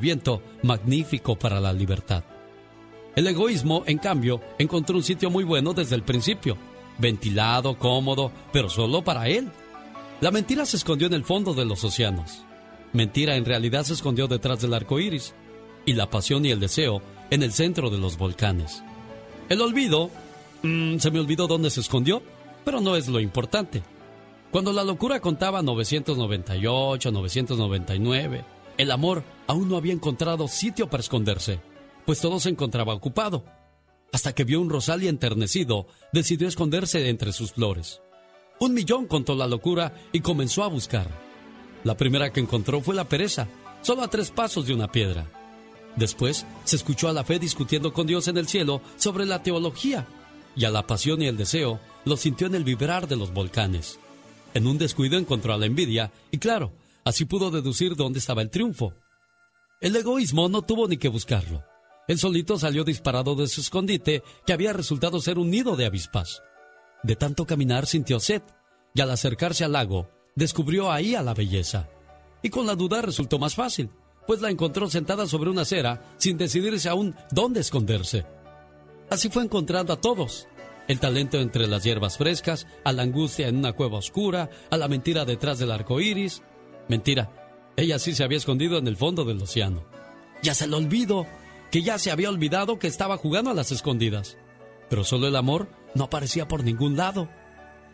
viento magnífico para la libertad. El egoísmo, en cambio, encontró un sitio muy bueno desde el principio, ventilado, cómodo, pero solo para él. La mentira se escondió en el fondo de los océanos. Mentira en realidad se escondió detrás del arco iris, y la pasión y el deseo en el centro de los volcanes. El olvido, mm, se me olvidó dónde se escondió, pero no es lo importante. Cuando la locura contaba 998, 999, el amor aún no había encontrado sitio para esconderse, pues todo se encontraba ocupado. Hasta que vio un rosal y enternecido, decidió esconderse entre sus flores. Un millón contó la locura y comenzó a buscar. La primera que encontró fue la pereza, solo a tres pasos de una piedra. Después se escuchó a la fe discutiendo con Dios en el cielo sobre la teología, y a la pasión y el deseo lo sintió en el vibrar de los volcanes. En un descuido encontró a la envidia, y claro, así pudo deducir dónde estaba el triunfo. El egoísmo no tuvo ni que buscarlo. El solito salió disparado de su escondite, que había resultado ser un nido de avispas. De tanto caminar sintió sed, y al acercarse al lago, descubrió ahí a la belleza. Y con la duda resultó más fácil pues la encontró sentada sobre una acera sin decidirse aún dónde esconderse. Así fue encontrando a todos. El talento entre las hierbas frescas, a la angustia en una cueva oscura, a la mentira detrás del arco iris. Mentira, ella sí se había escondido en el fondo del océano. Ya se le olvidó, que ya se había olvidado que estaba jugando a las escondidas. Pero solo el amor no aparecía por ningún lado.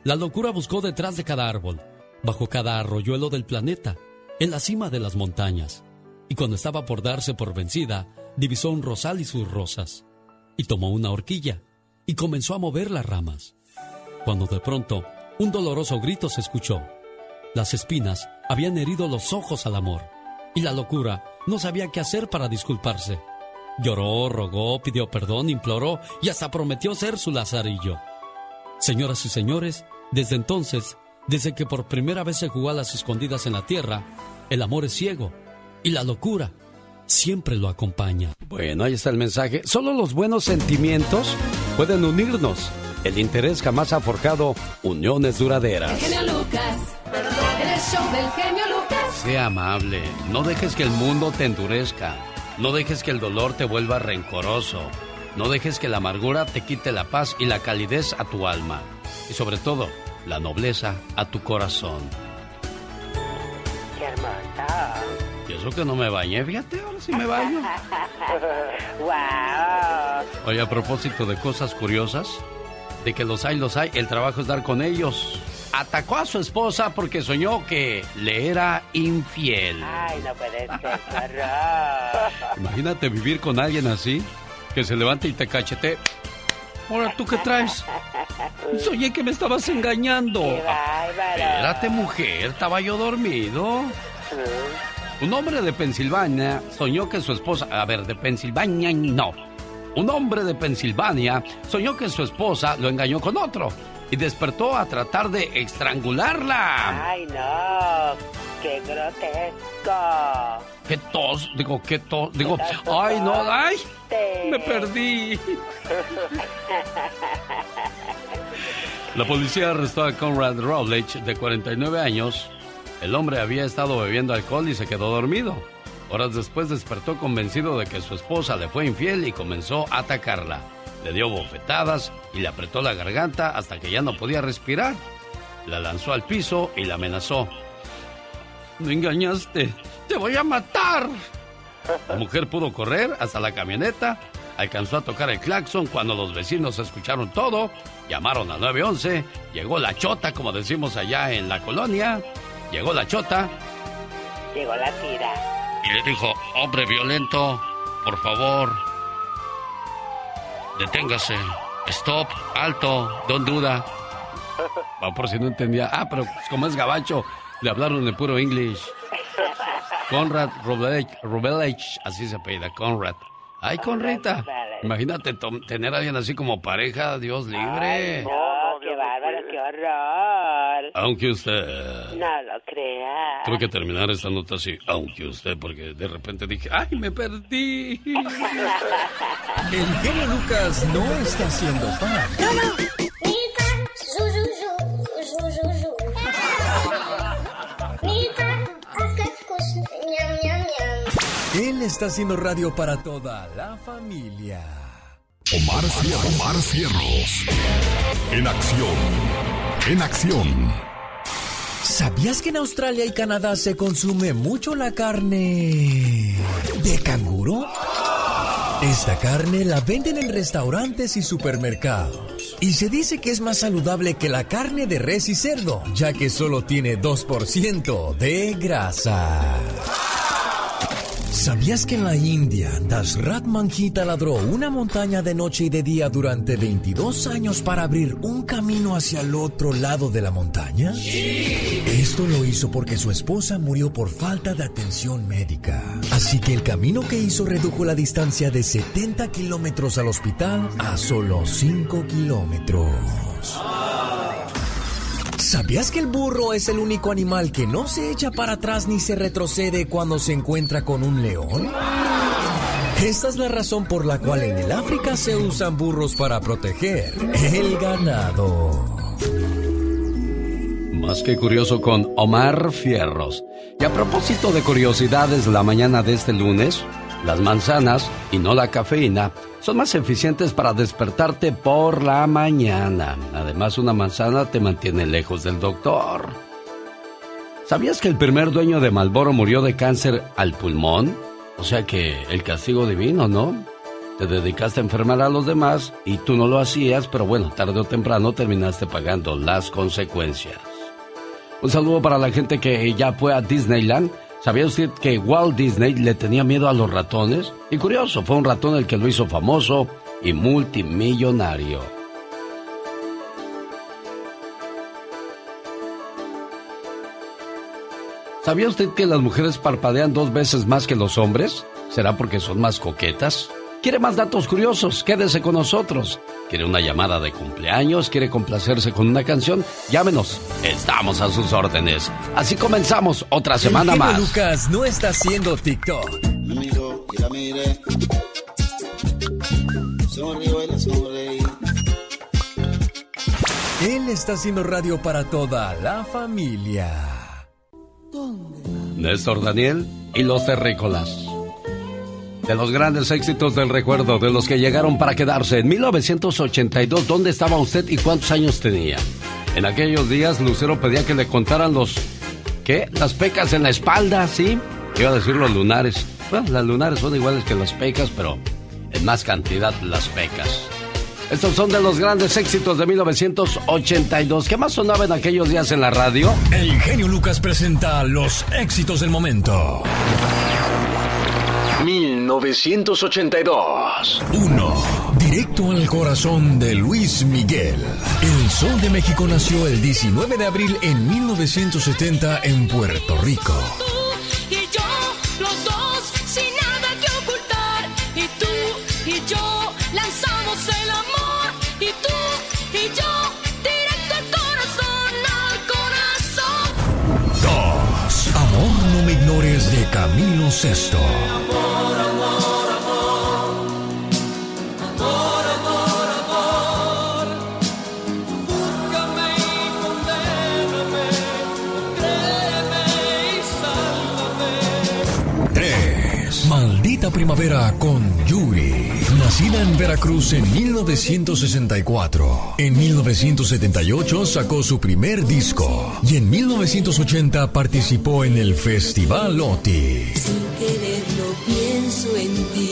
La locura buscó detrás de cada árbol, bajo cada arroyuelo del planeta, en la cima de las montañas y cuando estaba por darse por vencida, divisó un rosal y sus rosas, y tomó una horquilla, y comenzó a mover las ramas. Cuando de pronto, un doloroso grito se escuchó. Las espinas habían herido los ojos al amor, y la locura no sabía qué hacer para disculparse. Lloró, rogó, pidió perdón, imploró y hasta prometió ser su lazarillo. Señoras y señores, desde entonces, desde que por primera vez se jugó a las escondidas en la tierra, el amor es ciego y la locura siempre lo acompaña. Bueno, ahí está el mensaje. Solo los buenos sentimientos pueden unirnos. El interés jamás ha forjado uniones duraderas. El genio Lucas. Show del genio Lucas. Sea amable. No dejes que el mundo te endurezca. No dejes que el dolor te vuelva rencoroso. No dejes que la amargura te quite la paz y la calidez a tu alma. Y sobre todo, la nobleza a tu corazón. Qué hermosa. Y eso que no me bañé, fíjate, ahora sí me baño. wow. Oye, a propósito de cosas curiosas, de que los hay, los hay, el trabajo es dar con ellos. Atacó a su esposa porque soñó que le era infiel. Ay, no puede ser, Imagínate vivir con alguien así, que se levante y te cachete. Ahora, ¿tú qué traes? Soñé que me estabas engañando. Espérate, mujer, estaba yo dormido. Un hombre de Pensilvania soñó que su esposa... A ver, de Pensilvania no. Un hombre de Pensilvania soñó que su esposa lo engañó con otro y despertó a tratar de estrangularla. ¡Ay, no! ¡Qué grotesco! ¿Qué tos? Digo, ¿qué tos? Digo, ¡ay, no! ¡Ay! Me perdí. La policía arrestó a Conrad Rowledge, de 49 años, el hombre había estado bebiendo alcohol y se quedó dormido. Horas después despertó convencido de que su esposa le fue infiel y comenzó a atacarla. Le dio bofetadas y le apretó la garganta hasta que ya no podía respirar. La lanzó al piso y la amenazó. Me engañaste, te voy a matar. La mujer pudo correr hasta la camioneta, alcanzó a tocar el claxon cuando los vecinos escucharon todo, llamaron a 911, llegó la chota, como decimos allá en la colonia, Llegó la chota. Llegó la tira. Y le dijo, hombre violento, por favor, deténgase. Stop, alto, don duda. Va por si no entendía. Ah, pero como es gabacho, le hablaron en puro inglés. Conrad Rubelich, así se apellida, Conrad. Ay, Conrita. Imagínate tener a alguien así como pareja, Dios libre. no, qué bárbaro, qué horror. Aunque usted. No lo crea. Tuve que terminar esta nota así, aunque usted, porque de repente dije, ¡ay, me perdí! El genio Lucas no está haciendo pan. Él está haciendo radio para toda la familia. Omar, Omar Cierros. En acción. En acción. ¿Sabías que en Australia y Canadá se consume mucho la carne de canguro? Esta carne la venden en restaurantes y supermercados. Y se dice que es más saludable que la carne de res y cerdo, ya que solo tiene 2% de grasa. ¿Sabías que en la India, Dashrat Manjita ladró una montaña de noche y de día durante 22 años para abrir un camino hacia el otro lado de la montaña? Esto lo hizo porque su esposa murió por falta de atención médica. Así que el camino que hizo redujo la distancia de 70 kilómetros al hospital a solo 5 kilómetros. ¿Sabías que el burro es el único animal que no se echa para atrás ni se retrocede cuando se encuentra con un león? Esta es la razón por la cual en el África se usan burros para proteger el ganado. Más que curioso con Omar Fierros. Y a propósito de curiosidades, la mañana de este lunes, las manzanas y no la cafeína son más eficientes para despertarte por la mañana. Además, una manzana te mantiene lejos del doctor. ¿Sabías que el primer dueño de Malboro murió de cáncer al pulmón? O sea que el castigo divino, ¿no? Te dedicaste a enfermar a los demás y tú no lo hacías, pero bueno, tarde o temprano terminaste pagando las consecuencias. Un saludo para la gente que ya fue a Disneyland ¿Sabía usted que Walt Disney le tenía miedo a los ratones? Y curioso, fue un ratón el que lo hizo famoso y multimillonario. ¿Sabía usted que las mujeres parpadean dos veces más que los hombres? ¿Será porque son más coquetas? ¿Quiere más datos curiosos? Quédese con nosotros. ¿Quiere una llamada de cumpleaños? ¿Quiere complacerse con una canción? Llámenos. Estamos a sus órdenes. Así comenzamos otra semana El más. Lucas no está haciendo TikTok. Él está haciendo radio para toda la familia. Néstor Daniel y los terrícolas. De los grandes éxitos del recuerdo, de los que llegaron para quedarse. En 1982, ¿dónde estaba usted y cuántos años tenía? En aquellos días, Lucero pedía que le contaran los... ¿Qué? Las pecas en la espalda, ¿sí? Iba a decir los lunares. Bueno, las lunares son iguales que las pecas, pero en más cantidad las pecas. Estos son de los grandes éxitos de 1982. ¿Qué más sonaba en aquellos días en la radio? El genio Lucas presenta los éxitos del momento. 1982. 1. Directo al corazón de Luis Miguel. El Sol de México nació el 19 de abril en 1970 en Puerto Rico. De Camilo Sesto. Maldita primavera con Yuri. Nacida en Veracruz en 1964. En 1978 sacó su primer disco. Y en 1980 participó en el Festival OTI. Sin quererlo pienso en ti.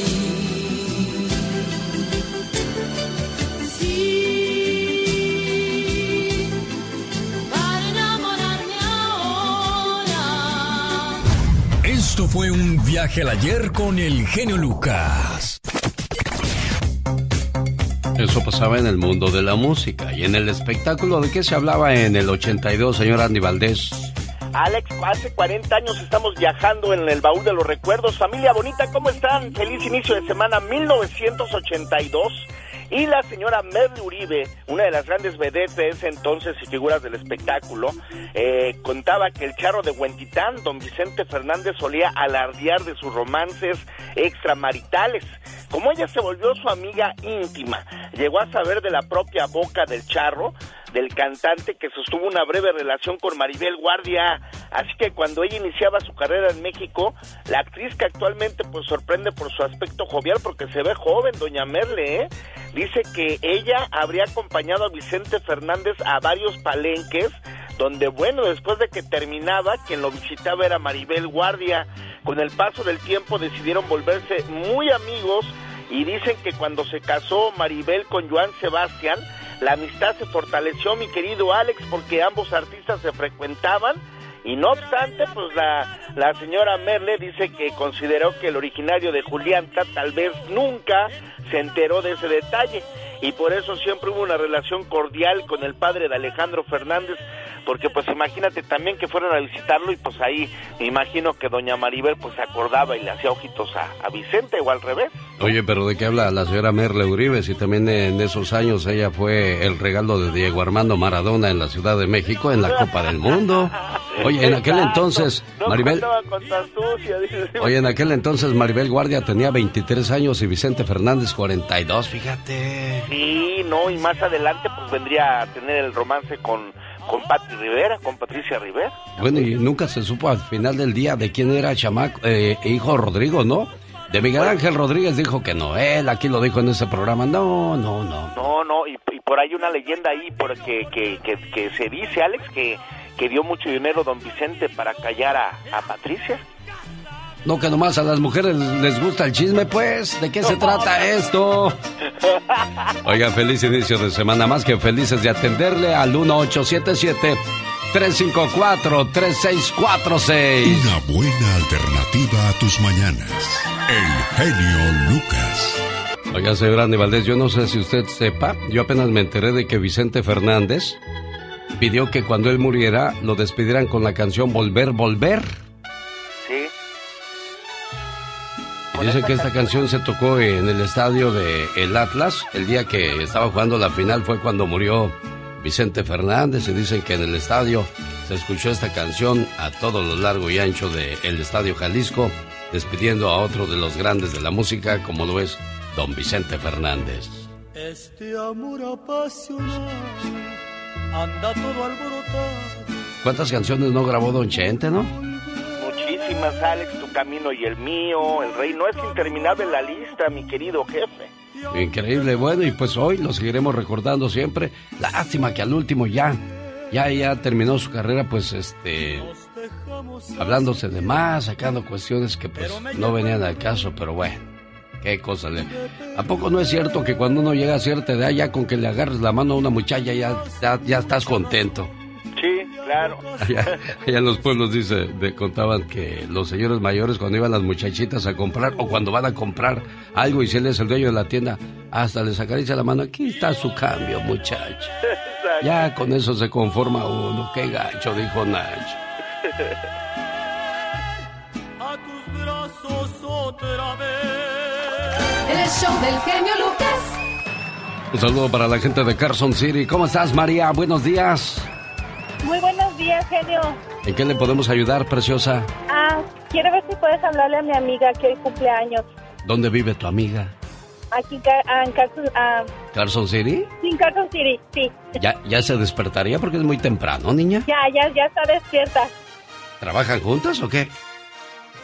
Sí, para enamorarme ahora. Esto fue un viaje al ayer con el genio Lucas. Eso pasaba en el mundo de la música y en el espectáculo. ¿De qué se hablaba en el 82, señor Andy Valdés? Alex, hace 40 años estamos viajando en el baúl de los recuerdos. Familia bonita, ¿cómo están? Feliz inicio de semana 1982. Y la señora Merly Uribe, una de las grandes vedettes de ese entonces y figuras del espectáculo, eh, contaba que el charro de Huentitán, don Vicente Fernández, solía alardear de sus romances extramaritales. Como ella se volvió su amiga íntima, llegó a saber de la propia boca del charro del cantante que sostuvo una breve relación con Maribel Guardia. Así que cuando ella iniciaba su carrera en México, la actriz que actualmente pues sorprende por su aspecto jovial porque se ve joven, doña Merle, ¿eh? dice que ella habría acompañado a Vicente Fernández a varios palenques donde bueno, después de que terminaba, quien lo visitaba era Maribel Guardia. Con el paso del tiempo decidieron volverse muy amigos y dicen que cuando se casó Maribel con Joan Sebastián, la amistad se fortaleció, mi querido Alex, porque ambos artistas se frecuentaban. Y no obstante, pues la, la señora Merle dice que consideró que el originario de Julianta tal vez nunca se enteró de ese detalle y por eso siempre hubo una relación cordial con el padre de Alejandro Fernández, porque pues imagínate también que fueron a visitarlo y pues ahí me imagino que doña Maribel pues se acordaba y le hacía ojitos a, a Vicente o al revés. Oye, pero ¿de qué habla la señora Merle Uribe? Si también en esos años ella fue el regalo de Diego Armando Maradona en la Ciudad de México en la Copa del Mundo. Oye, en aquel entonces, Maribel... Oye, en aquel entonces Maribel Guardia tenía 23 años y Vicente Fernández 42, fíjate. Sí, no, y más adelante pues vendría a tener el romance con con Patti Rivera, con Patricia Rivera. Bueno, y nunca se supo al final del día de quién era chamaco, eh, hijo Rodrigo, ¿no? De Miguel Ángel Rodríguez dijo que no, él aquí lo dijo en ese programa, no, no, no. No, no, y, por ahí una leyenda ahí porque que, que, que, se dice, Alex, que, que dio mucho dinero don Vicente para callar a, a Patricia. No, que nomás a las mujeres les gusta el chisme, pues. ¿De qué se trata esto? Oiga, feliz inicio de semana. Más que felices de atenderle al 1877. 354-3646. Una buena alternativa a tus mañanas. El genio Lucas. Oiga, señor Andy Valdés, yo no sé si usted sepa, yo apenas me enteré de que Vicente Fernández pidió que cuando él muriera lo despidieran con la canción Volver, Volver. Dicen que esta canción se tocó en el estadio de El Atlas. El día que estaba jugando la final fue cuando murió Vicente Fernández. Y dicen que en el estadio se escuchó esta canción a todo lo largo y ancho del Estadio Jalisco, despidiendo a otro de los grandes de la música, como lo es don Vicente Fernández. Este amor apasionado anda todo alborotado. ¿Cuántas canciones no grabó don Chente, no? Muchísimas, Alex, tu camino y el mío, el rey. No es interminable la lista, mi querido jefe. Increíble, bueno, y pues hoy lo seguiremos recordando siempre. Lástima que al último ya, ya, ya terminó su carrera, pues este, hablándose de más, sacando cuestiones que pues no venían al caso, pero bueno, qué cosa le. ¿A poco no es cierto que cuando uno llega a cierta edad, ya con que le agarres la mano a una muchacha, ya, ya, ya estás contento? Claro. Allá, en los pueblos dice, de, contaban que los señores mayores cuando iban las muchachitas a comprar o cuando van a comprar algo y si él es el dueño de la tienda, hasta les acaricia la mano, aquí está su cambio, muchacho. Ya con eso se conforma uno, qué gacho, dijo Nacho. A tus brazos otra vez. El show del genio Lucas. Un saludo para la gente de Carson City. ¿Cómo estás, María? Buenos días. Muy buenos días, genio. ¿En qué le podemos ayudar, preciosa? Ah, quiero ver si puedes hablarle a mi amiga que hoy cumpleaños. ¿Dónde vive tu amiga? Aquí en Carson, ah, ¿Carson City? sí, en Carson City, sí. ¿Ya, ¿Ya se despertaría porque es muy temprano, niña? Ya, ya, ya está despierta. ¿Trabajan juntas o qué?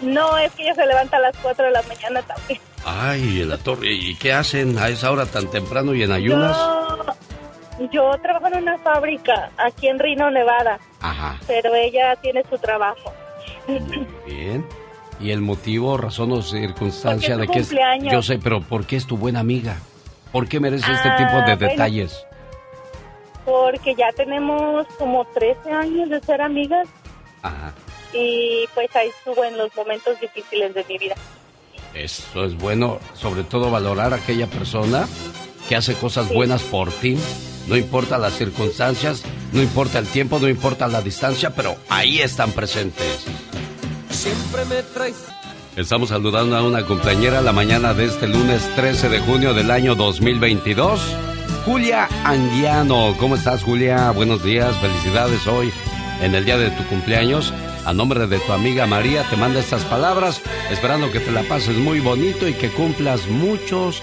No, es que ella se levanta a las 4 de la mañana también. Ay, en la torre. ¿Y qué hacen a esa hora tan temprano y en ayunas? Yo, yo trabajo en una fábrica aquí en Reno, Nevada, Ajá. pero ella tiene su trabajo. Bien. ¿Y el motivo, razón o circunstancia de que es... cumpleaños. Yo sé, pero ¿por qué es tu buena amiga? ¿Por qué merece este Ah, tipo de bueno. detalles? Porque ya tenemos como 13 años de ser amigas Ajá. y pues ahí estuvo en los momentos difíciles de mi vida. Eso es bueno, sobre todo valorar a aquella persona que hace cosas buenas por ti. No importa las circunstancias, no importa el tiempo, no importa la distancia, pero ahí están presentes. Siempre me traes. Estamos saludando a una compañera la mañana de este lunes 13 de junio del año 2022. Julia Anguiano. ¿Cómo estás, Julia? Buenos días, felicidades hoy en el día de tu cumpleaños. A nombre de tu amiga María te manda estas palabras, esperando que te la pases muy bonito y que cumplas muchos,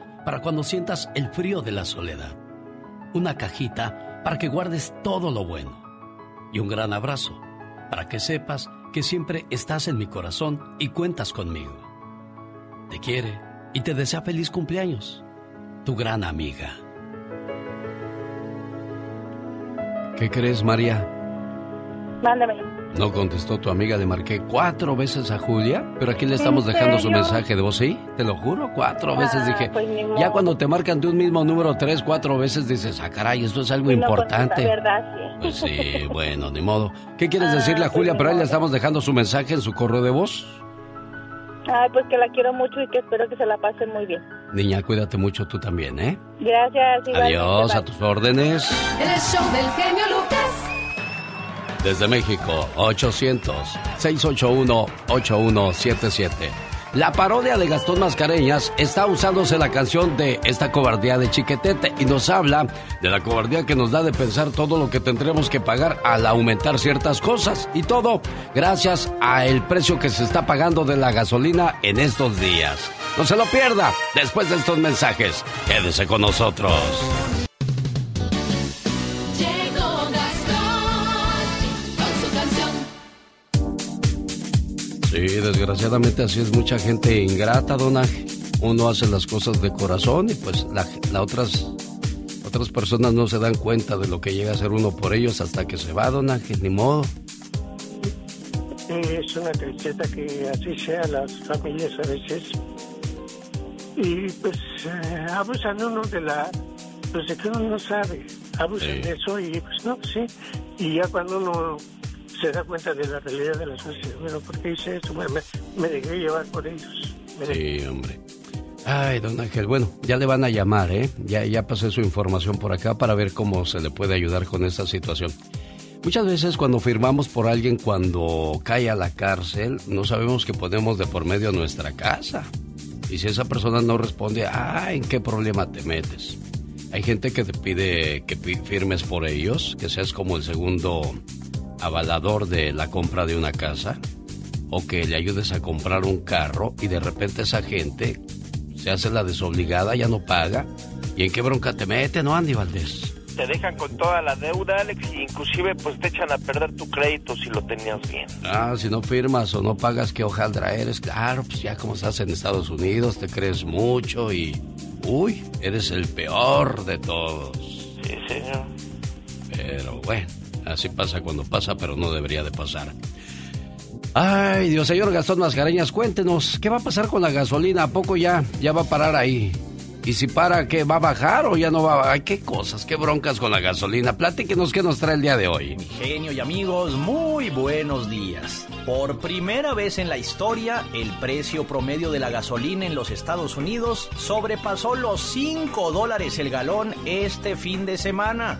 para cuando sientas el frío de la soledad. Una cajita para que guardes todo lo bueno. Y un gran abrazo para que sepas que siempre estás en mi corazón y cuentas conmigo. Te quiere y te desea feliz cumpleaños. Tu gran amiga. ¿Qué crees, María? Mándame. No contestó tu amiga, le marqué cuatro veces a Julia, pero aquí le estamos ¿En dejando su mensaje de voz, sí, te lo juro, cuatro veces Ah, dije. pues ya cuando te marcan de un mismo número tres, cuatro veces dices, ah, caray, esto es algo Sí, no, importante. la verdad, sí. Pues sí, bueno, ni modo. ¿Qué quieres Ah, decirle a pues Julia? Pero ahí le estamos dejando su mensaje en su correo de voz. Ay, pues que la quiero mucho y que espero que se la pasen muy bien. Niña, cuídate mucho tú también, ¿eh? Gracias. Adiós, a tus órdenes. El show del genio Lucas. Desde México, 800-681-8177. La parodia de Gastón Mascareñas está usándose la canción de esta cobardía de Chiquetete y nos habla de la cobardía que nos da de pensar todo lo que tendremos que pagar al aumentar ciertas cosas y todo gracias a el precio que se está pagando de la gasolina en estos días. No se lo pierda después de estos mensajes. Quédese con nosotros. Sí, desgraciadamente así es mucha gente ingrata, don Ángel. Uno hace las cosas de corazón y pues la, la otras, otras personas no se dan cuenta de lo que llega a hacer uno por ellos hasta que se va, don Ángel, ni modo. Es una tristeza que así sea las familias a veces. Y pues eh, abusan uno de la. Pues de que uno no sabe. Abusan de eso y pues no, sí. Y ya cuando uno se da cuenta de la realidad de las cosas, bueno, ¿por qué hice eso? Bueno, me, me dejé llevar por ellos. Dejé- Sí, hombre. Ay, don Ángel, bueno, ya le van a llamar, ¿eh? Ya, ya pasé su información por acá para ver cómo se le puede ayudar con esta situación. Muchas veces cuando firmamos por alguien cuando cae a la cárcel, no sabemos que ponemos de por medio nuestra casa. Y si esa persona no responde, ah, ¿en qué problema te metes? Hay gente que te pide que firmes por ellos, que seas como el segundo avalador de la compra de una casa, o que le ayudes a comprar un carro y de repente esa gente se hace la desobligada, ya no paga. ¿Y en qué bronca te mete, no, Andy Valdés? Te dejan con toda la deuda, Alex, y inclusive pues te echan a perder tu crédito si lo tenías bien. Ah, si no firmas o no pagas, ¿qué hojaldra eres? Claro, pues ya como estás en Estados Unidos, te crees mucho y... Uy, eres el peor de todos. Sí, señor. Pero bueno, así pasa cuando pasa, pero no debería de pasar. Ay, Dios, señor Gastón Mascareñas, cuéntenos, ¿qué va a pasar con la gasolina? ¿A poco ya, ya va a parar ahí? Y si para, ¿qué? ¿Va a bajar o ya no va a bajar? Qué cosas, qué broncas con la gasolina. Platíquenos qué nos trae el día de hoy. Genio y amigos, muy buenos días. Por primera vez en la historia, el precio promedio de la gasolina en los Estados Unidos sobrepasó los 5 dólares el galón este fin de semana.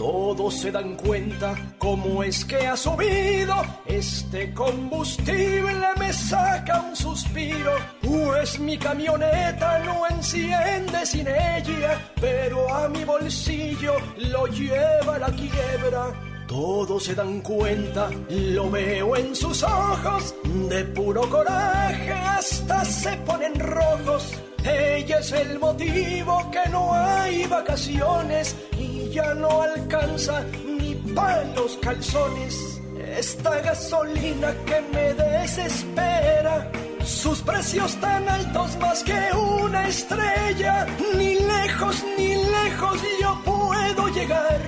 Todos se dan cuenta cómo es que ha subido. Este combustible me saca un suspiro. Pues mi camioneta no enciende sin ella, pero a mi bolsillo lo lleva la quiebra. Todos se dan cuenta, lo veo en sus ojos, de puro coraje hasta se ponen rojos. Ella es el motivo que no hay vacaciones y ya no alcanza ni para los calzones. Esta gasolina que me desespera, sus precios tan altos más que una estrella, ni lejos ni lejos yo puedo llegar,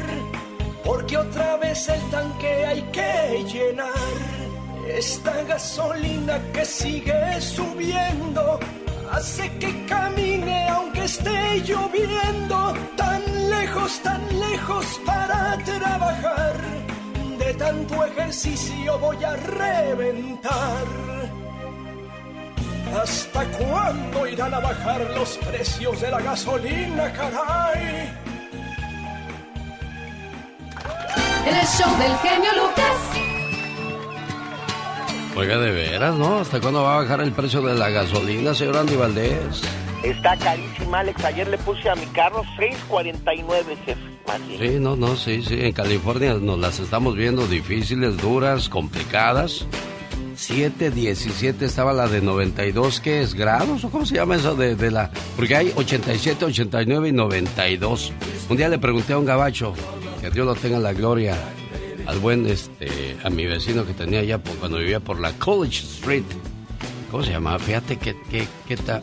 porque otra vez el tanque hay que llenar. Esta gasolina que sigue subiendo hace que camine aunque esté lloviendo tan lejos, tan lejos para trabajar. De tanto ejercicio voy a reventar. ¿Hasta cuándo irán a bajar los precios de la gasolina, caray? En el show del genio Lucas. Oiga, de veras, ¿no? ¿Hasta cuándo va a bajar el precio de la gasolina, señor Andy Valdés? Está carísima, Alex. Ayer le puse a mi carro 6.49, jefe. Así. Sí, no, no, sí, sí. En California nos las estamos viendo difíciles, duras, complicadas. 7.17 estaba la de 92, ¿qué es? ¿Grados? ¿O cómo se llama eso de, de la...? Porque hay 87, 89 y 92. Un día le pregunté a un gabacho, que Dios lo tenga en la gloria, al buen, este, a mi vecino que tenía allá por- cuando vivía por la College Street. ¿Cómo se llamaba? Fíjate qué, qué, qué tal...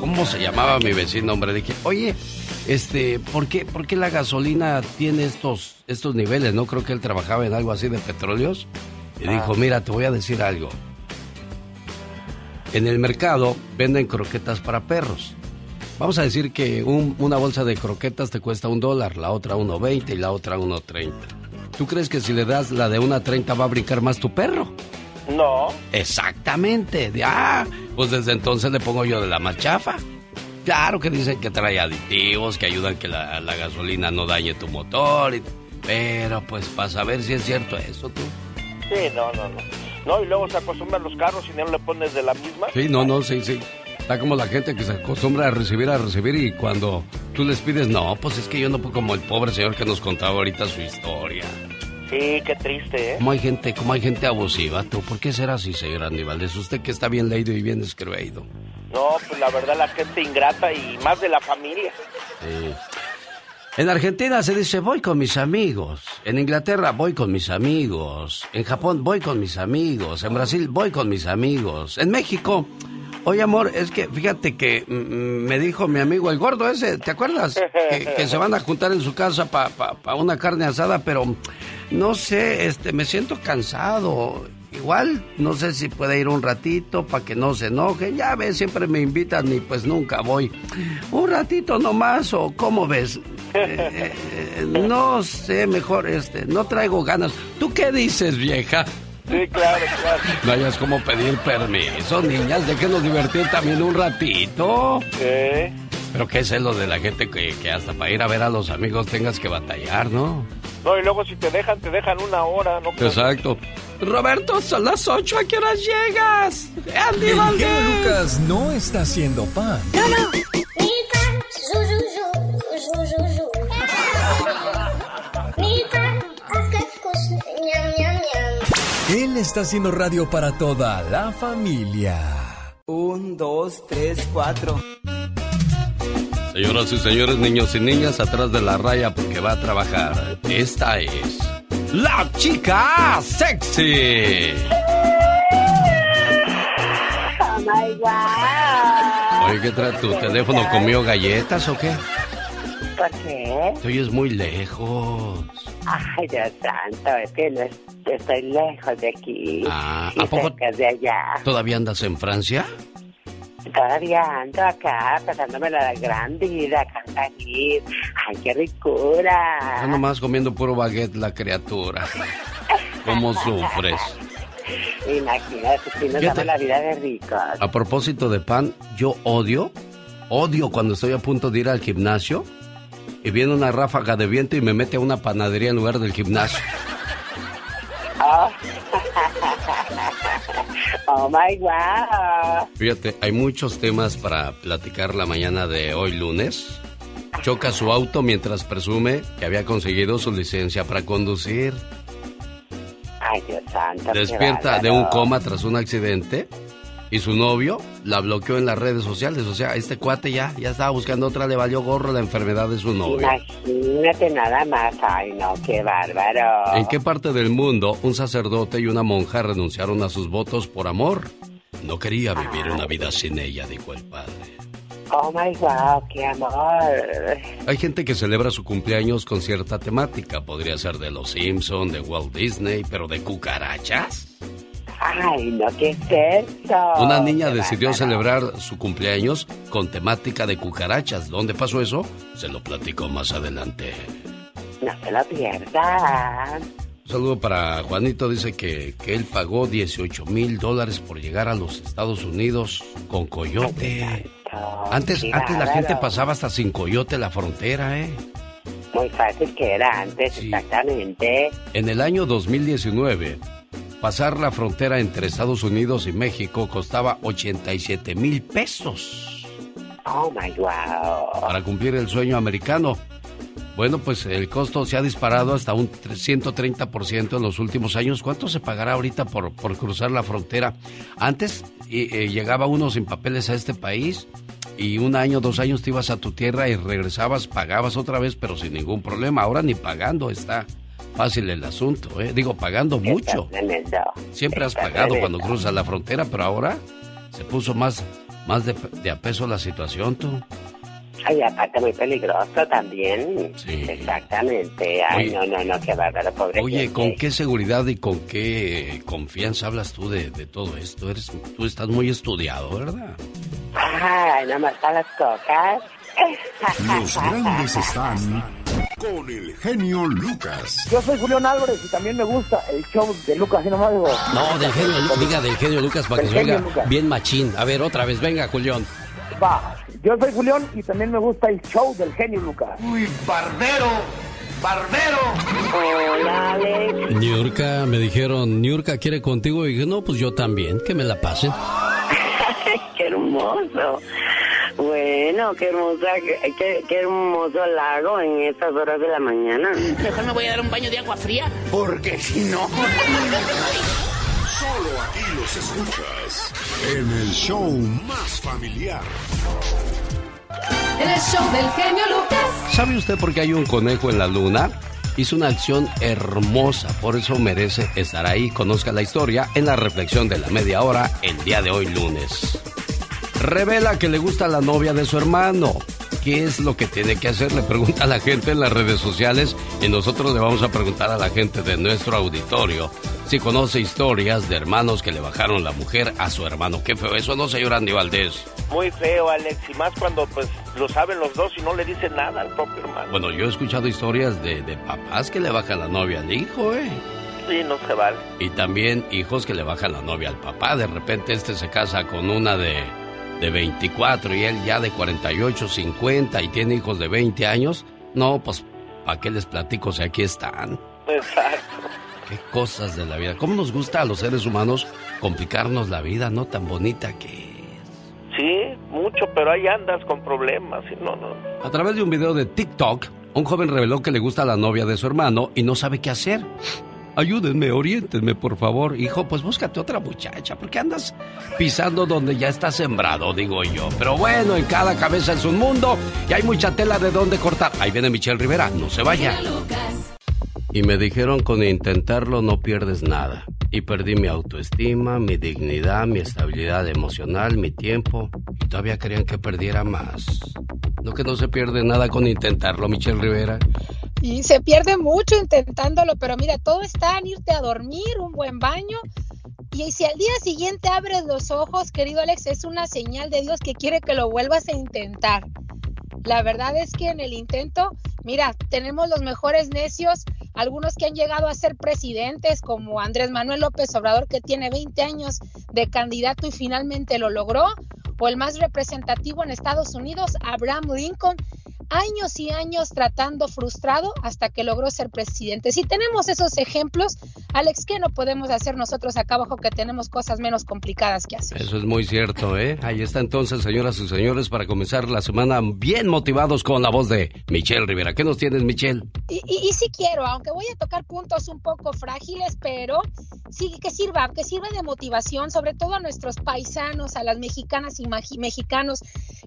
¿Cómo se llamaba mi vecino, hombre? Dije, oye, este, ¿por qué, por qué la gasolina tiene estos, estos niveles? No creo que él trabajaba en algo así de petróleos. Y dijo, mira, te voy a decir algo. En el mercado venden croquetas para perros. Vamos a decir que un- una bolsa de croquetas te cuesta un dólar, la otra 1.20 y la otra 1.30. ¿Tú crees que si le das la de 1.30 va a brincar más tu perro? No. Exactamente. De, ah, pues desde entonces le pongo yo de la más chafa. Claro que dicen que trae aditivos, que ayudan que la, la gasolina no dañe tu motor. y- pero pues para saber si es cierto eso tú. Sí, no, no, no. No, y luego se acostumbran los carros y no le pones de la misma. Sí, no, no, sí, sí. Está como la gente que se acostumbra a recibir, a recibir y cuando tú les pides, no, pues es que yo no puedo como el pobre señor que nos contaba ahorita su historia. Sí, qué triste, ¿eh? ¿Cómo hay gente, cómo hay gente abusiva, tú? ¿Por qué será así, señor Andy Valdés? Usted que está bien leído y bien escribido. No, pues la verdad la gente ingrata y más de la familia. Sí. En Argentina se dice voy con mis amigos. En Inglaterra voy con mis amigos. En Japón voy con mis amigos. En Brasil voy con mis amigos. En México, oye amor, es que fíjate que mm, mm, me dijo mi amigo el gordo ese, ¿te acuerdas? Que, que se van a juntar en su casa para una carne asada, pero no sé, este, me siento cansado. Igual, no sé si puede ir un ratito para que no se enojen. Ya ves, siempre me invitan y pues nunca voy. Un ratito nomás, o cómo ves. Eh, eh, no sé, mejor, este, no traigo ganas. ¿Tú qué dices, vieja? Sí, claro, claro. No hayas como pedir permiso, niñas, déjenos divertir también un ratito. Sí. Pero qué es lo de la gente que, que hasta para ir a ver a los amigos tengas que batallar, ¿no? No, y luego si te dejan, te dejan una hora, ¿no? Exacto. Roberto, son las ocho, ¿a qué horas llegas? Andy El Valdés. Lucas no está haciendo pan. No, no. Él está haciendo radio para toda la familia. Un, dos, tres, cuatro. Señoras y señores, niños y niñas, atrás de la raya porque va a trabajar. Esta es la chica sexy. Oh my God. Oye, ¿qué trae tu teléfono? ¿Comió galletas o qué? ¿Por qué? Te oyes muy lejos. Ay, Dios santo, es que no es- estoy lejos de aquí. Ah, y ¿a poco cerca de allá. todavía andas en Francia? Todavía ando acá, pasándome la gran vida, cantanir. Ay, qué ricura. Está nomás comiendo puro baguette la criatura. ¿Cómo sufres? Imagínate, si nos damos la vida de ricos. A propósito de pan, yo odio, odio cuando estoy a punto de ir al gimnasio y viene una ráfaga de viento y me mete a una panadería en lugar del gimnasio. Oh, oh my God. Fíjate, hay muchos temas para platicar la mañana de hoy lunes. Choca su auto mientras presume que había conseguido su licencia para conducir. Ay, Dios santo. Despierta de un coma tras un accidente y su novio la bloqueó en las redes sociales. O sea, este cuate ya, ya estaba buscando otra, le valió gorro la enfermedad de su novio. Imagínate nada más. Ay, no, qué bárbaro. ¿En qué parte del mundo un sacerdote y una monja renunciaron a sus votos por amor? No quería vivir una vida sin ella, dijo el padre. Oh my God, qué amor. Hay gente que celebra su cumpleaños con cierta temática. Podría ser de los Simpson, de Walt Disney, pero de cucarachas. Ay, no, ¿qué es? Una niña decidió bárbaro. celebrar su cumpleaños con temática de cucarachas. ¿Dónde pasó eso? Se lo platico más adelante. No se lo pierdan. Un saludo para Juanito. Dice que, que él pagó 18 mil dólares por llegar a los Estados Unidos con coyote. Antes, antes la gente pasaba hasta sin coyote la frontera, ¿eh? Muy fácil que era antes, exactamente. En el año 2019, pasar la frontera entre Estados Unidos y México costaba 87 mil pesos. Oh my wow. Para cumplir el sueño americano. Bueno, pues el costo se ha disparado hasta un 130% en los últimos años. ¿Cuánto se pagará ahorita por, por cruzar la frontera? Antes eh, llegaba uno sin papeles a este país y un año, dos años te ibas a tu tierra y regresabas, pagabas otra vez, pero sin ningún problema. Ahora ni pagando está fácil el asunto, ¿eh? Digo, pagando mucho. Siempre has pagado cuando cruzas la frontera, pero ahora se puso más, más de, de a peso la situación, tú. Ay, aparte muy peligroso también. Sí. Exactamente. Ay, Oye. no, no, no, qué bárbaro, pobre Oye, gente. ¿con qué seguridad y con qué confianza hablas tú de, de todo esto? Eres, tú estás muy estudiado, ¿verdad? Ay, nada más para las cocas. Los grandes están con el genio Lucas. Yo soy Julián Álvarez y también me gusta el show de Lucas y digo. No, del genio, Lu- diga del genio Lucas para que se oiga Lucas. bien machín. A ver, otra vez, venga, Julián. Va, yo soy Julián y también me gusta el show del genio Lucas. Uy, barbero, barbero. Hola, Alex. Niurka, me dijeron, Niurka quiere contigo. Y dije, no, pues yo también, que me la pasen. qué hermoso. Bueno, qué hermosa, qué, qué- hermoso lago en estas horas de la mañana. Mejor me voy a dar un baño de agua fría. Porque si no. Solo aquí los escuchas en el show más familiar. En el show del genio Lucas. ¿Sabe usted por qué hay un conejo en la luna? Hizo una acción hermosa, por eso merece estar ahí. Conozca la historia en la reflexión de la media hora el día de hoy lunes. Revela que le gusta la novia de su hermano. ¿Qué es lo que tiene que hacer? Le pregunta a la gente en las redes sociales y nosotros le vamos a preguntar a la gente de nuestro auditorio si conoce historias de hermanos que le bajaron la mujer a su hermano. Qué feo eso, ¿no, señor Andy Valdés? Muy feo, Alex, y más cuando pues lo saben los dos y no le dicen nada al propio hermano. Bueno, yo he escuchado historias de, de papás que le bajan la novia al hijo, ¿eh? Sí, no se vale. Y también hijos que le bajan la novia al papá. De repente este se casa con una de, de 24 y él ya de 48, 50 y tiene hijos de 20 años. No, pues, ¿para qué les platico si aquí están? Exacto. Qué cosas de la vida. ¿Cómo nos gusta a los seres humanos complicarnos la vida, no? Tan bonita que... Sí, mucho, pero ahí andas con problemas y no, no. A través de un video de TikTok, un joven reveló que le gusta la novia de su hermano y no sabe qué hacer. Ayúdenme, oriéntenme, por favor. Hijo, pues búscate otra muchacha, porque andas pisando donde ya está sembrado, digo yo. Pero bueno, en cada cabeza es un mundo y hay mucha tela de dónde cortar. Ahí viene Michelle Rivera, no se vaya. Y me dijeron con intentarlo no pierdes nada. Y perdí mi autoestima, mi dignidad, mi estabilidad emocional, mi tiempo. Y todavía querían que perdiera más. No que no se pierde nada con intentarlo, Michelle Rivera. Y se pierde mucho intentándolo, pero mira, todo está en irte a dormir, un buen baño. Y si al día siguiente abres los ojos, querido Alex, es una señal de Dios que quiere que lo vuelvas a intentar. La verdad es que en el intento, mira, tenemos los mejores necios, algunos que han llegado a ser presidentes, como Andrés Manuel López Obrador, que tiene 20 años de candidato y finalmente lo logró, o el más representativo en Estados Unidos, Abraham Lincoln, años y años tratando frustrado hasta que logró ser presidente. Si tenemos esos ejemplos, Alex, ¿qué no podemos hacer nosotros acá abajo que tenemos cosas menos complicadas que hacer? Eso es muy cierto, ¿eh? Ahí está entonces, señoras y señores, para comenzar la semana bien motivados con la voz de Michelle Rivera. ¿Qué nos tienes, Michelle? Y, y, y sí quiero, aunque voy a tocar puntos un poco frágiles, pero sí que sirva, que sirva de motivación, sobre todo a nuestros paisanos, a las mexicanas y mexicanos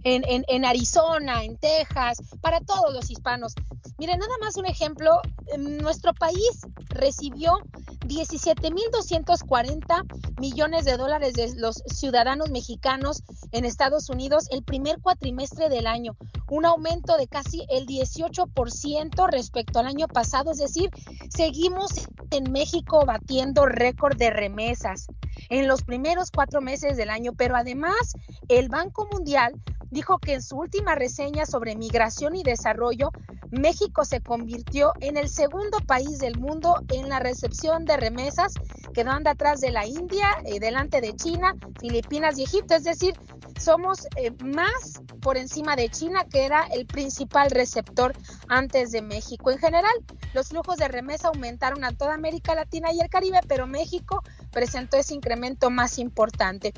en, en, en Arizona, en Texas, para todos los hispanos. Miren, nada más un ejemplo, em, nuestro país recibió 17.240 millones de dólares de los ciudadanos mexicanos en Estados Unidos el primer cuatrimestre del año, un aumento de casi el 18% respecto al año pasado, es decir, seguimos en México batiendo récord de remesas en los primeros cuatro meses del año, pero además el Banco Mundial dijo que en su última reseña sobre migración y desarrollo, México se convirtió en el segundo país del mundo en la recepción de remesas, quedando atrás de la India, eh, delante de China, Filipinas y Egipto. Es decir, somos eh, más por encima de China, que era el principal receptor antes de México. En general, los flujos de remesa aumentaron a toda América Latina y el Caribe, pero México presentó ese incremento más importante.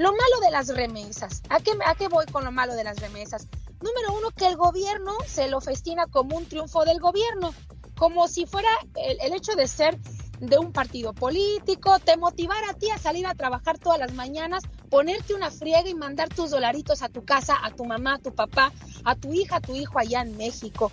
Lo malo de las remesas, ¿a qué, ¿a qué voy con lo malo de las remesas? Número uno, que el gobierno se lo festina como un triunfo del gobierno, como si fuera el, el hecho de ser de un partido político, te motivara a ti a salir a trabajar todas las mañanas, ponerte una friega y mandar tus dolaritos a tu casa, a tu mamá, a tu papá, a tu hija, a tu hijo allá en México.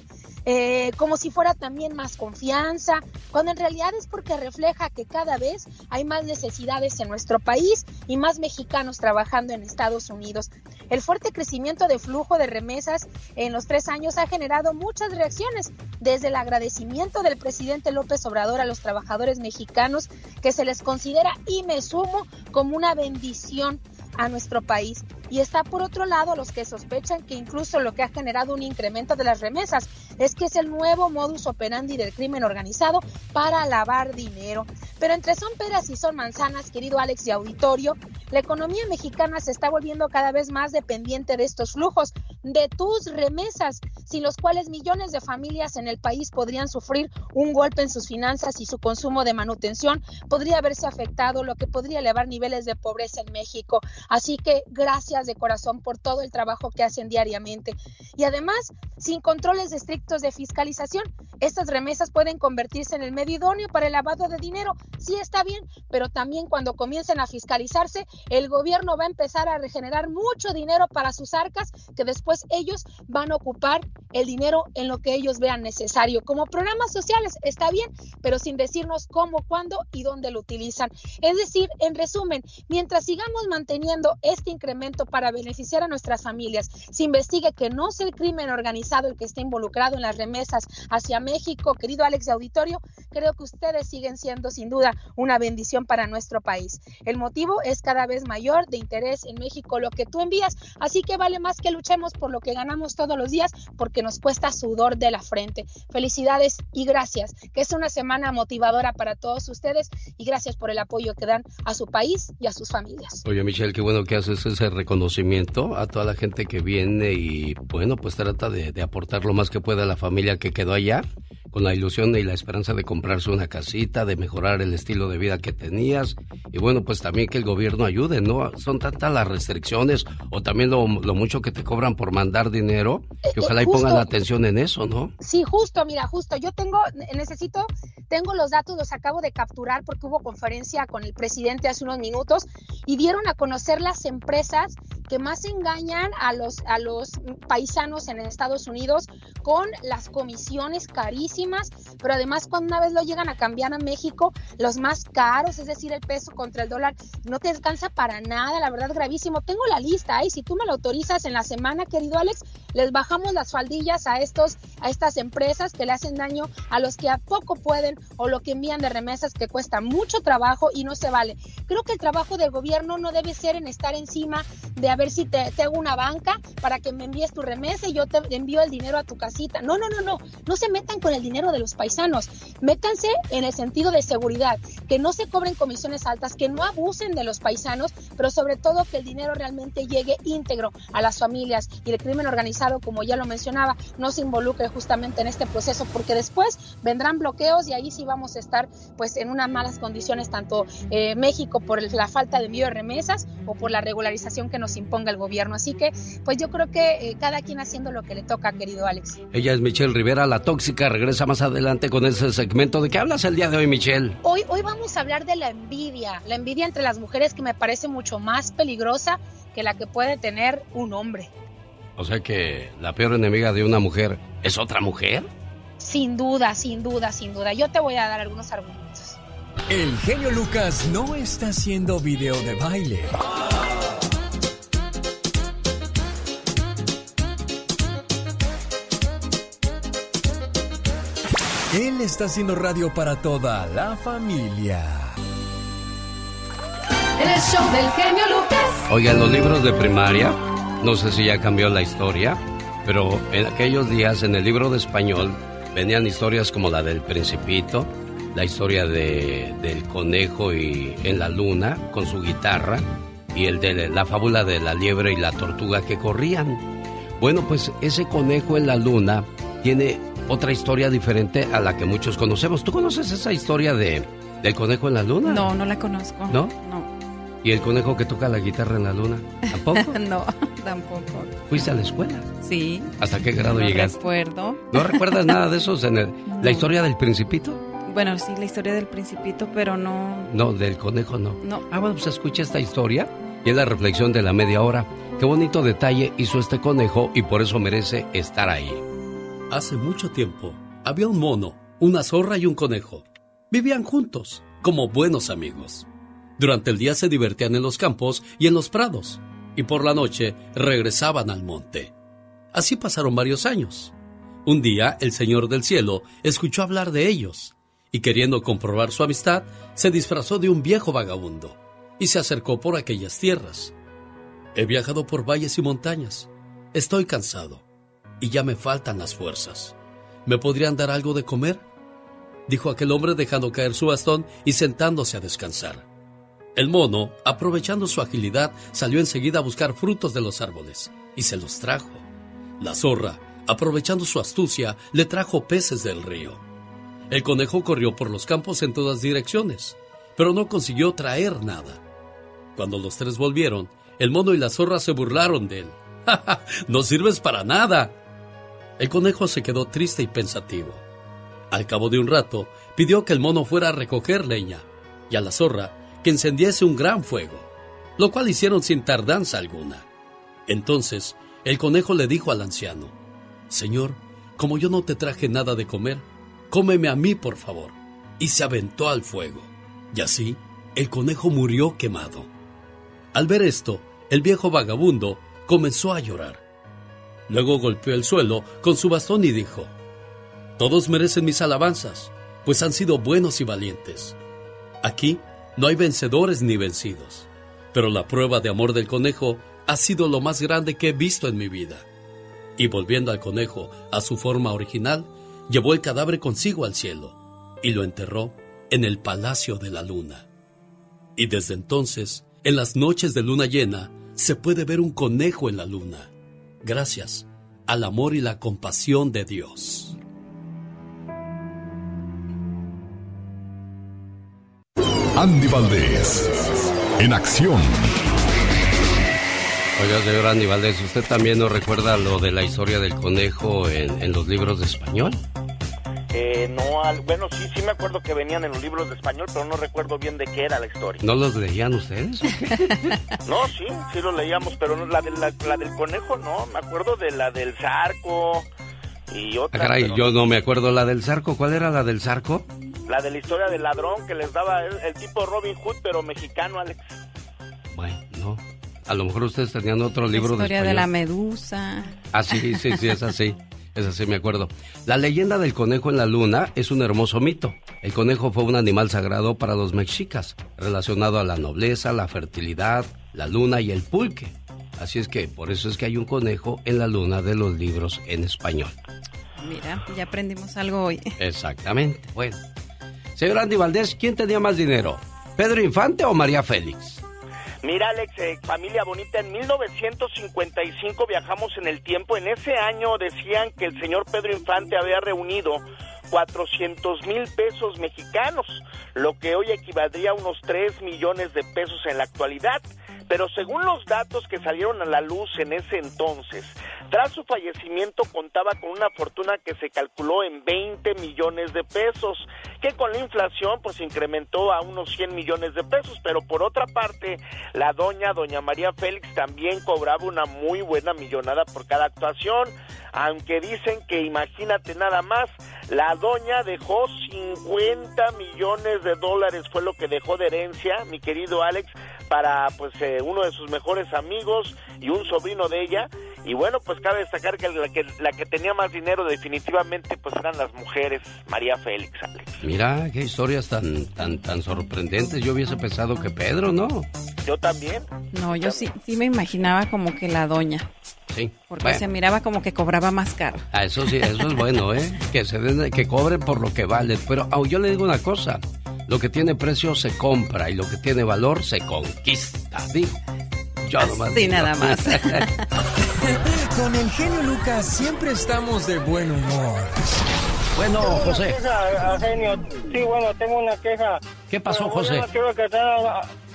Eh, como si fuera también más confianza, cuando en realidad es porque refleja que cada vez hay más necesidades en nuestro país y más mexicanos trabajando en Estados Unidos. El fuerte crecimiento de flujo de remesas en los tres años ha generado muchas reacciones, desde el agradecimiento del presidente López Obrador a los trabajadores mexicanos, que se les considera, y me sumo, como una bendición a nuestro país. Y está por otro lado los que sospechan que incluso lo que ha generado un incremento de las remesas es que es el nuevo modus operandi del crimen organizado para lavar dinero. Pero entre son peras y son manzanas, querido Alex y auditorio, la economía mexicana se está volviendo cada vez más dependiente de estos flujos, de tus remesas, sin los cuales millones de familias en el país podrían sufrir un golpe en sus finanzas y su consumo de manutención podría haberse afectado, lo que podría elevar niveles de pobreza en México. Así que gracias de corazón por todo el trabajo que hacen diariamente. Y además, sin controles estrictos de fiscalización, estas remesas pueden convertirse en el medio idóneo para el lavado de dinero. Sí está bien, pero también cuando comiencen a fiscalizarse, el gobierno va a empezar a regenerar mucho dinero para sus arcas que después ellos van a ocupar el dinero en lo que ellos vean necesario. Como programas sociales, está bien, pero sin decirnos cómo, cuándo y dónde lo utilizan. Es decir, en resumen, mientras sigamos manteniendo este incremento para beneficiar a nuestras familias, se investigue que no es el crimen organizado el que está involucrado en las remesas hacia México, querido Alex de Auditorio, creo que ustedes siguen siendo sin duda una bendición para nuestro país. El motivo es cada vez mayor de interés en México lo que tú envías, así que vale más que luchemos por lo que ganamos todos los días porque nos cuesta sudor de la frente. Felicidades y gracias, que es una semana motivadora para todos ustedes y gracias por el apoyo que dan a su país y a sus familias. Oye Michelle, qué bueno que haces ese reconocimiento a toda la gente que viene y bueno, pues trata de, de aportar lo más que pueda a la familia que quedó allá con la ilusión y la esperanza de comprarse una casita, de mejorar el estilo de vida que tenías y bueno, pues también que el gobierno ayude, ¿no? Son tantas las restricciones o también lo, lo mucho que te cobran por mandar dinero, que ojalá y justo- pongan la atención en eso, ¿no? Sí, justo, mira, justo. Yo tengo, necesito, tengo los datos, los acabo de capturar porque hubo conferencia con el presidente hace unos minutos y dieron a conocer las empresas que más engañan a los, a los paisanos en Estados Unidos con las comisiones carísimas, pero además cuando una vez lo llegan a cambiar a México, los más caros, es decir, el peso contra el dólar, no te alcanza para nada, la verdad, gravísimo. Tengo la lista, y si tú me lo autorizas en la semana, querido Alex, les bajamos las faldillas a estos, a estas empresas que le hacen daño a los que a poco pueden o lo que envían de remesas que cuesta mucho trabajo y no se vale. Creo que el trabajo del gobierno no debe ser en estar encima de a ver si te, te hago una banca para que me envíes tu remesa y yo te envío el dinero a tu casita. No, no, no, no. No se metan con el dinero de los paisanos. Métanse en el sentido de seguridad, que no se cobren comisiones altas, que no abusen de los paisanos, pero sobre todo que el dinero realmente llegue íntegro a las familias y el crimen organizado, como ya lo mencionaba, no se involucre justamente en este proceso, porque después vendrán bloqueos y ahí sí vamos a estar pues en unas malas condiciones, tanto eh, México por la falta de envío de remesas o por la regularización que nos imponga el gobierno. Así que pues yo creo que eh, cada quien haciendo lo que le toca, querido Alex. Ella es Michelle Rivera, la tóxica, regresa más adelante con ese segmento. ¿De qué hablas el día de hoy, Michelle? Hoy, hoy vamos a hablar de la envidia, la envidia entre las mujeres que me parece mucho más peligrosa que la que puede tener un hombre. O sea que la peor enemiga de una mujer es otra mujer. Sin duda, sin duda, sin duda. Yo te voy a dar algunos argumentos. El genio Lucas no está haciendo video de baile. Él está haciendo radio para toda la familia. El show del genio Lucas. Oigan, los libros de primaria, no sé si ya cambió la historia, pero en aquellos días en el libro de español venían historias como la del principito, la historia de, del conejo y en la luna con su guitarra y el de la fábula de la liebre y la tortuga que corrían. Bueno, pues ese conejo en la luna tiene otra historia diferente a la que muchos conocemos. ¿Tú conoces esa historia de, del conejo en la luna? No, no la conozco. ¿No? No. ¿Y el conejo que toca la guitarra en la luna? ¿Tampoco? no, tampoco. ¿Fuiste a la escuela? Sí. ¿Hasta qué grado no llegaste? recuerdo. ¿No recuerdas nada de esos en el- la historia del principito? Bueno, sí, la historia del principito, pero no... No, del conejo no. No. Ah, bueno, pues escucha esta historia y es la reflexión de la media hora. Qué bonito detalle hizo este conejo y por eso merece estar ahí. Hace mucho tiempo había un mono, una zorra y un conejo. Vivían juntos, como buenos amigos. Durante el día se divertían en los campos y en los prados, y por la noche regresaban al monte. Así pasaron varios años. Un día el Señor del Cielo escuchó hablar de ellos, y queriendo comprobar su amistad, se disfrazó de un viejo vagabundo, y se acercó por aquellas tierras. He viajado por valles y montañas. Estoy cansado y ya me faltan las fuerzas. ¿Me podrían dar algo de comer? Dijo aquel hombre dejando caer su bastón y sentándose a descansar. El mono, aprovechando su agilidad, salió enseguida a buscar frutos de los árboles y se los trajo. La zorra, aprovechando su astucia, le trajo peces del río. El conejo corrió por los campos en todas direcciones, pero no consiguió traer nada. Cuando los tres volvieron, el mono y la zorra se burlaron de él. ¡Ja, ja! ¡No sirves para nada! El conejo se quedó triste y pensativo. Al cabo de un rato, pidió que el mono fuera a recoger leña y a la zorra que encendiese un gran fuego, lo cual hicieron sin tardanza alguna. Entonces, el conejo le dijo al anciano, Señor, como yo no te traje nada de comer, cómeme a mí, por favor. Y se aventó al fuego. Y así, el conejo murió quemado. Al ver esto, el viejo vagabundo comenzó a llorar. Luego golpeó el suelo con su bastón y dijo, Todos merecen mis alabanzas, pues han sido buenos y valientes. Aquí no hay vencedores ni vencidos, pero la prueba de amor del conejo ha sido lo más grande que he visto en mi vida. Y volviendo al conejo a su forma original, llevó el cadáver consigo al cielo y lo enterró en el Palacio de la Luna. Y desde entonces, en las noches de luna llena, se puede ver un conejo en la luna, gracias al amor y la compasión de Dios. Andy Valdés, en acción. Oiga, señor Andy Valdés, ¿usted también no recuerda lo de la historia del conejo en, en los libros de español? Eh, no, al- bueno, sí, sí me acuerdo que venían en los libros de español, pero no recuerdo bien de qué era la historia. ¿No los leían ustedes? No, sí, sí lo leíamos, pero no, la, de- la, la del conejo no, me acuerdo de la del zarco y Ah, otra. caray, pero yo no me acuerdo la del zarco. ¿Cuál era la del zarco? La de la historia del ladrón que les daba el, el tipo Robin Hood, pero mexicano, Alex. Bueno, no. A lo mejor ustedes tenían otro La libro de historia español. de la medusa. Ah, sí, sí, sí, es así. Es así, me acuerdo. La leyenda del conejo en la luna es un hermoso mito. El conejo fue un animal sagrado para los mexicas, relacionado a la nobleza, la fertilidad, la luna y el pulque. Así es que por eso es que hay un conejo en la luna de los libros en español. Mira, ya aprendimos algo hoy. Exactamente. Bueno. Señor Andy Valdés, ¿quién tenía más dinero? ¿Pedro Infante o María Félix? Mira, Alex, eh, familia bonita, en 1955 viajamos en el tiempo. En ese año decían que el señor Pedro Infante había reunido 400 mil pesos mexicanos, lo que hoy equivaldría a unos 3 millones de pesos en la actualidad. Pero según los datos que salieron a la luz en ese entonces, tras su fallecimiento contaba con una fortuna que se calculó en 20 millones de pesos, que con la inflación pues incrementó a unos 100 millones de pesos, pero por otra parte, la doña, doña María Félix también cobraba una muy buena millonada por cada actuación, aunque dicen que imagínate nada más, la doña dejó 50 millones de dólares, fue lo que dejó de herencia, mi querido Alex, para pues eh, uno de sus mejores amigos y un sobrino de ella. Y bueno, pues cabe destacar que la que, la que tenía más dinero definitivamente pues eran las mujeres, María Félix, Alex. Mira, qué historias tan, tan, tan sorprendentes. Yo hubiese pensado que Pedro, ¿no? Yo también. No, yo sí, sí me imaginaba como que la doña, Sí. porque Bueno. se miraba como que cobraba más caro. Ah, eso sí, eso es bueno, ¿eh? Que se den, que cobren por lo que vale. Pero ah, yo le digo una cosa. Lo que tiene precio se compra y lo que tiene valor se conquista. ¿sí? Yo nomás Sí, digo. nada más. Con el genio Lucas siempre estamos de buen humor. Bueno, Tengo una José. queja, genio. Sí, bueno, tengo una queja. ¿Qué pasó, José? yo No quiero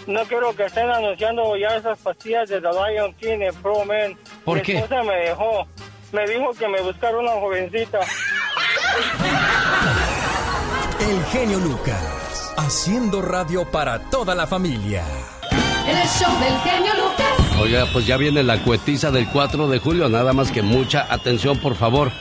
no quiero que estén anunciando ya esas pastillas de The Lion King en Pro Man. ¿Por Mi qué? esposa me dejó. Me dijo que me buscara una jovencita. El genio Lucas, haciendo radio para toda la familia. El show del genio Lucas. Oiga, pues ya viene la cuetiza del 4 de julio, nada más que mucha atención, por favor.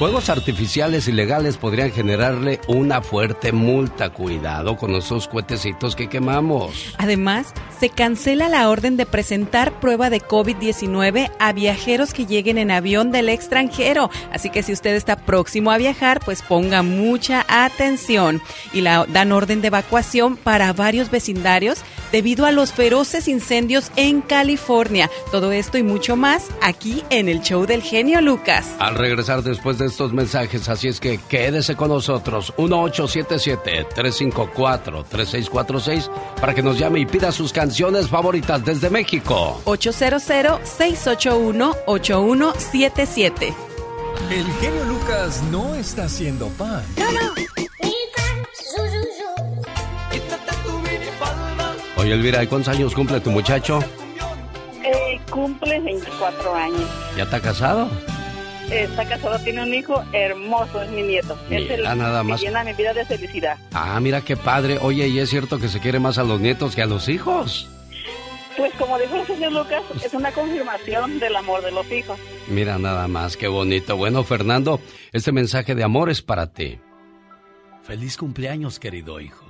Juegos artificiales ilegales podrían generarle una fuerte multa. Cuidado con esos cuetecitos que quemamos. Además, se cancela la orden de presentar prueba de COVID-19 a viajeros que lleguen en avión del extranjero. Así que si usted está próximo a viajar, pues ponga mucha atención. Y la dan orden de evacuación para varios vecindarios debido a los feroces incendios en California. Todo esto y mucho más aquí en el show del genio Lucas. Al regresar después de estos mensajes, así es que quédese con nosotros. 1877-354-3646 para que nos llame y pida sus canciones favoritas desde México. 800-681-8177. El genio Lucas no está haciendo pan. Oye, Elvira, ¿y cuántos años cumple tu muchacho? Eh, cumple 24 años. ¿Ya está casado? Está casado, tiene un hijo hermoso, es mi nieto. es Mira, el nada más. que llena mi vida de felicidad. Ah, mira qué padre. Oye, ¿y es cierto que se quiere más a los nietos que a los hijos? Pues como dijo el señor Lucas, es una confirmación del amor de los hijos. Mira nada más, qué bonito. Bueno, Fernando, este mensaje de amor es para ti. Feliz cumpleaños, querido hijo.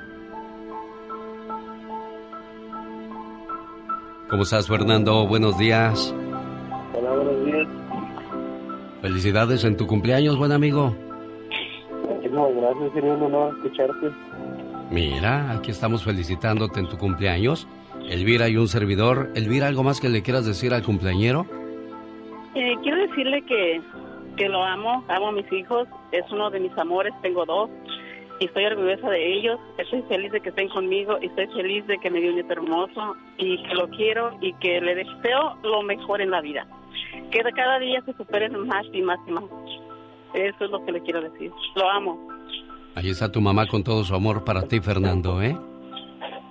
¿Cómo estás, Fernando? Buenos días. Hola, buenos días. Felicidades en tu cumpleaños, buen amigo. Muchísimas gracias, sería un honor escucharte. Mira, aquí estamos felicitándote en tu cumpleaños. Elvira y un servidor. Elvira, ¿algo más que le quieras decir al cumpleañero? Eh, quiero decirle que, que lo amo, amo a mis hijos, es uno de mis amores, tengo dos, y estoy orgullosa de ellos, estoy feliz de que estén conmigo, y estoy feliz de que me dio un nieto hermoso, y que lo quiero, y que le deseo lo mejor en la vida. Que de cada día se superen más y más y más. Eso es lo que le quiero decir. Lo amo. Ahí está tu mamá con todo su amor para ti, Fernando, ¿eh?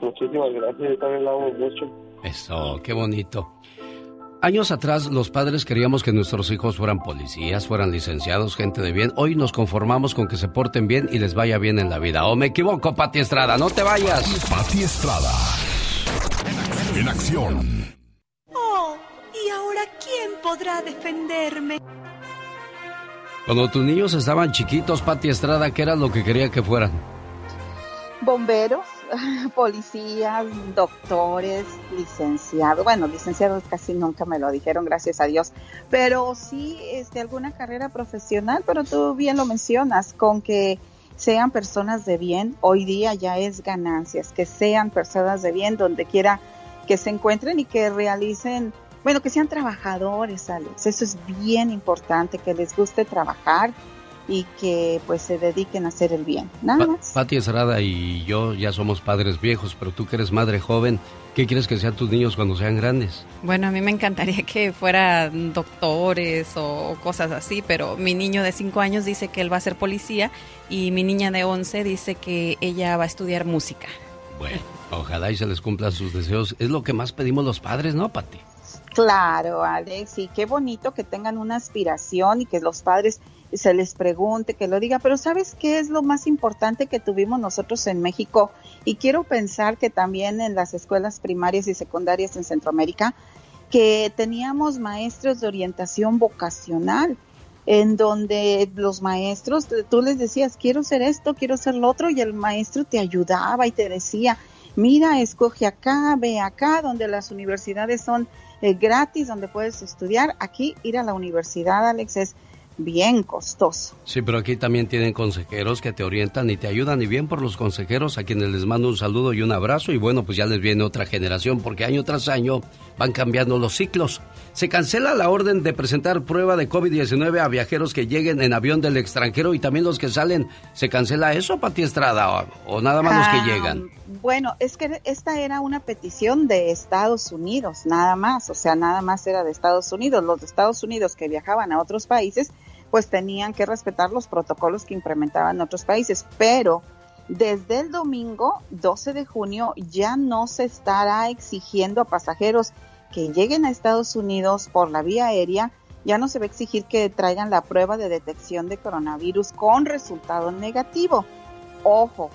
Muchísimas gracias, yo también la amo mucho. Eso, qué bonito. Años atrás los padres queríamos que nuestros hijos fueran policías, fueran licenciados, gente de bien. Hoy nos conformamos con que se porten bien y les vaya bien en la vida. ¿O me equivoco, Pati Estrada? No te vayas. Pati Estrada. En acción. Oh, ¿y ahora quién podrá defenderme? Cuando tus niños estaban chiquitos, Pati Estrada, ¿qué era lo que quería que fueran? Bomberos, policías, doctores, licenciados. Bueno, licenciados casi nunca me lo dijeron, gracias a Dios. Pero sí, este, alguna carrera profesional, pero tú bien lo mencionas, con que sean personas de bien, hoy día ya es ganancias, que sean personas de bien donde quiera que se encuentren y que realicen, bueno, que sean trabajadores, Alex. Eso es bien importante, que les guste trabajar y que pues se dediquen a hacer el bien. Nada Pa- más. Pati Estrada y yo ya somos padres viejos, pero tú que eres madre joven, ¿qué quieres que sean tus niños cuando sean grandes? Bueno, a mí me encantaría que fueran doctores o cosas así, pero mi niño de 5 años dice que él va a ser policía y mi niña de 11 dice que ella va a estudiar música. Bueno, ojalá y se les cumplan sus deseos. Es lo que más pedimos los padres, ¿no, Pati? Claro, Alex, y qué bonito que tengan una aspiración y que los padres se les pregunte, que lo diga, pero ¿sabes qué es lo más importante que tuvimos nosotros en México? Y quiero pensar que también en las escuelas primarias y secundarias en Centroamérica, que teníamos maestros de orientación vocacional. en donde los maestros, tú les decías, quiero ser esto, quiero ser lo otro, y el maestro te ayudaba y te decía, mira, escoge acá, ve acá, donde las universidades son eh, gratis, donde puedes estudiar. Aquí ir a la universidad, Alex, es bien costoso. Sí, pero aquí también tienen consejeros que te orientan y te ayudan y bien por los consejeros a quienes les mando un saludo y un abrazo y bueno, pues ya les viene otra generación porque año tras año van cambiando los ciclos. Se cancela la orden de presentar prueba de COVID-19 a viajeros que lleguen en avión del extranjero y también los que salen. ¿Se cancela eso, Pati Estrada, o, nada más los que Ah, llegan? Bueno, es que esta era una petición de Estados Unidos, nada más, o sea, nada más era de Estados Unidos. Los de Estados Unidos que viajaban a otros países, pues tenían que respetar los protocolos que implementaban otros países, pero desde el domingo 12 de junio ya no se estará exigiendo a pasajeros que lleguen a Estados Unidos por la vía aérea, ya no se va a exigir que traigan la prueba de detección de coronavirus con resultado negativo. Ojo,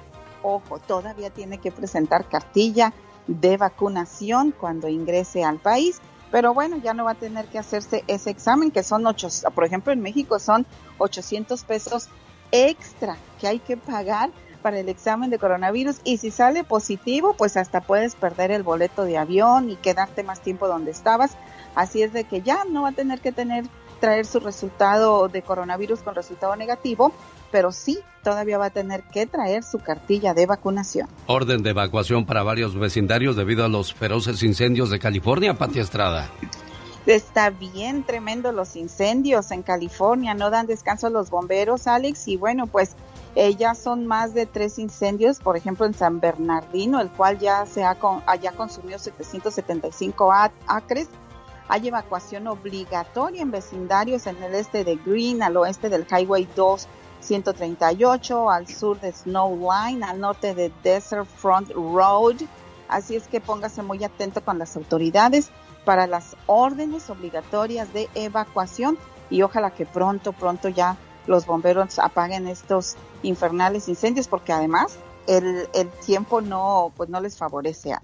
ojo, todavía tiene que presentar cartilla de vacunación cuando ingrese al país, pero bueno, ya no va a tener que hacerse ese examen, que son ocho, por ejemplo, en México son 800 pesos extra que hay que pagar para el examen de coronavirus y si sale positivo, pues hasta puedes perder el boleto de avión y quedarte más tiempo donde estabas. Así es de que ya no va a tener que tener traer su resultado de coronavirus con resultado negativo, pero sí todavía va a tener que traer su cartilla de vacunación. Orden de evacuación para varios vecindarios debido a los feroces incendios de California, Pati Estrada. Está bien tremendo los incendios en California, no dan descanso a los bomberos, Alex, y bueno, pues eh, ya son más de tres incendios, por ejemplo en San Bernardino, el cual ya se ha con, allá consumió 775 a- acres. Hay evacuación obligatoria en vecindarios en el este de Green, al oeste del Highway 2 138, al sur de Snow Line, al norte de Desert Front Road. Así es que póngase muy atento con las autoridades para las órdenes obligatorias de evacuación y ojalá que pronto, pronto ya los bomberos apaguen estos infernales incendios porque además el, el tiempo no, pues no les favorece a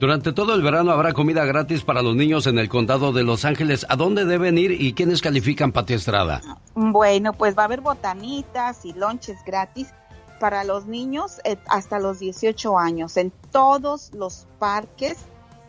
Durante todo el verano habrá comida gratis para los niños en el condado de Los Ángeles. ¿A dónde deben ir y quiénes califican, Pati Estrada? Bueno, pues va a haber botanitas y lonches gratis para los niños eh, hasta los 18 años en todos los parques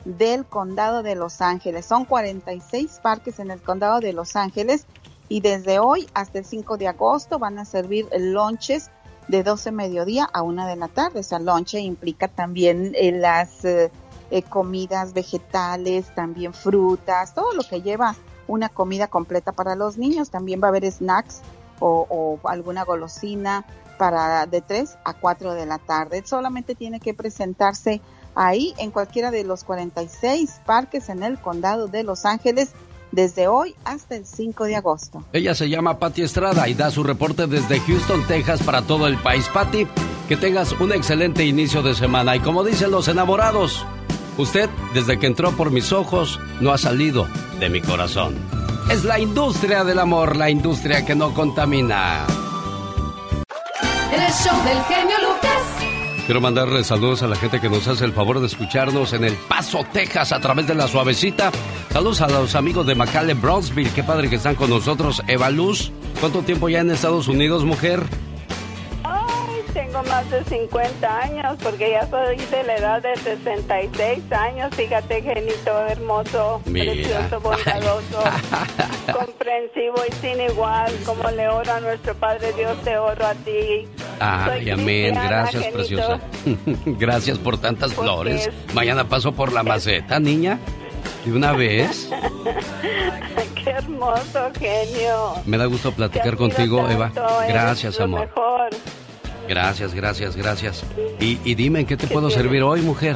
del condado de Los Ángeles. Son 46 parques en el condado de Los Ángeles y desde hoy hasta el 5 de agosto van a servir lonches de 12 mediodía a 1 de la tarde. Esa lonche implica también eh, las eh, eh, comidas vegetales, también frutas, todo lo que lleva una comida completa para los niños. También va a haber snacks o, alguna golosina para de 3 a 4 de la tarde. Solamente tiene que presentarse ahí en cualquiera de los 46 parques en el condado de Los Ángeles desde hoy hasta el 5 de agosto. Ella se llama Pati Estrada y da su reporte desde Houston, Texas para todo el país. Pati, que tengas un excelente inicio de semana y como dicen los enamorados, usted desde que entró por mis ojos no ha salido de mi corazón. Es la industria del amor, la industria que no contamina. El show del genio Lucas. Quiero mandarle saludos a la gente que nos hace el favor de escucharnos en El Paso, Texas, a través de la suavecita. Saludos a los amigos de McAllen, Brownsville. Qué padre que están con nosotros. Eva Luz, ¿cuánto tiempo ya en Estados Unidos, mujer? Tengo más de 50 años porque ya soy de la edad de 66 años. Fíjate, genito hermoso, Mira. precioso, bondadoso, comprensivo y sin igual. Como le oro a nuestro Padre Dios, te oro a ti. Ay, amén. Gracias, genito. preciosa. Gracias por tantas Porque flores. es- Mañana paso por la maceta, niña. De una vez. Qué hermoso, genio. Me da gusto platicar contigo, tanto, Eva. Gracias, amor. mejor. Gracias, gracias, gracias. Y, y dime, ¿en qué te puedo servir hoy, mujer?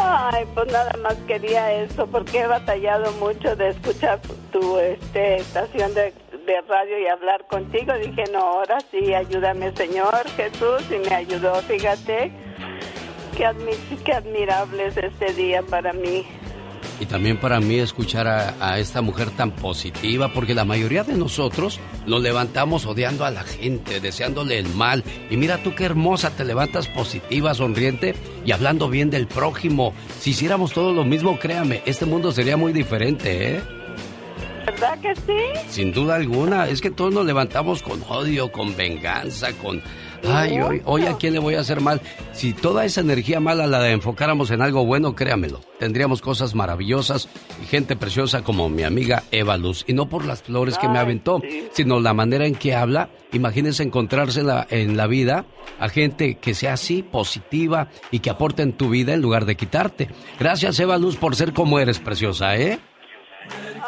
Ay, pues nada más quería eso, porque he batallado mucho de escuchar tu este, estación de, de radio y hablar contigo. Dije, no, ahora sí, ayúdame, Señor Jesús, y me ayudó, fíjate. Qué, admi- qué admirable es este día para mí. Y también para mí escuchar a, a esta mujer tan positiva, porque la mayoría de nosotros nos levantamos odiando a la gente, deseándole el mal. Y mira tú qué hermosa, te levantas positiva, sonriente y hablando bien del prójimo. Si hiciéramos todo lo mismo, créame, este mundo sería muy diferente, ¿eh? ¿Verdad que sí? Sin duda alguna, es que todos nos levantamos con odio, con venganza, con... Ay, hoy, hoy a quién le voy a hacer mal. Si toda esa energía mala la enfocáramos en algo bueno, créamelo, tendríamos cosas maravillosas y gente preciosa como mi amiga Eva Luz. Y no por las flores que me aventó, sino la manera en que habla. Imagínense encontrarse en la, en la vida a gente que sea así, positiva y que aporte en tu vida en lugar de quitarte. Gracias, Eva Luz, por ser como eres, preciosa, ¿eh?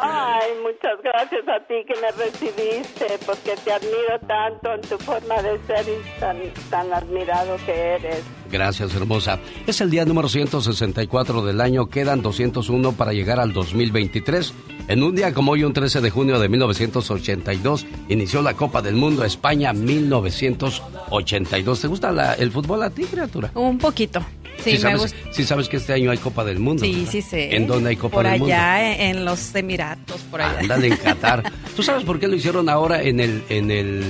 Ay, muchas gracias a ti que me recibiste, porque te admiro tanto en tu forma de ser y tan, tan admirado que eres. Gracias, hermosa. Es el día número 164 del año. Quedan 201 para llegar al 2023. En un día como hoy, un 13 de junio de 1982, inició la Copa del Mundo España 1982. ¿Te gusta la- el fútbol a ti, criatura? Un poquito. Sí, me sabes, sí sabes que este año hay Copa del Mundo. Sí, ¿verdad? sí sé. ¿En dónde hay Copa por del Mundo? allá, en, los Emiratos, por allá. Ándale en Qatar. ¿Tú sabes por qué lo hicieron ahora en el, en el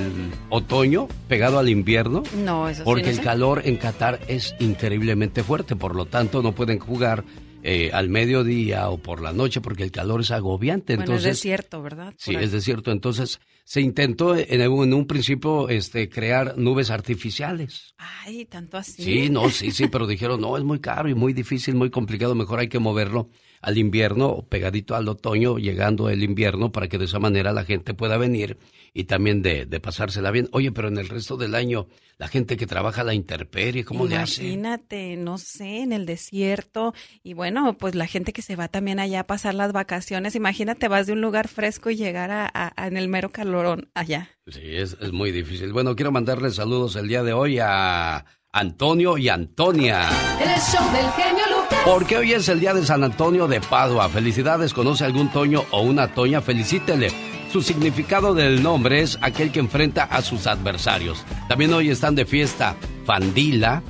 otoño, pegado al invierno? No, eso sí Porque no el sé. calor en Qatar es increíblemente fuerte, por lo tanto no pueden jugar eh, al mediodía o por la noche porque el calor es agobiante. Bueno, Entonces, es desierto, ¿verdad? Sí, Por ahí. es desierto. Entonces se intentó en, un- en un principio este, crear nubes artificiales. Ay, tanto así. Sí, no, sí, sí, pero dijeron, no, es muy caro y muy difícil, muy complicado, mejor hay que moverlo al invierno o pegadito al otoño, llegando el invierno, para que de esa manera la gente pueda venir y también de, de pasársela bien. Oye, pero en el resto del año, la gente que trabaja a la intemperie, ¿cómo le hace? Imagínate, no sé, en el desierto. Y bueno, pues la gente que se va también allá a pasar las vacaciones. Imagínate, vas de un lugar fresco y llegar a, a- a- en el mero calorón allá. Sí, es, es muy difícil. Bueno, quiero mandarles saludos el día de hoy a Antonio y Antonia. El show del genio. Porque hoy es el día de San Antonio de Padua. Felicidades, conoce algún Toño o una Toña, felicítele. Su significado del nombre es aquel que enfrenta a sus adversarios. También hoy están de fiesta Fandila,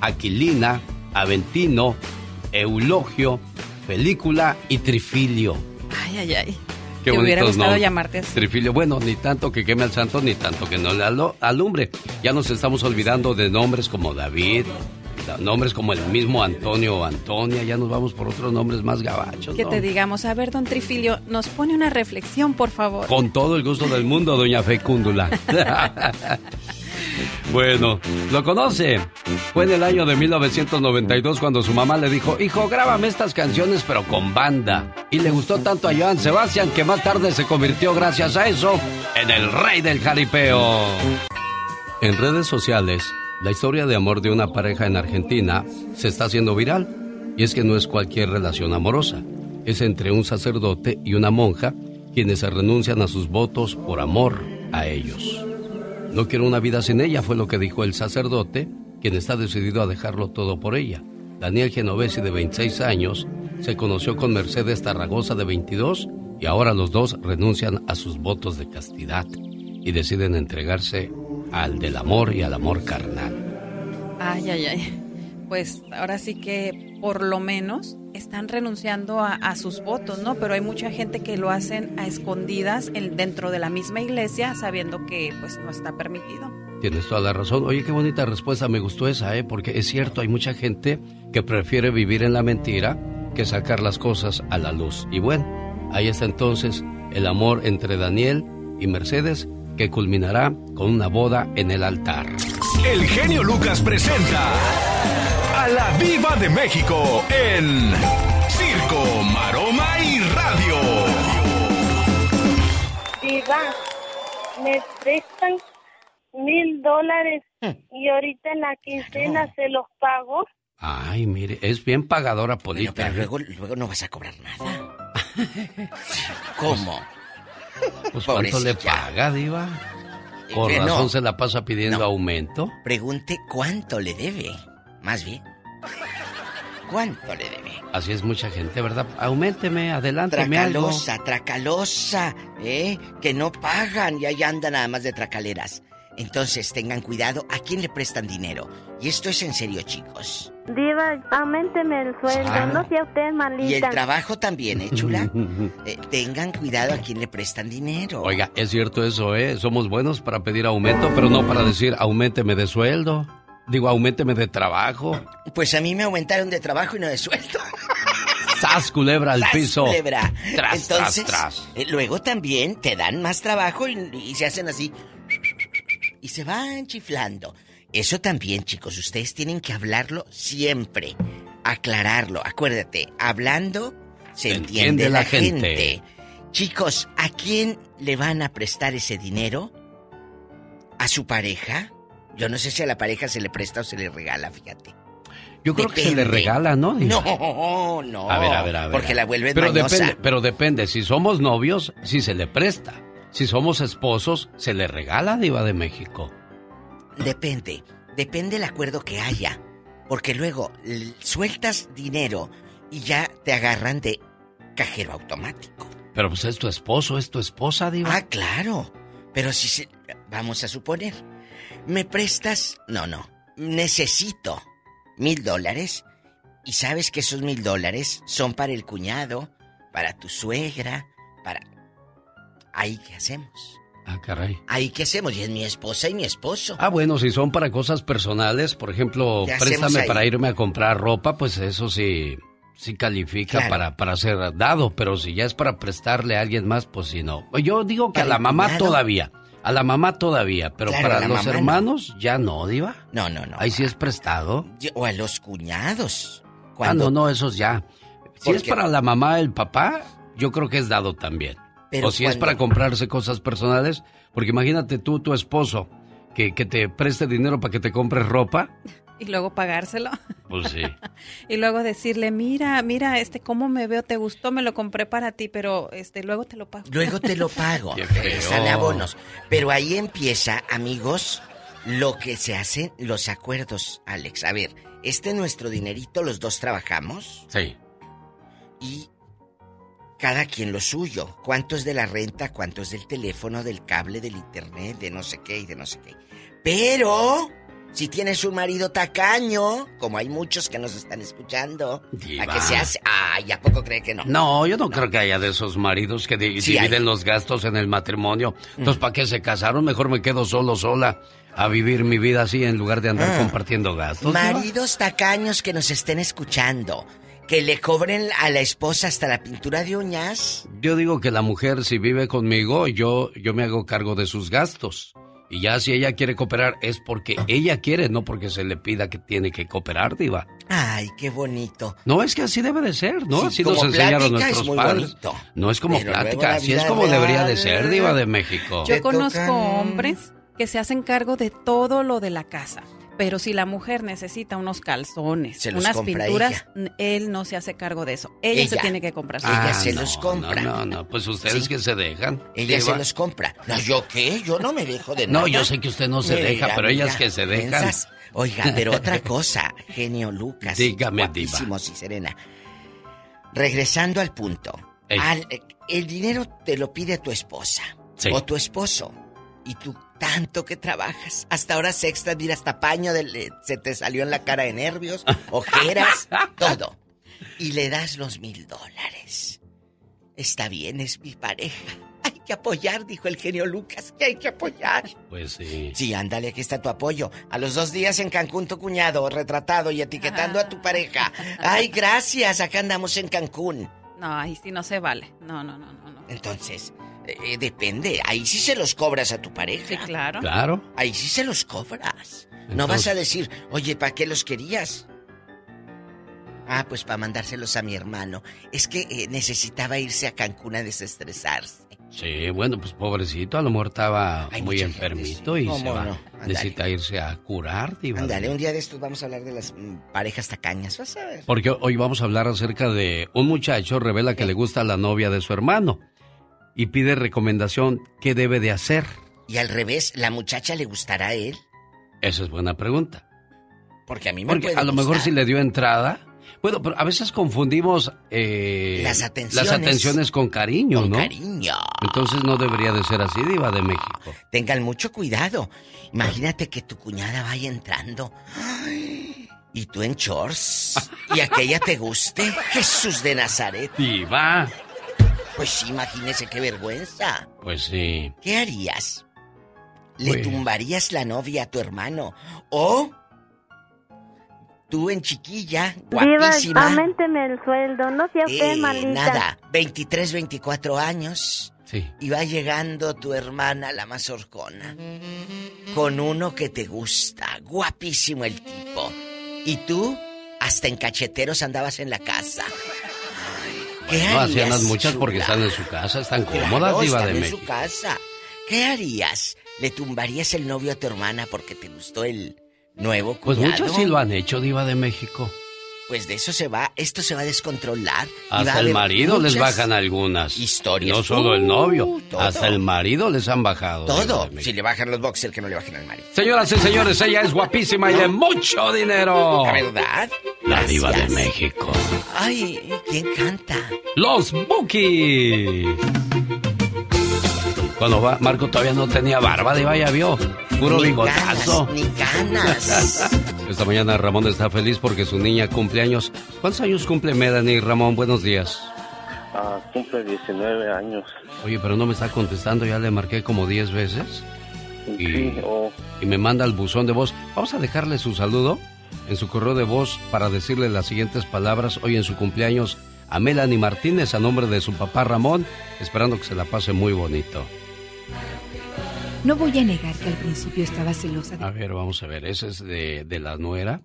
Aquilina, Aventino, Eulogio, Película y Trifilio. Ay, ay, ay. Qué Te hubiera gustado nombres. llamarte así. Trifilio, bueno, ni tanto que queme al santo, ni tanto que no le alumbre. Ya nos estamos olvidando de nombres como David, da- nombres como el mismo Antonio o Antonia, ya nos vamos por otros nombres más gabachos. Que ¿no? te digamos, a ver, don Trifilio, nos pone una reflexión, por favor. Con todo el gusto del mundo, doña Fecúndula. bueno, ¿lo conoce? Fue en el año de 1992 cuando su mamá le dijo, hijo, grábame estas canciones pero con banda. Y le gustó tanto a Joan Sebastián que más tarde se convirtió gracias a eso en el rey del jaripeo. En redes sociales, la historia de amor de una pareja en Argentina se está haciendo viral. Y es que no es cualquier relación amorosa. Es entre un sacerdote y una monja quienes se renuncian a sus votos por amor a ellos. No quiero una vida sin ella, fue lo que dijo el sacerdote, quien está decidido a dejarlo todo por ella. Daniel Genovesi, de 26 años, se conoció con Mercedes Tarragosa, de 22, y ahora los dos renuncian a sus votos de castidad y deciden entregarse al del amor y al amor carnal. Ay, ay, ay. Pues ahora sí que por lo menos están renunciando a, a sus votos, ¿no? Pero hay mucha gente que lo hacen a escondidas en- dentro de la misma iglesia sabiendo que pues no está permitido. Tienes toda la razón. Oye, qué bonita respuesta, me gustó esa, ¿eh? Porque es cierto, hay mucha gente que prefiere vivir en la mentira que sacar las cosas a la luz. Y bueno, ahí está entonces el amor entre Daniel y Mercedes que culminará con una boda en el altar. El genio Lucas presenta a la Viva de México en Circo, Maroma y Radio. Diva, me prestan mil dólares y ahorita en la quincena se los pago. Ay, mire, es bien pagadora Polita. pero ¿eh? luego, luego no vas a cobrar nada. ¿Cómo? Pues cuánto le paga, Diva. Por Eh, no. razón se la pasa pidiendo aumento. Pregunte cuánto le debe. Más bien. ¿Cuánto le debe? Así es mucha gente, ¿verdad? Auménteme, adelánteme algo. Tracalosa, tracalosa, ¿eh? Que no pagan y ahí andan nada más de tracaleras. Entonces tengan cuidado a quién le prestan dinero. Y esto es en serio, chicos. Diva, aumenteme el sueldo, Ah. no sea usted malita. Y el trabajo también, ¿eh, chula? Eh, tengan cuidado a quién le prestan dinero. Oiga, es cierto eso, ¿eh? Somos buenos para pedir aumento, pero no para decir auménteme de sueldo. Digo, auménteme de trabajo. Pues a mí me aumentaron de trabajo y no de sueldo. ¡Sas, culebra al ¡Sas, piso! culebra! Tras, Entonces, tras, tras. eh, luego también te dan más trabajo y, y se hacen así. Y se van chiflando. Eso también, chicos, ustedes tienen que hablarlo siempre. Aclararlo. Acuérdate, hablando se entiende, entiende la, gente. gente. Chicos, ¿a quién le van a prestar ese dinero? ¿A su pareja? Yo no sé si a la pareja se le presta o se le regala, fíjate. Yo creo que se le regala, ¿no? No, no. A ver, a ver, a ver. Porque la vuelves pero mañosa. depende, pero depende. Si somos novios, sí se le presta. Si somos esposos, se le regala Diva de México. Depende, depende el acuerdo que haya. Porque luego sueltas dinero y ya te agarran de cajero automático. Pero pues es tu esposo, es tu esposa, Diva. Ah, claro. Pero si se... Vamos a suponer. ¿Me prestas? No, no. Necesito mil dólares. Y sabes que esos mil dólares son para el cuñado, para tu suegra, para... Ahí qué hacemos. Ah, caray. Ahí qué hacemos. Y es mi esposa y mi esposo. Ah, bueno, si son para cosas personales, por ejemplo, ¿Qué hacemos préstame para irme a comprar ropa, pues eso sí, sí califica Claro. para, para ser dado, pero si ya es para prestarle a alguien más, pues sí, no. Yo digo que a la mamá todavía, a la mamá todavía, pero Claro, para los no. hermanos ya no, Diva. No, no, no. Ahí sí es prestado. O a los cuñados. Ah, Cuando- no, no, esos ya. Si es para la mamá, el papá, yo creo que es dado también. Pero o si es para comprarse cosas personales, porque imagínate tú, tu esposo, que, que te preste dinero para que te compres ropa, Y luego pagárselo. pues sí. Y luego decirle, mira, mira, este, cómo me veo, te gustó, me lo compré para ti, pero este, luego te lo pago. Luego te lo pago. Qué feo. Sale abonos. Pero ahí empieza, amigos, lo que se hacen los acuerdos, Alex. A ver, este es nuestro dinerito, los dos trabajamos Sí. y cada quien lo suyo. ¿Cuánto es de la renta? ¿Cuánto es del teléfono, del cable, del internet, de no sé qué y de no sé qué? Pero, si tienes un marido tacaño, como hay muchos que nos están escuchando, Diva. ¿a qué se hace? Ay, ¿a poco cree que no? No, yo no, creo que haya de esos maridos que di- Sí dividen hay. Mm. los gastos en el matrimonio. Entonces, ¿para qué se casaron? Mejor me quedo solo, sola, a vivir mi vida así en lugar de andar Ah. compartiendo gastos. ¿no? Maridos tacaños que nos estén escuchando, que le cobren a la esposa hasta la pintura de uñas. Yo digo que la mujer, si vive conmigo, yo, yo me hago cargo de sus gastos. Y ya si ella quiere cooperar, es porque ella quiere, no porque se le pida que tiene que cooperar, Diva. Ay, qué bonito. No, es que así debe de ser, ¿no? Sí, así como nos enseñaron nuestros es muy padres. bonito. No es como plática, así es como debería de real. ser, Diva de México. Yo conozco tocan- hombres que se hacen cargo de todo lo de la casa. Pero si la mujer necesita unos calzones, Se los unas pinturas, ella. él no se hace cargo de eso. Ella, se tiene que comprar sus Ella Ah, se no, los compra. No, no, no, pues ustedes Sí. que se dejan. Ella Diva. se los compra. No, ¿yo qué? Yo no me dejo de No, nada. yo sé que usted no se Mira, deja, pero ellas que se dejan. Oiga, pero otra cosa, genio Lucas. Dígame, guapísimos y Serena. Regresando al punto. Al- el dinero te lo pide tu esposa. Sí. O tu esposo. Y tú tanto que trabajas. Hasta horas extras, mira, hasta paño se te salió en la cara de nervios, ojeras, todo. Y le das los mil dólares. Está bien, es mi pareja. Hay que apoyar, dijo el genio Lucas, que hay que apoyar. Pues sí. Sí, ándale, aquí está tu apoyo. A los dos días en Cancún tu cuñado, retratado y etiquetando a tu pareja. Ay, gracias, acá andamos en Cancún. No, ahí sí no se vale. No, no, no, no. no. Entonces, eh, depende, ahí sí se los cobras a tu pareja. Sí, claro. Claro. Ahí sí se los cobras. No vas a decir, oye, ¿para qué los querías? Ah, pues para mandárselos a mi hermano. Es que eh, necesitaba irse a Cancún a desestresarse. Sí, bueno, pues pobrecito, a lo mejor estaba Hay muy enfermito gente, y. Necesita irse a curar. Ándale, un día de estos vamos a hablar de las mm, parejas tacañas. Vas a ver. Porque hoy vamos a hablar acerca de un muchacho revela que le gusta a la novia de su hermano y pide recomendación qué debe de hacer. Y al revés, ¿la muchacha le gustará a él? Esa es buena pregunta. Porque a mí me Porque puede a lo mejor si le dio entrada. Bueno, pero a veces confundimos eh, Las atenciones. las atenciones con cariño, Con ¿no? cariño. Entonces no debería de ser así, Diva de México. Tengan mucho cuidado. Imagínate que tu cuñada vaya entrando. Ay, Y tú en shorts. Y aquella te guste. Jesús de Nazaret. Diva. Pues sí, imagínese qué vergüenza. Pues sí. ¿Qué harías? ¿Le Pues- tumbarías la novia a tu hermano? ¿O tú en chiquilla, Diva, guapísima. auménteme el sueldo, no sea usted Eh, malita. nada, 23, 24 años. Sí. Y va llegando tu hermana, la mazorcona, con uno que te gusta, guapísimo el tipo. Y tú, hasta en cacheteros andabas en la casa. ¿Qué No hacían las muchas porque están en su casa, están Claro, cómodas, Diva están de en México. su casa. ¿Qué harías? ¿Le tumbarías el novio a tu hermana porque te gustó el nuevo Pues cuñado? muchas sí lo han hecho, Diva de México. Pues de eso se va, esto se va a descontrolar. va Hasta el marido les bajan algunas. historias. No solo el novio, Uh, todo. hasta el marido les han bajado. Todo. de. Si le bajan los boxers, que no le bajen al marido. Señoras y señores, ella es guapísima y de mucho dinero. ¿La verdad? La diva de. México. Ay, ¿quién canta? Los Bookies. Cuando va, Marco todavía no tenía barba, Diva ya vio. Puro Ni bigotazo. ganas, ni ganas. Esta mañana Ramón está feliz porque su niña cumple años. ¿Cuántos años cumple Melanie, Ramón? Buenos días. Ah, cumple 19 años. Oye, pero no me está contestando, ya le marqué como 10 veces. Y, Sí, oh. y me manda el buzón de voz. Vamos a dejarle su saludo en su correo de voz para decirle las siguientes palabras hoy en su cumpleaños a Melanie Martínez a nombre de su papá Ramón, esperando que se la pase muy bonito. No voy a negar que al principio estaba celosa de A ver, vamos a ver, ese es de, de la nuera.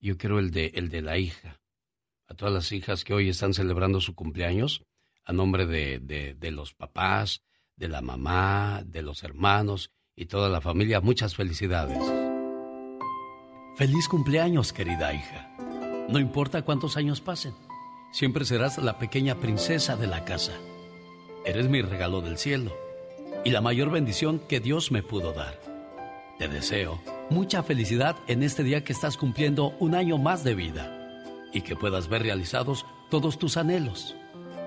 Yo quiero el de, el de la hija. A todas las hijas que hoy están celebrando su cumpleaños, a nombre de, de, de los papás, de la mamá, de los hermanos y toda la familia, muchas felicidades. Feliz cumpleaños, querida hija. No importa cuántos años pasen, siempre serás la pequeña princesa de la casa. Eres mi regalo del cielo y la mayor bendición que Dios me pudo dar. Te deseo mucha felicidad en este día que estás cumpliendo un año más de vida y que puedas ver realizados todos tus anhelos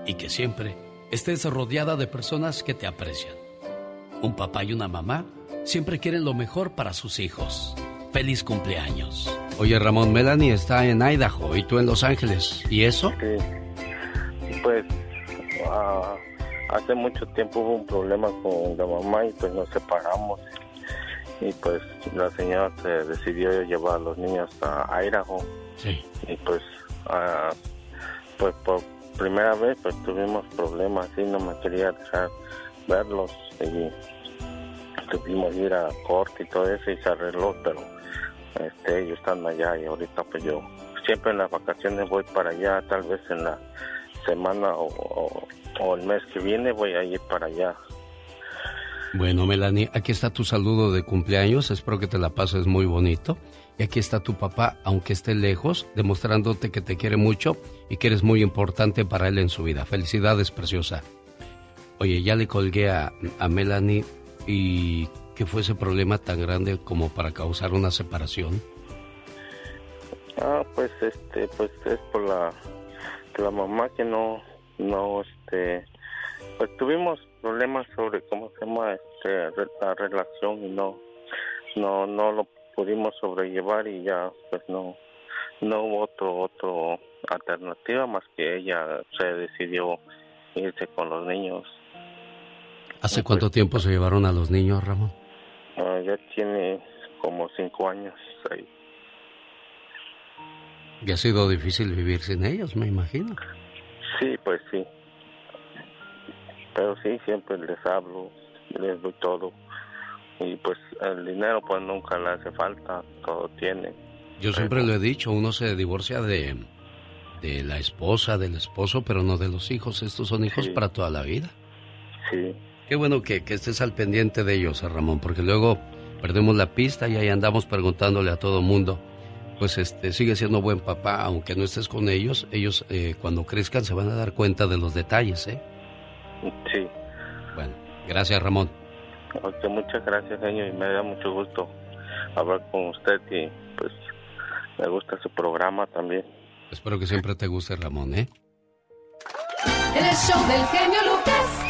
y que siempre estés rodeada de personas que te aprecian. Un papá y una mamá siempre quieren lo mejor para sus hijos. Feliz cumpleaños. Oye, Ramón, Melanie está en Idaho y tú en Los Ángeles. ¿Y eso? Pues ah, hace mucho tiempo hubo un problema con la mamá y pues nos separamos. Y pues la señora se decidió llevar a los niños a Idaho. Sí. Y pues, ah, pues por primera vez pues tuvimos problemas y no me quería dejar verlos. Y tuvimos que ir a corte y todo eso y se arregló, pero este, ellos están allá y ahorita pues yo siempre en las vacaciones voy para allá, tal vez en la semana o, o- o el mes que viene voy a ir para allá. Bueno, Melanie, aquí está tu saludo de cumpleaños. Espero que te la pases muy bonito. Y aquí está tu papá, aunque esté lejos, demostrándote que te quiere mucho y que eres muy importante para él en su vida. Felicidades, preciosa. Oye, ya le colgué a, a Melanie y que fue ese problema tan grande como para causar una separación. Ah, pues este, pues es por la, la mamá que no, no, este, pues tuvimos problemas sobre cómo se llama, este, la relación y no, no, no lo pudimos sobrellevar y ya, pues no, no hubo otro, otro alternativa más que ella se decidió irse con los niños. ¿Hace cuánto tiempo se llevaron a los niños, Ramón? Ah, ya tiene como cinco años ahí. Y ha sido difícil vivir sin ellos, me imagino. Sí, pues sí. Pero sí, siempre les hablo, les doy todo. Y pues el dinero pues nunca le hace falta, todo tiene. Yo siempre lo he dicho, uno se divorcia de, de la esposa, del esposo, pero no de los hijos. Estos son hijos Sí. para toda la vida. Sí. Qué bueno que, que estés al pendiente de ellos, eh, Ramón, porque luego perdemos la pista y ahí andamos preguntándole a todo mundo. Pues este sigue siendo buen papá, aunque no estés con ellos. Ellos eh, cuando crezcan se van a dar cuenta de los detalles, ¿eh? Sí. Bueno, gracias, Ramón. Ok, muchas gracias, genio, y me da mucho gusto hablar con usted y pues me gusta su programa también. Espero que siempre te guste, Ramón, ¿eh? El show del genio Lucas.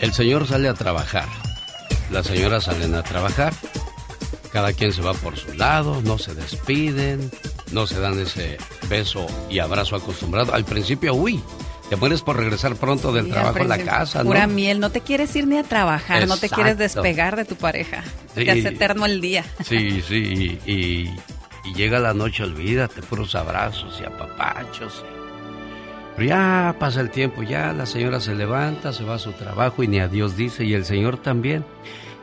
El señor sale a trabajar. Las señoras salen a trabajar. Cada quien se va por su lado, no se despiden, no se dan ese beso y abrazo acostumbrado. Al principio, uy, Te mueres por regresar pronto del Sí, trabajo a la casa, ¿no? Pura miel, no te quieres ir ni a trabajar, no te quieres despegar de tu pareja. Sí. Te hace eterno el día. Sí, sí, y, y- y llega la noche, olvídate, puros abrazos y apapachos. Pero ya pasa el tiempo, ya la señora se levanta, se va a su trabajo y ni adiós dice, y el señor también.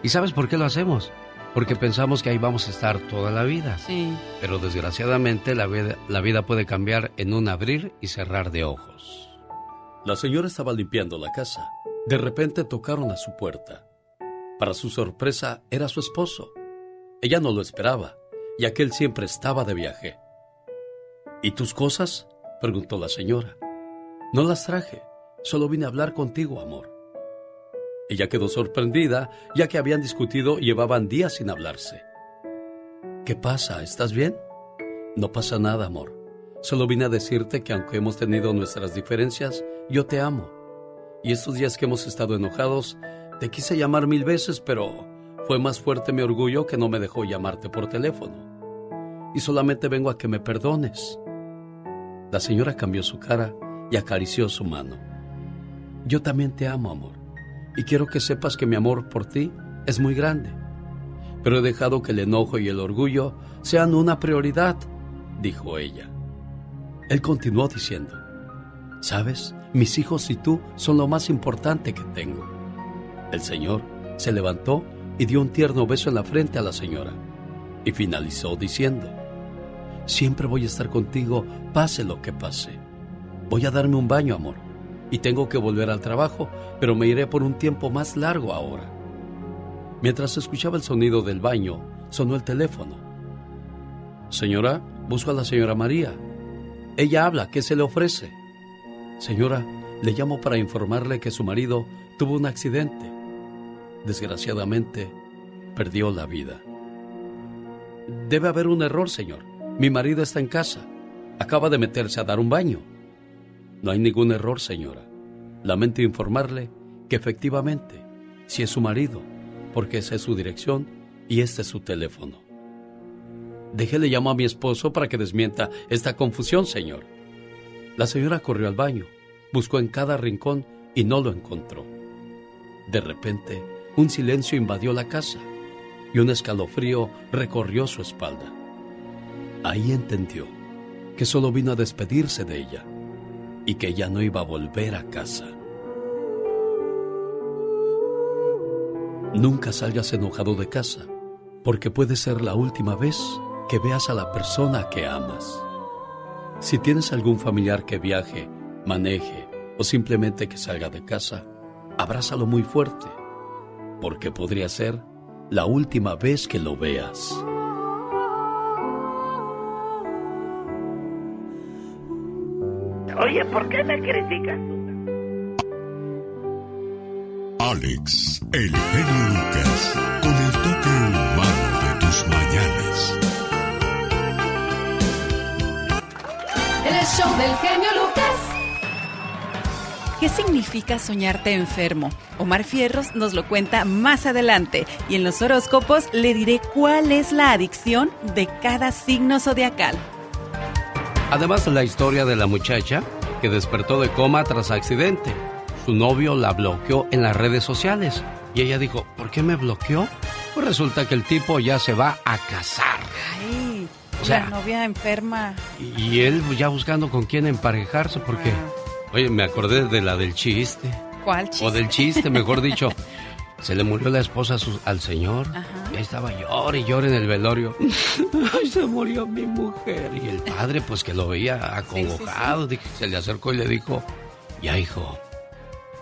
¿Y sabes por qué lo hacemos? Porque pensamos que ahí vamos a estar toda la vida. Sí. Pero desgraciadamente la vida, la vida puede cambiar en un abrir y cerrar de ojos. La señora estaba limpiando la casa. De repente tocaron a su puerta. Para su sorpresa, era su esposo. Ella no lo esperaba, ya que él siempre estaba de viaje. ¿Y tus cosas? preguntó la señora. No las traje, solo vine a hablar contigo, amor. Ella quedó sorprendida, ya que habían discutido y llevaban días sin hablarse. ¿Qué pasa? ¿Estás bien? No pasa nada, amor. Solo vine a decirte que aunque hemos tenido nuestras diferencias, yo te amo. Y estos días que hemos estado enojados, te quise llamar mil veces, pero fue más fuerte mi orgullo que no me dejó llamarte por teléfono. Y solamente vengo a que me perdones. La señora cambió su cara y acarició su mano. Yo también te amo, amor, y quiero que sepas que mi amor por ti es muy grande. Pero he dejado que el enojo y el orgullo sean una prioridad, dijo ella. Él continuó diciendo, Sabes, mis hijos y tú son lo más importante que tengo. El señor se levantó y dio un tierno beso en la frente a la señora y finalizó diciendo, Siempre voy a estar contigo, pase lo que pase. Voy a darme un baño, amor, y tengo que volver al trabajo, pero me iré por un tiempo más largo ahora. Mientras escuchaba el sonido del baño, sonó el teléfono. Señora, busco a la señora María. Ella habla, ¿qué se le ofrece? Señora, le llamo para informarle que su marido tuvo un accidente. Desgraciadamente, perdió la vida. Debe haber un error, señor. Mi marido está en casa. Acaba de meterse a dar un baño. No hay ningún error, señora. Lamento informarle que efectivamente, si es su marido, porque esa es su dirección y este es su teléfono. Déjele llamo a mi esposo para que desmienta esta confusión, señor. La señora corrió al baño, buscó en cada rincón y no lo encontró. De repente, un silencio invadió la casa y un escalofrío recorrió su espalda. Ahí entendió que solo vino a despedirse de ella y que ya no iba a volver a casa. Nunca salgas enojado de casa, porque puede ser la última vez que veas a la persona que amas. Si tienes algún familiar que viaje, maneje o simplemente que salga de casa, abrázalo muy fuerte, porque podría ser la última vez que lo veas. Oye, ¿por qué me criticas? Alex, el genio Lucas, con el toque humano de tus mañanas. El show del genio Lucas. ¿Qué significa soñarte enfermo? Omar Fierros nos lo cuenta más adelante y en los horóscopos le diré cuál es la adicción de cada signo zodiacal. Además de la historia de la muchacha que despertó de coma tras accidente. Su novio la bloqueó en las redes sociales y ella dijo, ¿por qué me bloqueó? Pues resulta que el tipo ya se va a casar. Ay, O sea- la novia enferma. Y él ya buscando con quién emparejarse porque, oye, me acordé de la del chiste. ¿Cuál chiste? O del chiste, mejor dicho. Se le murió la esposa su- al señor. Ajá. Y ahí estaba llore y llore en el velorio. Ay, se murió mi mujer. Y el padre, pues que lo veía acongojado, se le acercó y le dijo, ya hijo,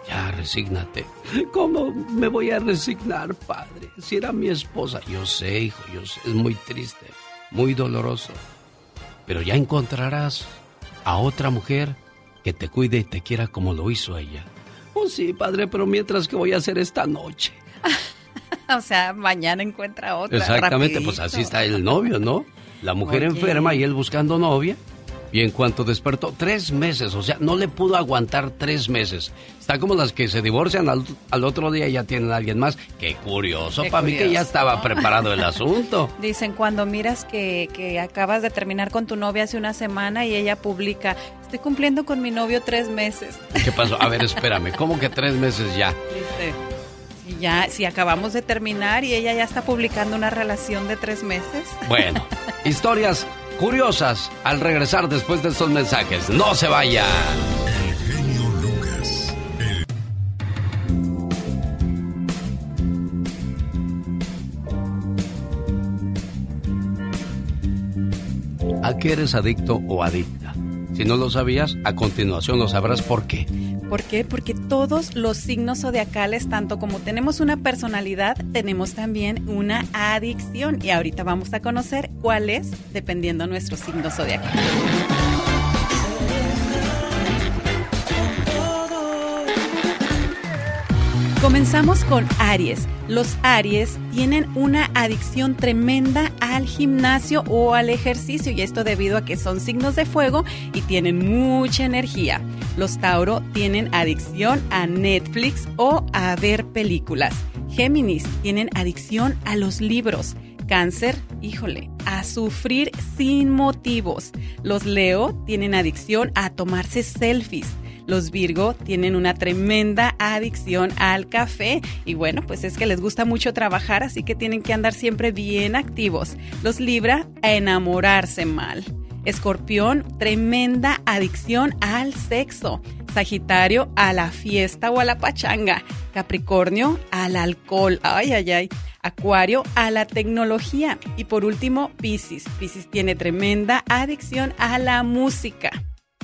ya resígnate. ¿Cómo me voy a resignar, padre? Si era mi esposa. Yo sé, hijo, yo sé, es muy triste, muy doloroso. Pero ya encontrarás a otra mujer que te cuide y te quiera como lo hizo ella. Oh, sí, padre, pero mientras que voy a hacer esta noche. O sea, mañana encuentra otra. Exactamente, rapidito. pues así está el novio, ¿no? La mujer Oye. enferma y él buscando novia. Y en cuanto despertó, tres meses, o sea, no le pudo aguantar tres meses. Está como las que se divorcian al, al otro día y ya tienen a alguien más. Qué curioso, Qué para mí que ya estaba preparado el asunto. Dicen cuando miras que, que acabas de terminar con tu novia hace una semana y ella publica, estoy cumpliendo con mi novio tres meses. ¿Qué pasó? A ver, espérame, ¿cómo que tres meses ya? Si ya, si acabamos de terminar y ella ya está publicando una relación de tres meses. Bueno, historias curiosas al regresar después de estos mensajes. No se vaya. ¿A qué eres adicto o adicta? Si no lo sabías, a continuación lo sabrás por qué. ¿Por qué? Porque todos los signos zodiacales, tanto como tenemos una personalidad, tenemos también una adicción. Y ahorita vamos a conocer cuál es, dependiendo nuestro signo zodiacal. Comenzamos con Aries. Los Aries tienen una adicción tremenda al gimnasio o al ejercicio y esto debido a que son signos de fuego y tienen mucha energía. Los Tauro tienen adicción a Netflix o a ver películas. Géminis tienen adicción a los libros. Cáncer, híjole, a sufrir sin motivos. Los Leo tienen adicción a tomarse selfies. Los Virgo tienen una tremenda adicción al café y bueno, pues es que les gusta mucho trabajar, así que tienen que andar siempre bien activos. Los Libra a enamorarse mal. Escorpión, tremenda adicción al sexo. Sagitario, a la fiesta o a la pachanga. Capricornio, al alcohol. Ay, ay, ay. Acuario, a la tecnología. Y por último, Piscis. Piscis tiene tremenda adicción a la música.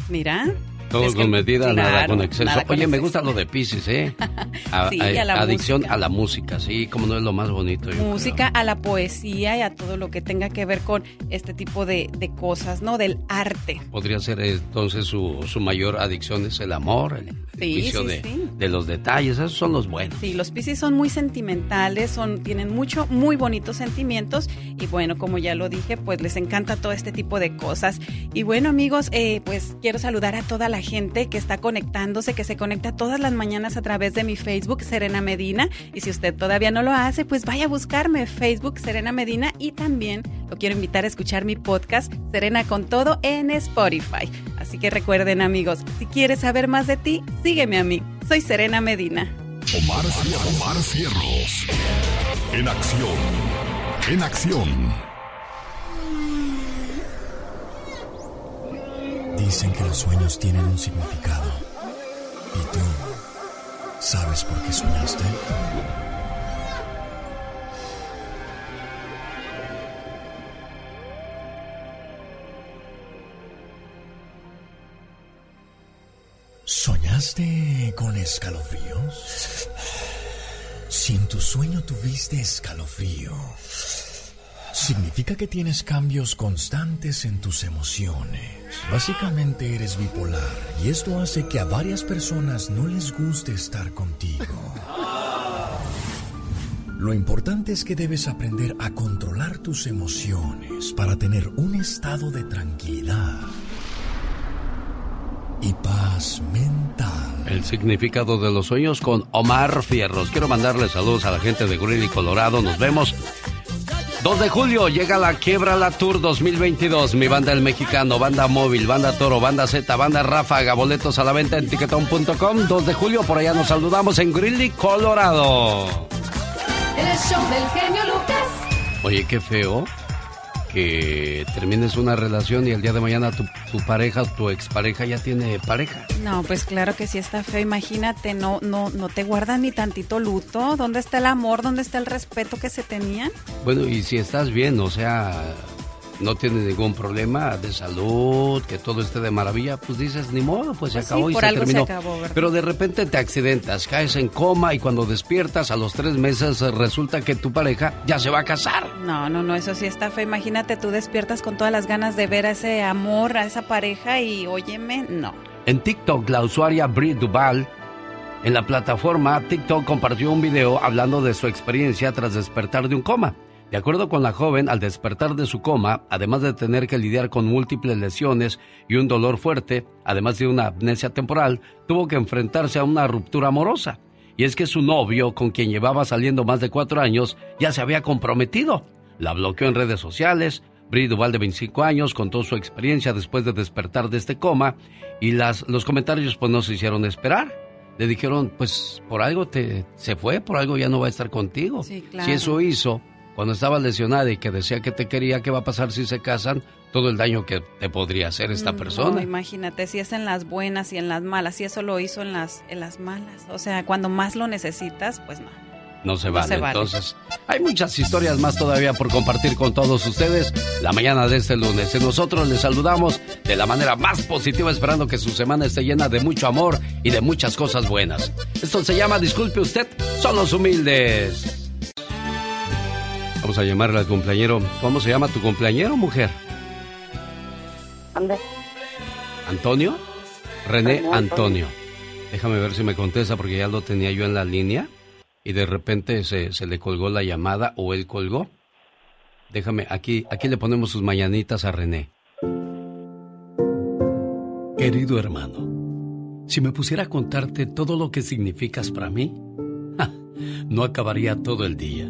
Mira. Todo Es que- con medida, nada claro, con exceso. nada con Oye, me exceso. gusta lo de Pisces, ¿eh? A- Sí, a- a la adicción música. a la música, sí, como no es lo más bonito. yo música, a la poesía y a todo lo que tenga que ver con este tipo de, de cosas, ¿no? Del arte. creo. Podría ser entonces su, su mayor adicción es el amor, el, el Sí, vicio sí, de, sí. de los detalles, esos son los buenos. Sí, los Piscis son muy sentimentales, son, tienen mucho, muy bonitos sentimientos y bueno, como ya lo dije, pues les encanta todo este tipo de cosas. Y bueno, amigos, eh, pues quiero saludar a toda la gente que está conectándose, que se conecta todas las mañanas a través de mi Facebook, Serena Medina. Y si usted todavía no lo hace, pues vaya a buscarme Facebook, Serena Medina. Y también lo quiero invitar a escuchar mi podcast, Serena con Todo, en Spotify. Así que recuerden, amigos, si quieres saber más de ti, sígueme a mí. Soy Serena Medina. Omar, Omar Cierros. En acción. En acción. Dicen que los sueños tienen un significado. ¿Y tú sabes por qué soñaste? ¿Soñaste con escalofríos? Si en tu sueño tuviste escalofrío, significa que tienes cambios constantes en tus emociones. Básicamente eres bipolar y esto hace que a varias personas no les guste estar contigo. Lo importante es que debes aprender a controlar tus emociones para tener un estado de tranquilidad y paz mental. El significado de los sueños con Omar Fierros. Quiero mandarle saludos a la gente de Greeley, Colorado. Nos vemos. 2 de julio llega la Quiebra la Tour 2022. Mi banda El Mexicano, banda móvil, banda Toro, banda Z, banda Ráfaga. Boletos a la venta en tiquetón.com. 2 de julio, por allá nos saludamos en Greeley, Colorado. El show del genio Lucas. Oye, qué feo que termines una relación y el día de mañana tu, tu pareja, tu expareja ya tiene pareja. No, pues claro que sí está feo. Imagínate, no, no, no te guardan ni tantito luto. ¿Dónde está el amor? ¿Dónde está el respeto que se tenían? Bueno, y si estás bien, o sea, no tienes ningún problema de salud, que todo esté de maravilla, pues dices, ni modo, pues se Pues sí, acabó y por se algo se terminó. acabó. Pero de repente te accidentas, caes en coma y cuando despiertas a los tres meses eh, resulta que tu pareja ya se va a casar. No, no, no, eso sí está feo. Imagínate, tú despiertas con todas las ganas de ver a ese amor, a esa pareja y óyeme, no. En TikTok, la usuaria Brie Duval, en la plataforma TikTok compartió un video hablando de su experiencia tras despertar de un coma. De acuerdo con la joven, al despertar de su coma, además de tener que lidiar con múltiples lesiones y un dolor fuerte, además de una amnesia temporal, tuvo que enfrentarse a una ruptura amorosa. Y es que su novio, con quien llevaba saliendo más de cuatro años, ya se había comprometido. La bloqueó en redes sociales. Bri Duval, de 25 años, contó su experiencia después de despertar de este coma y las, los comentarios pues no se hicieron esperar. Le dijeron, pues por algo te, se fue, por algo ya no va a estar contigo. Sí, claro. Si eso hizo, cuando estaba lesionada y que decía que te quería, ¿qué va a pasar si se casan? Todo el daño que te podría hacer esta persona. No, imagínate, si es en las buenas y en las malas, si eso lo hizo en las, en las malas. O sea, cuando más lo necesitas, pues no. No se No vale. se vale. Entonces, hay muchas historias más todavía por compartir con todos ustedes la mañana de este lunes. Y nosotros les saludamos de la manera más positiva, esperando que su semana esté llena de mucho amor y de muchas cosas buenas. Esto se llama Disculpe usted, son los humildes. Vamos a llamarle al cumpleañero. ¿Cómo se llama tu cumpleañero, mujer? ¿Antonio? René Antonio. Déjame ver si me contesta porque ya lo tenía yo en la línea y de repente se, se le colgó la llamada o él colgó. Déjame, aquí, aquí le ponemos sus mañanitas a René. Querido hermano, si me pusiera a contarte todo lo que significas para mí, ¡ja! no acabaría todo el día.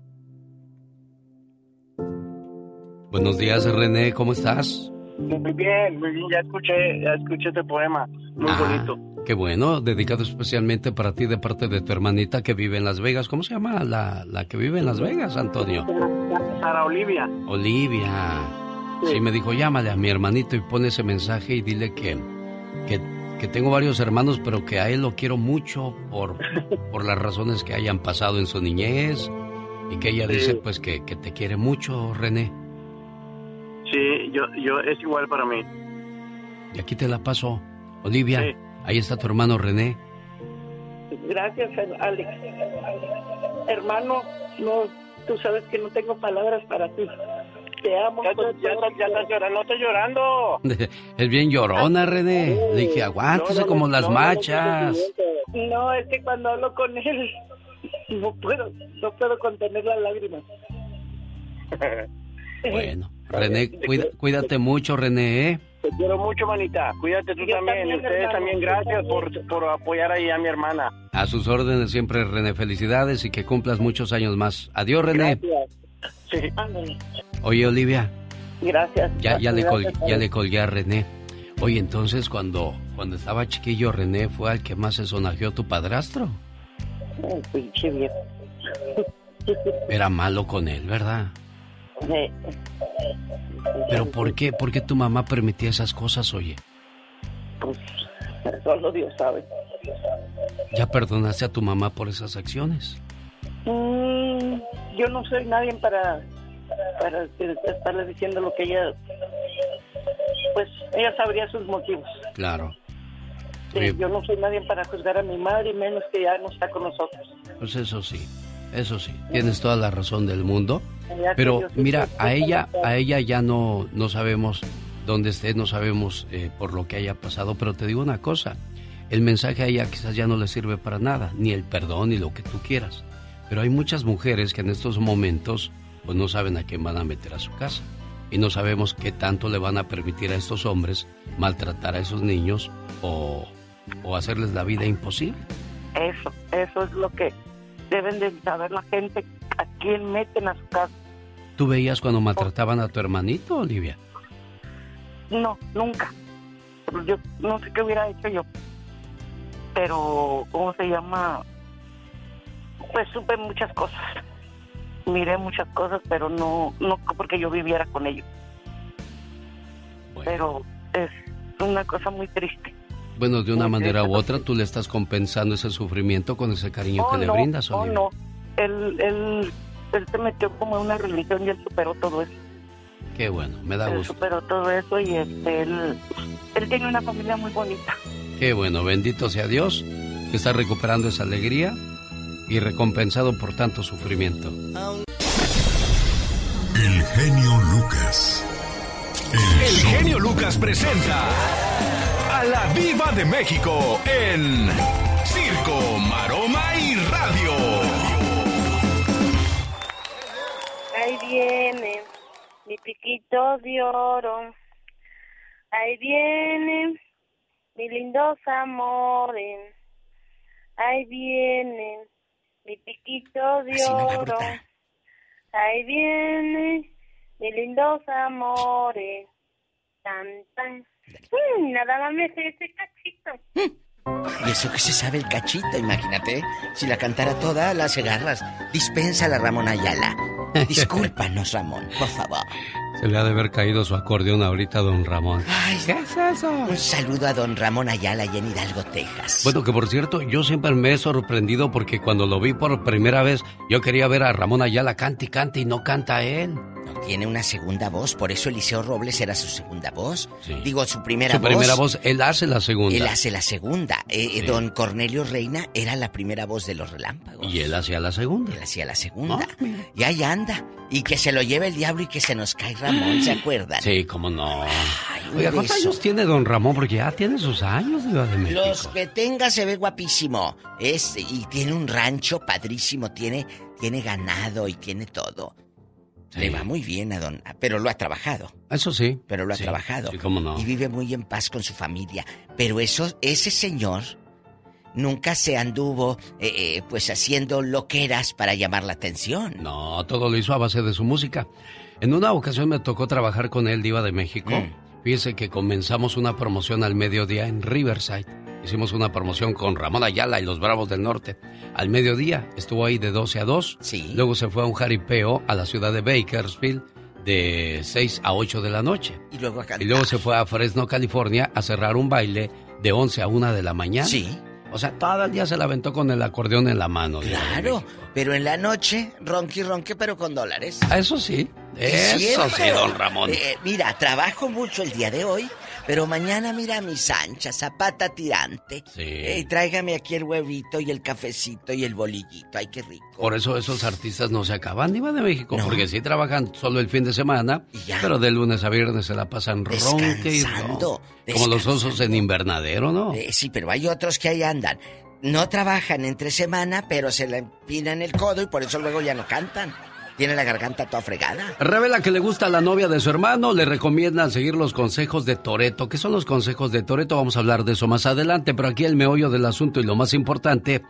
Buenos días, René, ¿cómo estás? Muy bien, muy bien, ya escuché, ya escuché este poema, muy Ah, bonito. Qué bueno, dedicado especialmente para ti de parte de tu hermanita que vive en Las Vegas. ¿Cómo se llama la, la que vive en Las Vegas, Antonio? Sara Olivia. Olivia. Sí, me dijo, llámale a mi hermanito y pone ese mensaje y dile que, que, que tengo varios hermanos, pero que a él lo quiero mucho por, por las razones que hayan pasado en su niñez y que ella dice pues que, que te quiere mucho, René. Sí, yo, yo, es igual para mí. Y aquí te la paso. Olivia, ahí está tu hermano René. Gracias, Alex. Hermano, no, tú sabes que no tengo palabras para ti. Te amo. Ya, ya, ya, estás llorando, no estoy llorando. Es bien llorona, René. Le dije, aguántese No, no, como no, las machas. No, es que cuando hablo con él no puedo, no puedo contener las lágrimas. Bueno, René, cuida- cuídate mucho, René, ¿eh? Te quiero mucho, manita. Cuídate tú también. también, Ustedes hermano. también, gracias por, por apoyar ahí a mi hermana. A sus órdenes siempre, René. Felicidades y que cumplas muchos años más. Adiós, René. Sí. Oye, Olivia, Gracias. ya, ya, le, col- Gracias, ya le colgué a René. Oye, entonces, cuando, cuando estaba chiquillo, René fue al que más se sonajeó tu padrastro. Ay, pinche viejo. Era malo con él, ¿verdad? Pero ¿por qué? ¿Por qué tu mamá permitía esas cosas, oye? Pues solo Dios sabe. ¿Ya perdonaste a tu mamá por esas acciones? Mm, yo no soy nadie para, para estarle diciendo lo que ella... Pues ella sabría sus motivos. Claro. Sí, yo no soy nadie para juzgar a mi madre, menos que ya no está con nosotros. Pues eso sí, eso sí, tienes toda la razón del mundo. Pero mira, a ella, a ella ya no, no sabemos dónde esté, no sabemos eh, por lo que haya pasado, pero te digo una cosa, el mensaje a ella quizás ya no le sirve para nada, ni el perdón, ni lo que tú quieras. Pero hay muchas mujeres que en estos momentos pues no saben a quién van a meter a su casa. Y no sabemos qué tanto le van a permitir a estos hombres maltratar a esos niños o, o hacerles la vida imposible. Eso, eso es lo que deben de saber la gente, a quién meten a su casa. ¿Tú veías cuando maltrataban a tu hermanito, Olivia? No, nunca. Yo no sé qué hubiera hecho yo. Pero, ¿cómo se llama? Pues supe muchas cosas. Miré muchas cosas, pero no, no porque yo viviera con ellos. Pero es una cosa muy triste. Bueno, de una manera u otra tú le estás compensando ese sufrimiento con ese cariño Oh, que le no, brindas, oh, Olivia. no. Él, él, él se metió como en una religión y él superó todo eso. Qué bueno, me da Él gusto. superó todo eso y este, él, él tiene una familia muy bonita. Qué bueno, bendito sea Dios que está recuperando esa alegría y recompensado por tanto sufrimiento. El genio Lucas. El genio Lucas presenta a la Viva de México en Circo, Maroma y Radio. Ahí viene mi piquito de oro. Ahí viene mi lindos amores. Ahí viene mi piquito de oro. Ahí viene mi lindos amores. Tan, tan. Nada más me sé ese cachito. Y eso que se sabe el cachito, imagínate. Si la cantara toda, las garras. Dispensa la Ramón Ayala. Discúlpanos, Ramón, por favor. Se le ha de haber caído su acordeón ahorita a don Ramón. ¿Qué es eso? Un saludo a don Ramón Ayala y en Hidalgo, Texas. Bueno, que por cierto, yo siempre me he sorprendido porque cuando lo vi por primera vez, yo quería ver a Ramón Ayala cante y cante y no canta él. Tiene una segunda voz, por eso Eliseo Robles era su segunda voz. Digo, su primera Su voz. primera voz, él hace la segunda. Él hace la segunda. Eh, eh, Sí. Don Cornelio Reina era la primera voz de los relámpagos. Y él hacía la segunda. Él hacía la segunda. y ahí anda. Y que se lo lleve el diablo y que se nos cae Ramón, ¿se acuerdan? Sí, cómo no. Oiga, ¿cuántos años tiene don Ramón? Porque ya tiene sus años, Diva de México. Los que tenga se ve guapísimo. Es, y tiene un rancho padrísimo, tiene, tiene ganado y tiene todo. Le va muy bien a don... Pero lo ha trabajado. Eso sí. Pero lo ha Sí, trabajado. sí, cómo no. Y vive muy en paz con su familia. Pero eso, ese señor nunca se anduvo eh, eh, pues haciendo loqueras para llamar la atención. No, todo lo hizo a base de su música. En una ocasión me tocó trabajar con él, Diva de México. Mm. Fíjese que comenzamos una promoción al mediodía en Riverside. Hicimos una promoción con Ramón Ayala y los Bravos del Norte. Al mediodía estuvo ahí de 12 a 2. Luego se fue a un jaripeo a la ciudad de Bakersfield de 6 a 8 de la noche. Y luego a. Y luego se fue a Fresno, California, a cerrar un baile de 11 a 1 de la mañana. Sí. O sea, todo el día se la aventó con el acordeón en la mano. Claro, pero en la noche, ronqui ronque, pero con dólares. Ah, Eso sí. Es Eso sí, don Ramón. Eh, mira, trabajo mucho el día de hoy, pero mañana mira mis anchas, zapata tirante. Sí. Eh, tráigame aquí el huevito y el cafecito y el bolillito. Ay, qué rico. Por eso esos artistas no se acaban, Diva de México, porque sí trabajan solo el fin de semana, pero de lunes a viernes se la pasan ronque y ron- Como los osos en invernadero, ¿no? Eh, sí, pero hay otros que ahí andan. No trabajan entre semana, pero se le empinan el codo y por eso luego ya no cantan. Tiene la garganta toda fregada. Revela que le gusta a la novia de su hermano, le recomiendan seguir los consejos de Toreto. ¿Qué son los consejos de Toreto? Vamos a hablar de eso más adelante, pero aquí el meollo del asunto y lo más importante,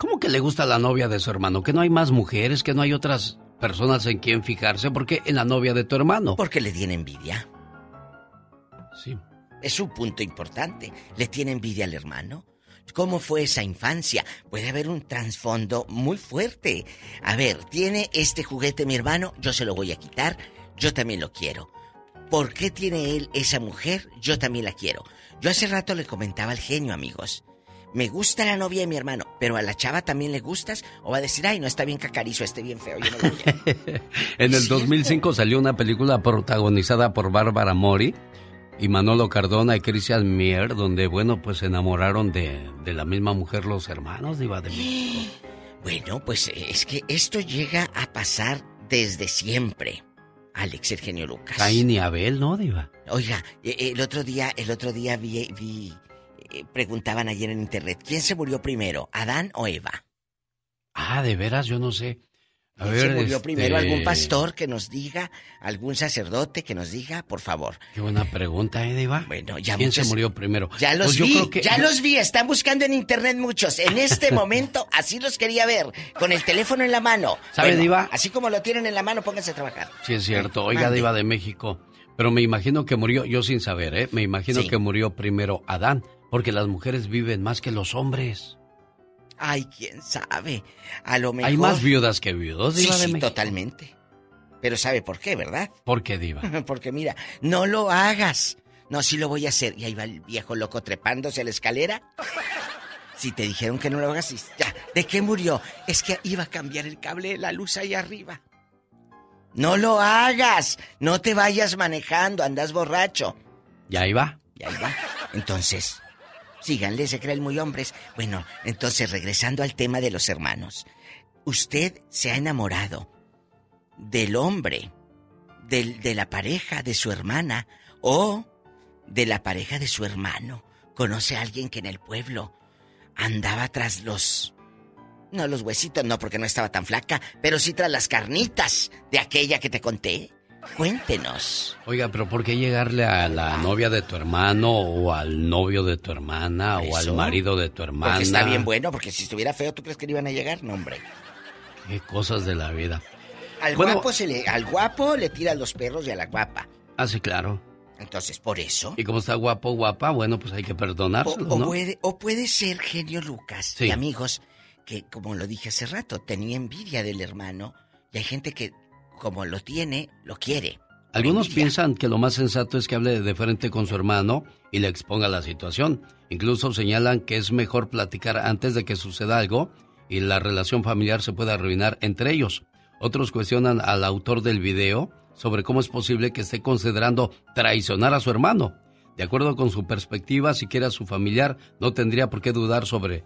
¿cómo que le gusta a la novia de su hermano? ¿Que no hay más mujeres? ¿Que no hay otras personas en quien fijarse? ¿Por qué en la novia de tu hermano? Porque le tiene envidia. Sí. Es un punto importante. ¿Le tiene envidia al hermano? ¿Cómo fue esa infancia? Puede haber un trasfondo muy fuerte. A ver, tiene este juguete mi hermano, yo se lo voy a quitar, yo también lo quiero. ¿Por qué tiene él esa mujer? Yo también la quiero. Yo hace rato le comentaba al genio, amigos. Me gusta la novia de mi hermano, pero a la chava también le gustas o va a decir, ay, no está bien cacarizo, este bien feo, yo no lo. En el 2005 salió una película protagonizada por Bárbara Mori y Manolo Cardona y Christian Mier, donde, bueno, pues se enamoraron de, de la misma mujer los hermanos, Diva de México. Bueno, pues eh, es que esto llega a pasar desde siempre. Alex, el genio Lucas. Caín y Abel, ¿no, Diva? Oiga, eh, el otro día, el otro día vi, vi eh, preguntaban ayer en internet, ¿quién se murió primero, Adán o Eva? Ah, de veras, yo no sé. A ¿Quién ver, se murió este, primero? ¿Algún pastor que nos diga? ¿Algún sacerdote que nos diga? Por favor. Qué buena pregunta, ¿eh, Diva? Bueno, ya ¿Quién muchos- se murió primero? Ya los Pues yo vi, creo que- ya los vi, están buscando en internet muchos. En este momento, así los quería ver, con el teléfono en la mano. ¿Sabe, Diva? Así como lo tienen en la mano, pónganse a trabajar. Sí, es cierto. Oiga, Mande. Diva de México. Pero me imagino que murió, yo sin saber, ¿eh? Me imagino Sí. que murió primero Adán, porque las mujeres viven más que los hombres. Ay, quién sabe. A lo mejor. Hay más viudas que viudos, Sí, Diva de sí, México. totalmente. Pero sabe por qué, ¿verdad? ¿Por qué, Diva? Porque mira, no lo hagas. No, sí lo voy a hacer. Y ahí va el viejo loco trepándose a la escalera. Si te dijeron que no lo hagas, y ya. ¿De qué murió? Es que iba a cambiar el cable de la luz ahí arriba. No lo hagas. No te vayas manejando, andas borracho. Ya iba. Ya iba. Entonces, síganle, se creen muy hombres. Bueno, entonces regresando al tema de los hermanos. Usted se ha enamorado del hombre, del, de la pareja de su hermana o de la pareja de su hermano. Conoce a alguien que en el pueblo andaba tras los... No, los huesitos no, porque no estaba tan flaca, pero sí tras las carnitas de aquella que te conté. Cuéntenos. Oiga, pero ¿por qué llegarle a la novia de tu hermano o al novio de tu hermana o al marido de tu hermana? Porque está bien bueno, porque si estuviera feo, ¿tú crees que le iban a llegar? No, hombre. Qué cosas de la vida. Al Bueno- guapo se le, al guapo le tira los perros y a la guapa. Ah, sí, claro. Entonces, por eso. Y como está guapo, guapa, bueno, pues hay que O, perdonárselo, o ¿no? puede, o puede ser, genio Lucas, Sí. y amigos, que como lo dije hace rato, tenía envidia del hermano, y hay gente que, como lo tiene, lo quiere. Algunos piensan que lo más sensato es que hable de frente con su hermano y le exponga la situación. Incluso señalan que es mejor platicar antes de que suceda algo y la relación familiar se pueda arruinar entre ellos. Otros cuestionan al autor del video sobre cómo es posible que esté considerando traicionar a su hermano. De acuerdo con su perspectiva, siquiera su familiar no tendría por qué dudar sobre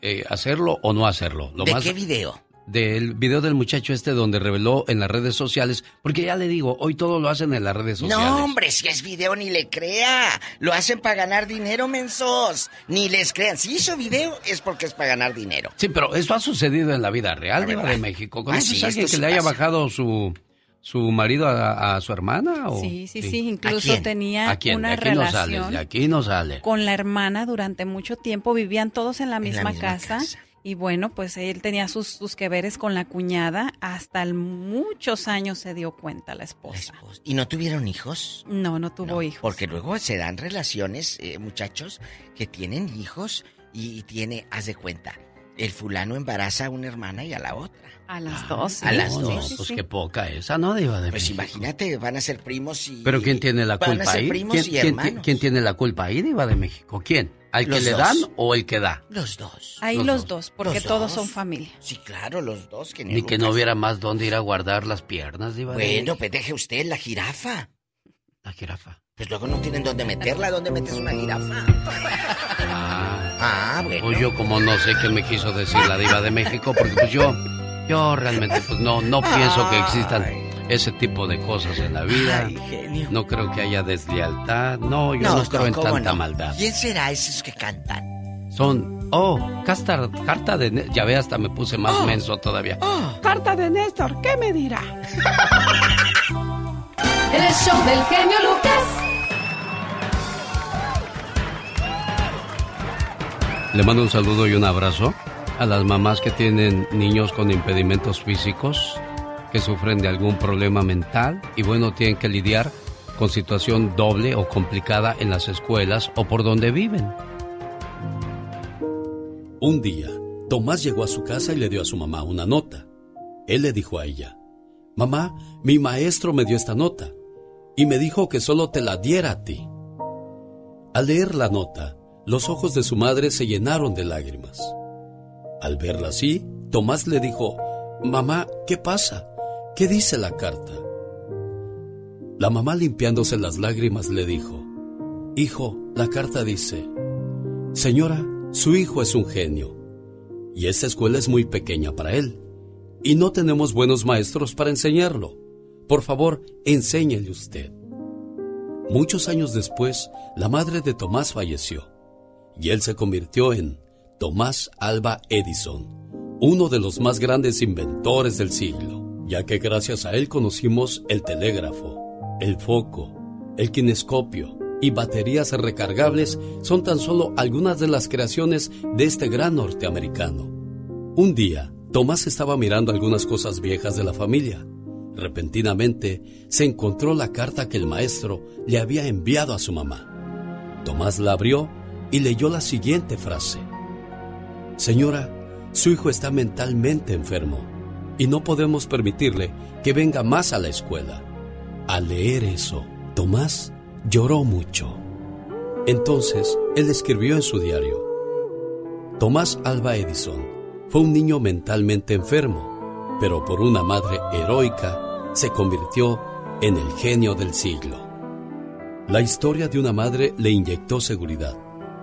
eh, hacerlo o no hacerlo. Lo ¿De más- qué video? Del video del muchacho este donde reveló en las redes sociales, porque ya le digo, hoy todo lo hacen en las redes sociales. No, hombre, si es video ni le crea. Lo hacen para ganar dinero, mensos. Ni les crean. Si hizo video es porque es para ganar dinero. Sí, pero eso ha sucedido en la vida real, La de México. Ah, ¿Conoces sí, a alguien esto que sí le haya bajado su, su marido a, a su hermana? O... Sí, sí, sí, incluso tenía ¿A quién? una de aquí no sales, relación de aquí no sale. con la hermana durante mucho tiempo, vivían todos en la misma, misma casa, y bueno, pues él tenía sus, sus que veres con la cuñada, hasta el- muchos años se dio cuenta la esposa. ¿Y no tuvieron hijos? No, no tuvo hijos. Porque luego se dan relaciones, eh, muchachos, que tienen hijos y tiene, haz de cuenta, el fulano embaraza a una hermana y a la otra. A las dos. A sí, las sí, dos. Pues sí. qué poca esa, ¿no, Diva de Pues México? imagínate, van a ser primos y... Pero ¿quién tiene la a culpa ahí? primos ¿Quién, y quién- hermanos. quién tiene la culpa ahí, Diva de México? ¿Quién? ¿Al que Los le dos. dan o el que da? Los dos. Ahí Los los, dos. dos, porque Los todos dos. son familia. Sí, claro, los dos. Que Ni que no hubiera más dónde ir a guardar las piernas, Diva de Bueno, pues deje usted la jirafa. La jirafa. Pues luego no tienen dónde meterla. ¿Dónde metes una jirafa? Ah, Ah, bueno. Pues yo como no sé qué me quiso decir la diva de México, porque pues yo, yo realmente pues no, no pienso que existan ese tipo de cosas en la vida. No creo que haya deslealtad. No, yo no, creo en ¿cómo tanta no? maldad. ¿Quién será esos que cantan? Son, oh, carta, carta de... Ya ve, hasta me puse más Oh. menso todavía. Carta de Néstor, ¿qué me dirá? El show del genio Lucas. Le mando un saludo y un abrazo a las mamás que tienen niños con impedimentos físicos, que sufren de algún problema mental y bueno, tienen que lidiar con situación doble o complicada en las escuelas o por donde viven. Un día, Tomás llegó a su casa y le dio a su mamá una nota. Él le dijo a ella, Mamá, mi maestro me dio esta nota y me dijo que solo te la diera a ti. Al leer la nota, los ojos de su madre se llenaron de lágrimas. Al verla así, Tomás le dijo, Mamá, ¿qué pasa? ¿Qué dice la carta? La mamá limpiándose las lágrimas le dijo, Hijo, la carta dice, Señora, su hijo es un genio, y esta escuela es muy pequeña para él, y no tenemos buenos maestros para enseñarlo. Por favor, enséñele usted. Muchos años después, la madre de Tomás falleció, y él se convirtió en Tomás Alba Edison, uno de los más grandes inventores del siglo, ya que gracias a él conocimos el telégrafo, el foco, el kinescopio y baterías recargables son tan solo algunas de las creaciones de este gran norteamericano. Un día, Tomás estaba mirando algunas cosas viejas de la familia. Repentinamente, se encontró la carta que el maestro le había enviado a su mamá. Tomás la abrió y leyó la siguiente frase. Señora, su hijo está mentalmente enfermo y no podemos permitirle que venga más a la escuela. Al leer eso, Tomás lloró mucho. Entonces, él escribió en su diario, Tomás Alba Edison fue un niño mentalmente enfermo, pero por una madre heroica se convirtió en el genio del siglo. La historia de una madre le inyectó seguridad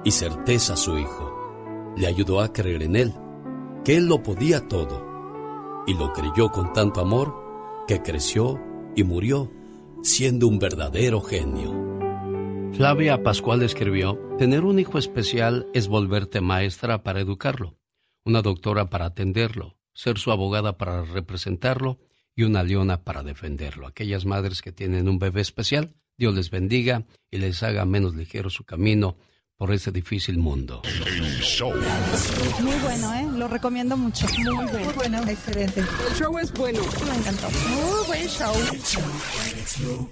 y certeza a su hijo. Le ayudó a creer en él, que él lo podía todo. Y lo creyó con tanto amor que creció y murió siendo un verdadero genio. Flavia Pascual escribió, tener un hijo especial es volverte maestra para educarlo, una doctora para atenderlo, ser su abogada para representarlo y una leona para defenderlo. Aquellas madres que tienen un bebé especial, Dios les bendiga y les haga menos ligero su camino por ese difícil mundo. Muy bueno, ¿eh? Lo recomiendo mucho. Muy bueno. Muy bueno. Excelente. El show es bueno. Me encantó. Muy buen show. Llegó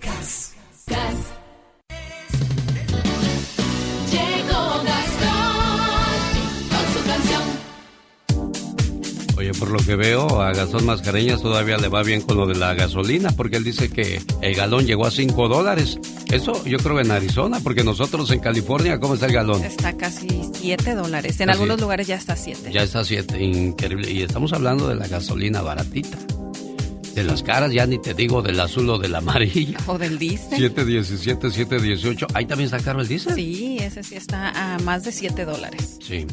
Oye, por lo que veo, a Gastón Mascareñas todavía le va bien con lo de la gasolina, porque él dice que el galón llegó a 5 dólares. Eso yo creo en Arizona, porque nosotros en California, ¿cómo está el galón? Está casi 7 dólares. En Casi. algunos lugares ya está 7. Ya está a 7, increíble. Y estamos hablando de la gasolina baratita. De las caras, ya ni te digo del azul o del amarillo. O del diésel. 717, 718. Ahí también está caro el diésel. Sí, ese sí está a más de 7 dólares. Sí.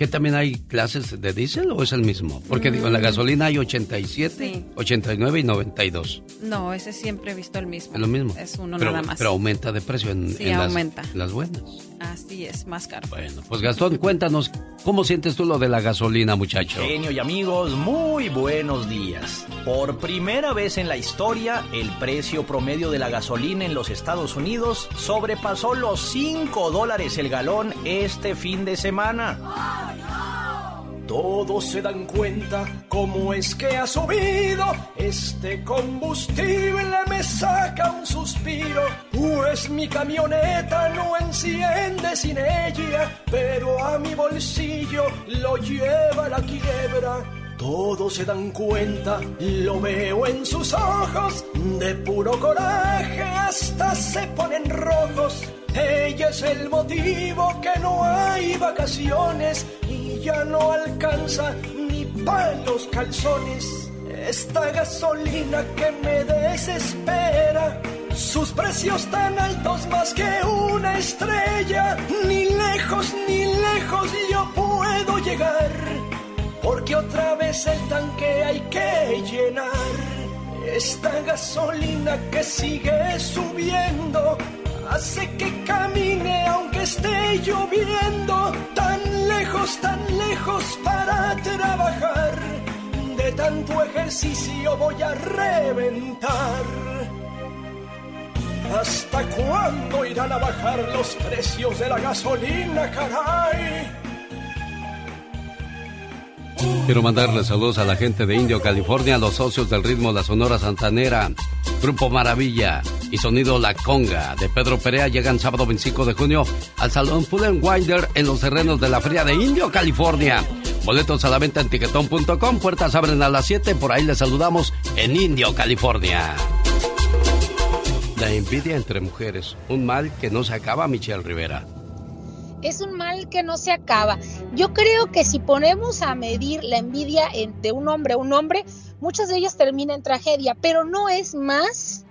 ¿Que también hay clases de diésel o es el mismo? Porque digo, en la Mm. gasolina hay 87, Sí. 89 y 92. No, ese siempre he visto el mismo. Es lo mismo. Es uno pero, nada más. Pero aumenta de precio en, Sí, en las- aumenta. en las buenas. Así es, más caro. Bueno, pues Gastón, cuéntanos, ¿cómo sientes tú lo de la gasolina, muchacho? Genio y amigos, muy buenos días. Por primera vez en la historia, el precio promedio de la gasolina en los Estados Unidos sobrepasó los 5 dólares el galón este fin de semana. Todos se dan cuenta cómo es que ha subido. Este combustible me saca un suspiro. Pues mi camioneta no enciende sin ella pero a mi bolsillo lo lleva la quiebra. Todos se dan cuenta, lo veo en sus ojos, de puro coraje hasta se ponen rojos. Ella es el motivo que no hay vacaciones ya no alcanza ni para los calzones. Esta gasolina que me desespera, sus precios tan altos más que una estrella, ni lejos ni lejos yo puedo llegar porque otra vez el tanque hay que llenar. Esta gasolina que sigue subiendo hace que camine aunque esté lloviendo. Tan lejos, tan lejos para trabajar. De tanto ejercicio voy a reventar. ¿Hasta cuándo irán a bajar los precios de la gasolina, caray? Quiero mandarle saludos a la gente de Indio, California, a los socios del ritmo La Sonora Santanera, Grupo Maravilla y Sonido La Conga de Pedro Perea llegan sábado 25 de junio al Salón Full and Winder en los terrenos de la Feria de Indio, California. Boletos a la venta en tiquetón.com, puertas abren a las 7, por ahí les saludamos en Indio, California. La envidia entre mujeres, un mal que no se acaba, Michelle Rivera. Es un mal que no se acaba. Yo creo que si ponemos a medir la envidia en- de un hombre a un hombre, muchas de ellas terminan en tragedia, pero no es más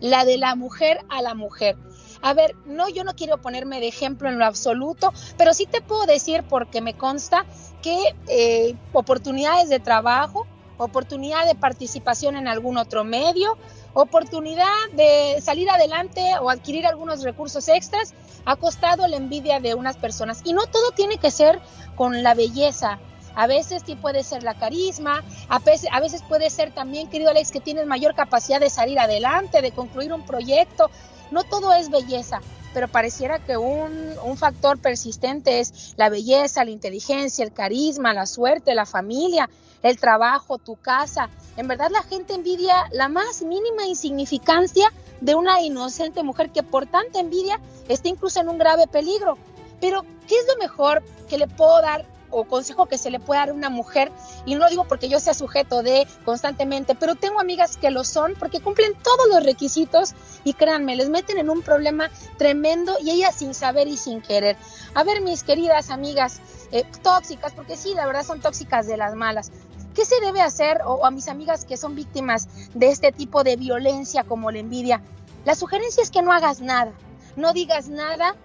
la de la mujer a la mujer. A ver, no, yo no quiero ponerme de ejemplo en lo absoluto, pero sí te puedo decir, porque me consta, que eh, oportunidades de trabajo, oportunidad de participación en algún otro medio, oportunidad de salir adelante o adquirir algunos recursos extras, ha costado la envidia de unas personas. Y no todo tiene que ser con la belleza. A veces sí puede ser la carisma, a veces, a veces puede ser también, querido Alex, que tienes mayor capacidad de salir adelante, de concluir un proyecto. No todo es belleza, pero pareciera que un, un factor persistente es la belleza, la inteligencia, el carisma, la suerte, la familia, el trabajo, tu casa. En verdad la gente envidia la más mínima insignificancia de una inocente mujer que por tanta envidia está incluso en un grave peligro. Pero, ¿qué es lo mejor que le puedo dar o consejo que se le puede dar a una mujer? Y no lo digo porque yo sea sujeto de constantemente, pero tengo amigas que lo son porque cumplen todos los requisitos y créanme, les meten en un problema tremendo y ellas sin saber y sin querer. A ver, mis queridas amigas eh, tóxicas, porque sí, la verdad son tóxicas de las malas. ¿Qué se debe hacer? O, a mis amigas que son víctimas de este tipo de violencia como la envidia. La sugerencia es que no hagas nada, no digas nada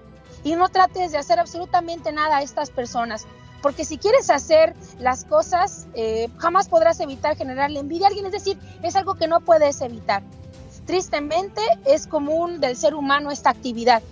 y no trates de hacer absolutamente nada a estas personas. Porque si quieres hacer las cosas, eh, jamás podrás evitar generar la envidia a alguien. Es decir, es algo que no puedes evitar. Tristemente es común del ser humano esta actividad.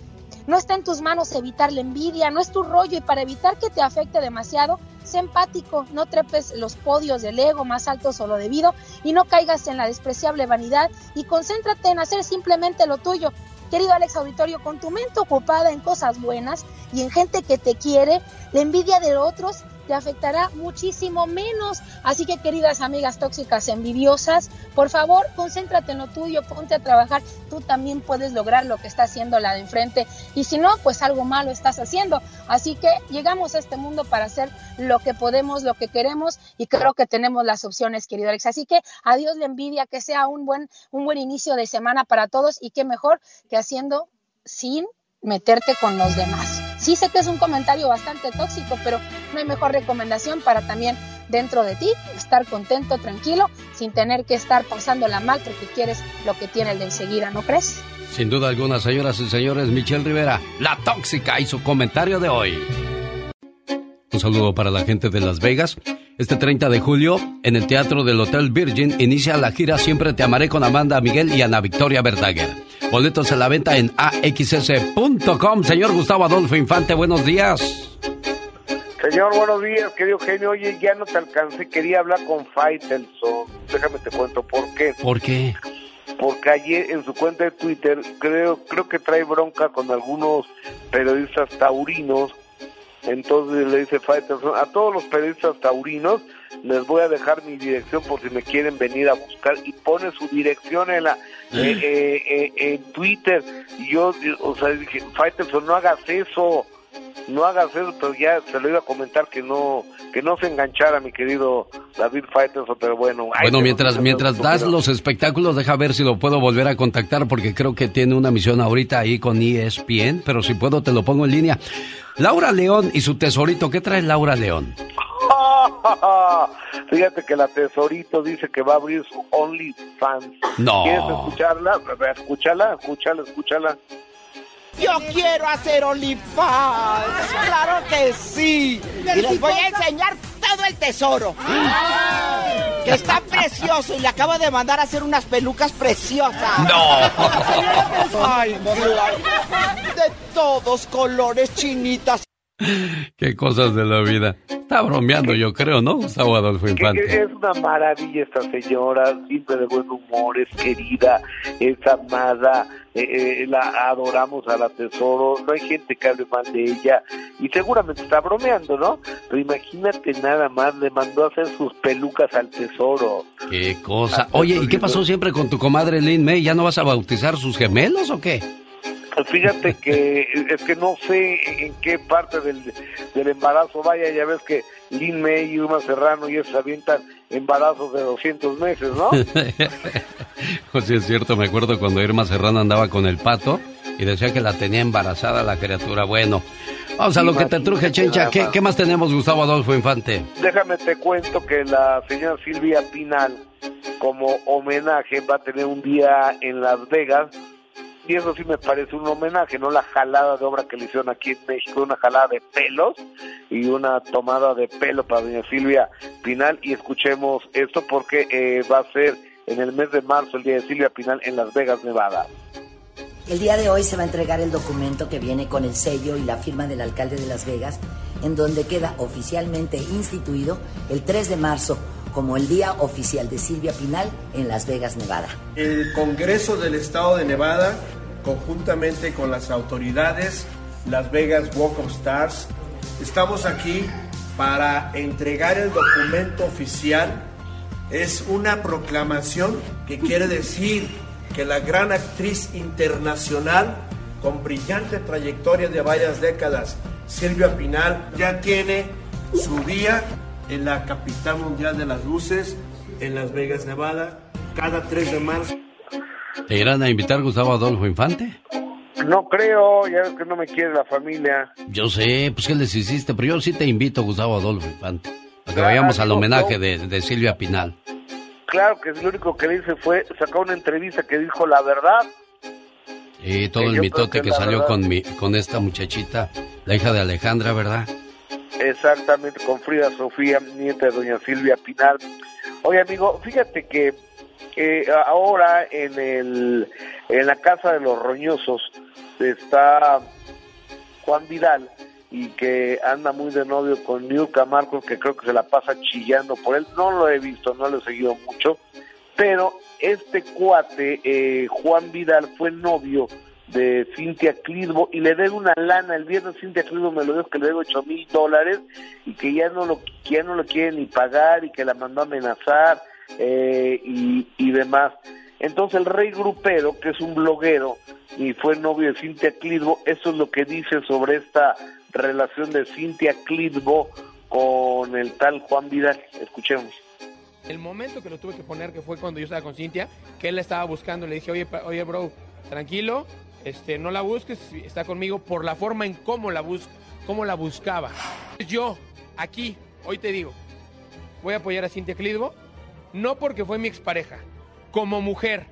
No está en tus manos evitar la envidia, no es tu rollo y para evitar que te afecte demasiado, sé empático, no trepes los podios del ego más altos o lo debido y no caigas en la despreciable vanidad y concéntrate en hacer simplemente lo tuyo. Querido Alex Auditorio, con tu mente ocupada en cosas buenas y en gente que te quiere, la envidia de otros te afectará muchísimo menos. Así que, queridas amigas tóxicas envidiosas, por favor, concéntrate en lo tuyo, ponte a trabajar. Tú también puedes lograr lo que está haciendo la de enfrente. Y si no, pues algo malo estás haciendo. Así que llegamos a este mundo para hacer lo que podemos, lo que queremos, y creo que tenemos las opciones, querido Alex. Así que adiós la envidia, que sea un buen, un buen inicio de semana para todos, y qué mejor que haciendo sin meterte con los demás. Sí sé que es un comentario bastante tóxico, pero no hay mejor recomendación para también dentro de ti estar contento, tranquilo, sin tener que estar pasándola mal porque quieres lo que tiene el de enseguida, ¿no crees? Sin duda alguna, señoras y señores, Michelle Rivera, la tóxica y su comentario de hoy. Un saludo para la gente de Las Vegas. Este 30 de julio, en el Teatro del Hotel Virgin, inicia la gira Siempre te amaré con Amanda Miguel y Ana Victoria Verdaguer. Boletos a la venta en axs.com. Señor Gustavo Adolfo Infante, buenos días. Señor, buenos días, querido genio. Oye, ya no te alcancé, quería hablar con Faitelson. Déjame te cuento por qué. ¿Por qué? Porque ayer en su cuenta de Twitter creo creo que trae bronca con algunos periodistas taurinos entonces le dice Faitelson, a todos los periodistas taurinos les voy a dejar mi dirección por si me quieren venir a buscar y pone su dirección en la eh, eh, eh, en Twitter. Y yo, o sea, dije, Faitelson, no hagas eso, no hagas eso, pero ya se lo iba a comentar que no que no se enganchara mi querido David Faitelson, pero bueno. Bueno, mientras mientras das los espectáculos, deja ver si lo puedo volver a contactar porque creo que tiene una misión ahorita ahí con ESPN, pero si puedo te lo pongo en línea. Laura León y su tesorito, ¿qué trae Laura León? Fíjate que la tesorito dice que va a abrir su OnlyFans. No. ¿Quieres escucharla? Escúchala, escúchala, escúchala. Yo quiero hacer OnlyFans. Claro que sí. Y les voy a enseñar todo el tesoro. Que está precioso y le acabo de mandar a hacer unas pelucas preciosas. No. Ay, de todos colores chinitas. Qué cosas de la vida. Está bromeando, yo creo, ¿no, Gustavo Adolfo Infante? Es una maravilla esta señora, siempre de buen humor, es querida, es amada, eh, eh, la adoramos a la tesoro, no hay gente que hable mal de ella y seguramente está bromeando, ¿no? Pero imagínate nada más, le mandó a hacer sus pelucas al tesoro. Qué cosa. Oye, ¿y qué pasó siempre con tu comadre Lynn May? ¿Ya no vas a bautizar sus gemelos o qué? Pues fíjate que es que no sé en qué parte del, del embarazo vaya, ya ves que Lin May y Uma Serrano y se avientan embarazos de 200 meses, ¿no? pues sí, es cierto, me acuerdo cuando Irma Serrano andaba con el pato y decía que la tenía embarazada la criatura. Bueno, vamos a lo que te truje, Chencha. ¿Qué, ¿Qué más tenemos, Gustavo Adolfo Infante? Déjame te cuento que la señora Silvia Pinal, como homenaje, va a tener un día en Las Vegas y eso sí me parece un homenaje, no la jalada de obra que le hicieron aquí en México, una jalada de pelos y una tomada de pelo para doña Silvia Pinal y escuchemos esto porque eh, va a ser en el mes de marzo el día de Silvia Pinal en Las Vegas, Nevada. El día de hoy se va a entregar el documento que viene con el sello y la firma del alcalde de Las Vegas, en donde queda oficialmente instituido el 3 de marzo como el día oficial de Silvia Pinal en Las Vegas, Nevada. El Congreso del Estado de Nevada, conjuntamente con las autoridades, Las Vegas Walk of Stars, estamos aquí para entregar el documento oficial. Es una proclamación que quiere decir que la gran actriz internacional con brillante trayectoria de varias décadas, Silvia Pinal, ya tiene su día en la capital mundial de las luces, en Las Vegas, Nevada, cada 3 de marzo. ¿Te irán a invitar Gustavo Adolfo Infante? No creo, ya ves que no me quiere la familia. Yo sé, pues ¿qué les hiciste? Pero yo sí te invito, Gustavo Adolfo Infante. Para que vayamos al homenaje no. de, de Silvia Pinal. Claro que lo único que le hice fue sacar una entrevista que dijo la verdad. Y todo Sí, el mitote que que salió verdad- con, mi, con esta muchachita, la hija de Alejandra, ¿verdad? Exactamente, con Frida Sofía, nieta de doña Silvia Pinal. Oye, amigo, fíjate que eh, ahora en el en la casa de los roñosos está Juan Vidal y que anda muy de novio con Niurka Marcos, que creo que se la pasa chillando por él. No lo he visto, no lo he seguido mucho, pero este cuate, eh, Juan Vidal, fue novio de Cintia Clisbo y le debe una lana. El viernes Cintia Clisbo me lo dijo que le debe ocho mil dólares y que ya no lo que ya no lo quiere ni pagar y que la mandó a amenazar eh, y, y demás. Entonces el rey grupero, que es un bloguero y fue novio de Cintia Clisbo, eso es lo que dice sobre esta relación de Cintia Clisbo con el tal Juan Vidal. Escuchemos. El momento que lo tuve que poner, que fue cuando yo estaba con Cintia, que él la estaba buscando, le dije, oye, oye, bro, tranquilo, este, no la busques, está conmigo por la forma en cómo la bus cómo la buscaba. Yo, aquí, hoy te digo, voy a apoyar a Cintia Clitbo, no porque fue mi expareja, como mujer.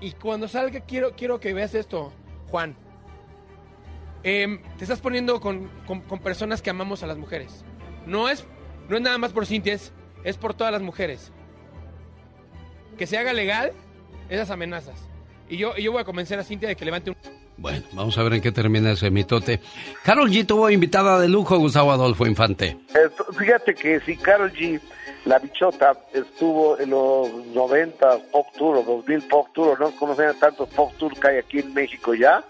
Y cuando salga, quiero, quiero que veas esto, Juan. Em, te estás poniendo con, con- personas que amamos a las mujeres. No es, no es nada más por Cintia, es, es por todas las mujeres. Que se haga legal esas amenazas. Y yo, y yo voy a convencer a Cintia de que levante un... Bueno, vamos a ver en qué termina ese mitote. Carol G tuvo invitada de lujo Gustavo Adolfo Infante. Esto- fíjate que si Carol G, la bichota, estuvo en los 90 Pop Tour o 2000 Pop Tour, no conocían tantos Pop Tour que hay aquí en México ya,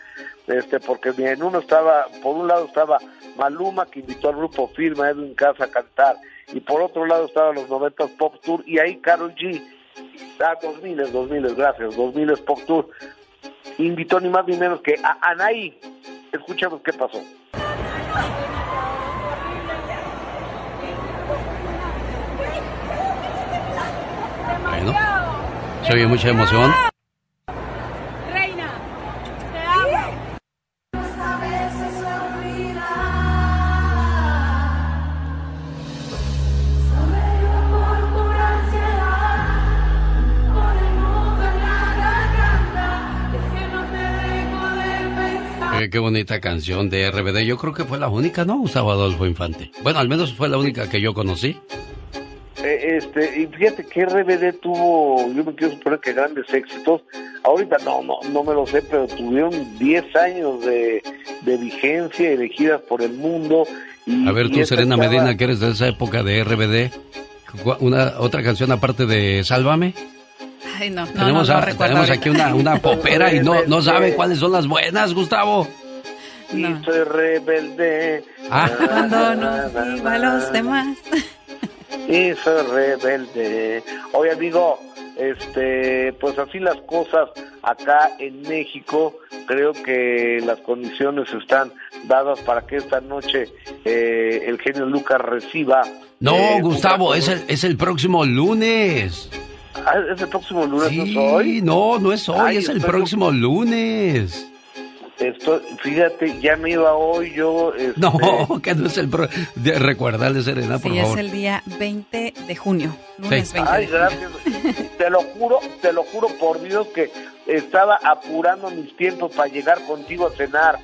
este porque en uno estaba, por un lado estaba Maluma que invitó al grupo Firma Edwin Casa a cantar y por otro lado estaban los 90 Pop Tour y ahí Carol G, ah, 2000, 2000, gracias, 2000 Pop Tour, invitó ni más ni menos que a Anaí. Escuchemos qué pasó. Bueno, se oye mucha emoción. Eh, qué bonita canción de RBD. Yo creo que fue la única, ¿no? Gustavo Adolfo Infante. Bueno, al menos fue la única que yo conocí. Eh, este, y fíjate que RBD tuvo, yo me quiero suponer que grandes éxitos. Ahorita no, no, no me lo sé, pero tuvieron 10 años de, de vigencia giras por el mundo. Y, A ver, tú, Serena Medina, que eres de esa época de RBD. ¿cu- Una, ¿Otra canción aparte de Sálvame? Ay, no, no, tenemos no, no a- tenemos aquí una, una popera y no, no sabe cuáles son las buenas, Gustavo. Y soy rebelde. Ah. Cuando nos iba a los demás. Y soy rebelde. Oye, amigo, este, pues así las cosas acá en México. Creo que las condiciones están dadas para que esta noche eh, el genio Lucas reciba. No, eh, Gustavo, es el, es el próximo lunes. Ah, ¿Es el próximo lunes? ¿no es Sí, hoy? no, no es hoy, Ay, es el estoy- próximo lunes. Esto, fíjate, ya me iba hoy yo. este, No, que no es el pro... de- Recuérdale, Serena, por Sí, es favor. el día 20 de junio. Lunes Sí. 20 Ay, de junio. gracias. te lo juro, te lo juro por Dios que estaba apurando mis tiempos para llegar contigo a cenar.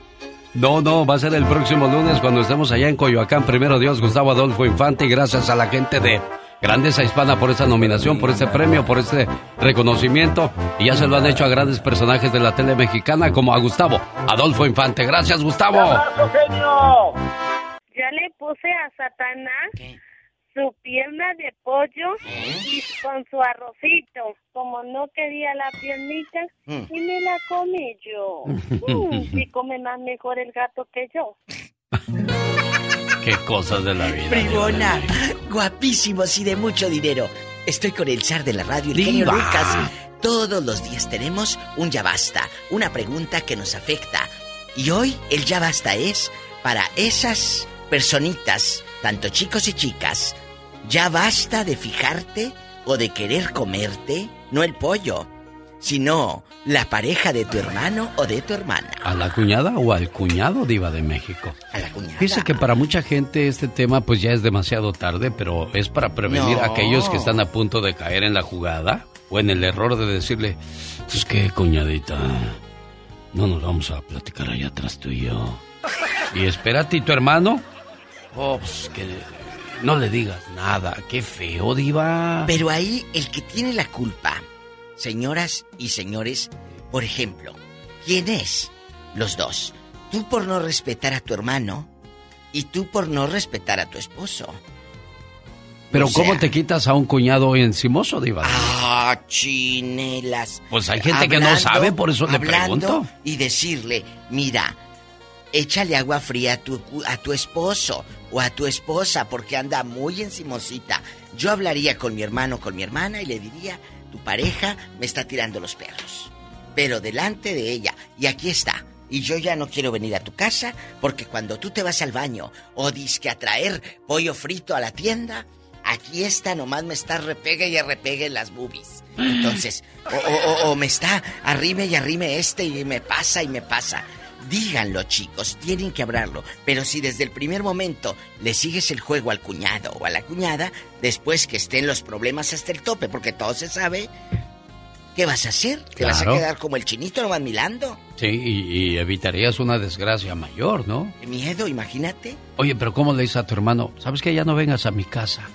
No, no, va a ser el próximo lunes cuando estemos allá en Coyoacán. Primero Dios, Gustavo Adolfo Infante, y gracias a la gente de Grandeza Hispana por esta nominación, por este premio, por este reconocimiento. Y ya se lo han hecho a grandes personajes de la tele mexicana como a Gustavo Adolfo Infante. Gracias, Gustavo. ¡Abrazo, genio! Ya le puse a Satanás su pierna de pollo y con su arrocito. Como no quería la piernita, Mm. y me la comí yo. Mm, sí come más mejor el gato que yo. Qué cosas de la vida. Bribona, guapísimos y de mucho dinero. Estoy con el zar de la radio, el genio. Lucas. Todos los días tenemos un ya basta, una pregunta que nos afecta. Y hoy el ya basta es para esas personitas, tanto chicos y chicas. Ya basta de fijarte o de querer comerte, no el pollo, sino la pareja de tu hermano o de tu hermana. ¿A la cuñada o al cuñado diva de México? A la cuñada. Fíjese que para mucha gente este tema pues ya es demasiado tarde, pero es para prevenir No. a aquellos que están a punto de caer en la jugada o en el error de decirle, pues qué cuñadita, no nos vamos a platicar allá atrás tú y yo. Y espérate, ¿y tu hermano? Oh, pues que no le digas nada, qué feo, diva. Pero ahí el que tiene la culpa, señoras y señores, por ejemplo, ¿quién es? Los dos. Tú por no respetar a tu hermano y tú por no respetar a tu esposo. Pero o ¿cómo te quitas a un cuñado encimoso, diva? Ah, chinelas. Pues hay gente que no sabe, por eso le pregunto. Y decirle, mira, échale agua fría a tu, a tu esposo o a tu esposa porque anda muy encimosita. Yo hablaría con mi hermano, con mi hermana y le diría, tu pareja me está tirando los perros. Pero delante de ella, y aquí está. Y yo ya no quiero venir a tu casa porque cuando tú te vas al baño o disque a traer pollo frito a la tienda, aquí está, nomás me está repegue y repegue las boobies. Entonces, o- o me está arrime y arrime este y me pasa y me pasa. Díganlo, chicos, tienen que hablarlo. Pero si desde el primer momento le sigues el juego al cuñado o a la cuñada, después que estén los problemas hasta el tope, porque todo se sabe, ¿qué vas a hacer? ¿Te vas a quedar como el chinito nomás milando? Sí, y, y evitarías una desgracia mayor, ¿no? ¿Qué miedo, imagínate? Oye, pero ¿cómo le dices a tu hermano? ¿Sabes que ya no vengas a mi casa?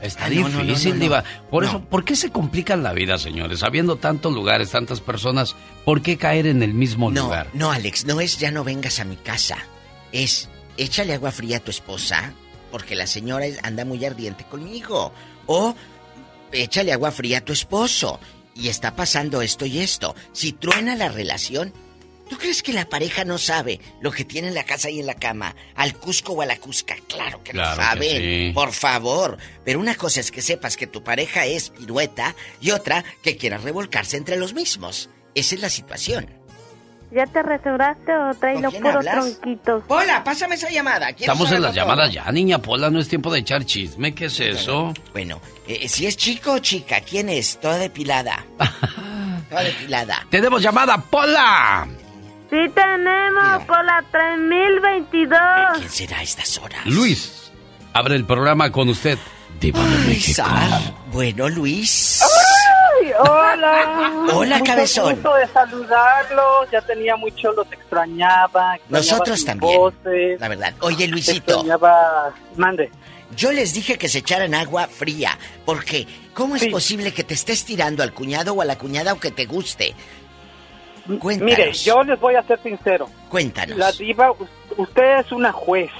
Está Ah, no, no, no, difícil, no. Diva. Por eso, ¿por qué se complican la vida, señores? Habiendo tantos lugares, tantas personas, ¿por qué caer en el mismo lugar? no, Alex, no es ya no vengas a mi casa. Es échale agua fría a tu esposa, porque la señora anda muy ardiente conmigo. O échale agua fría a tu esposo. Y está pasando esto y esto. Si truena la relación, ¿tú crees que la pareja no sabe lo que tiene en la casa y en la cama? ¿Al Cusco o a la Cusca? Claro que Claro lo que sí. Por favor. Pero una cosa es que sepas que tu pareja es pirueta y otra que quiera revolcarse entre los mismos. Esa es la situación. ¿Ya te restauraste o traes los puros hablas? tronquitos? Hola, pásame esa llamada. ¿Quién Estamos en sabe las todo? llamadas ya, niña Pola, no es tiempo de echar chisme, ¿qué es eso? Bueno, eh, si es chico o chica, ¿quién es? Toda depilada. Toda depilada. ¡Tenemos llamada, Pola! Sí tenemos por la 3022. ¿Quién será a estas horas? Luis, abre el programa con usted, Diva de México. Sar. Bueno, Luis. Ay, hola. Hola, Mucho cabezón. gusto de saludarlos. Ya tenía mucho, los extrañaba. extrañaba Nosotros también. voces, La verdad. Oye, Luisito. Extrañaba... Mande. Yo les dije que se echaran agua fría. Porque, ¿cómo es posible que te estés tirando al cuñado o a la cuñada o que te guste? Cuéntanos. Mire, yo les voy a ser sincero. Cuéntanos. La diva, usted es una juez.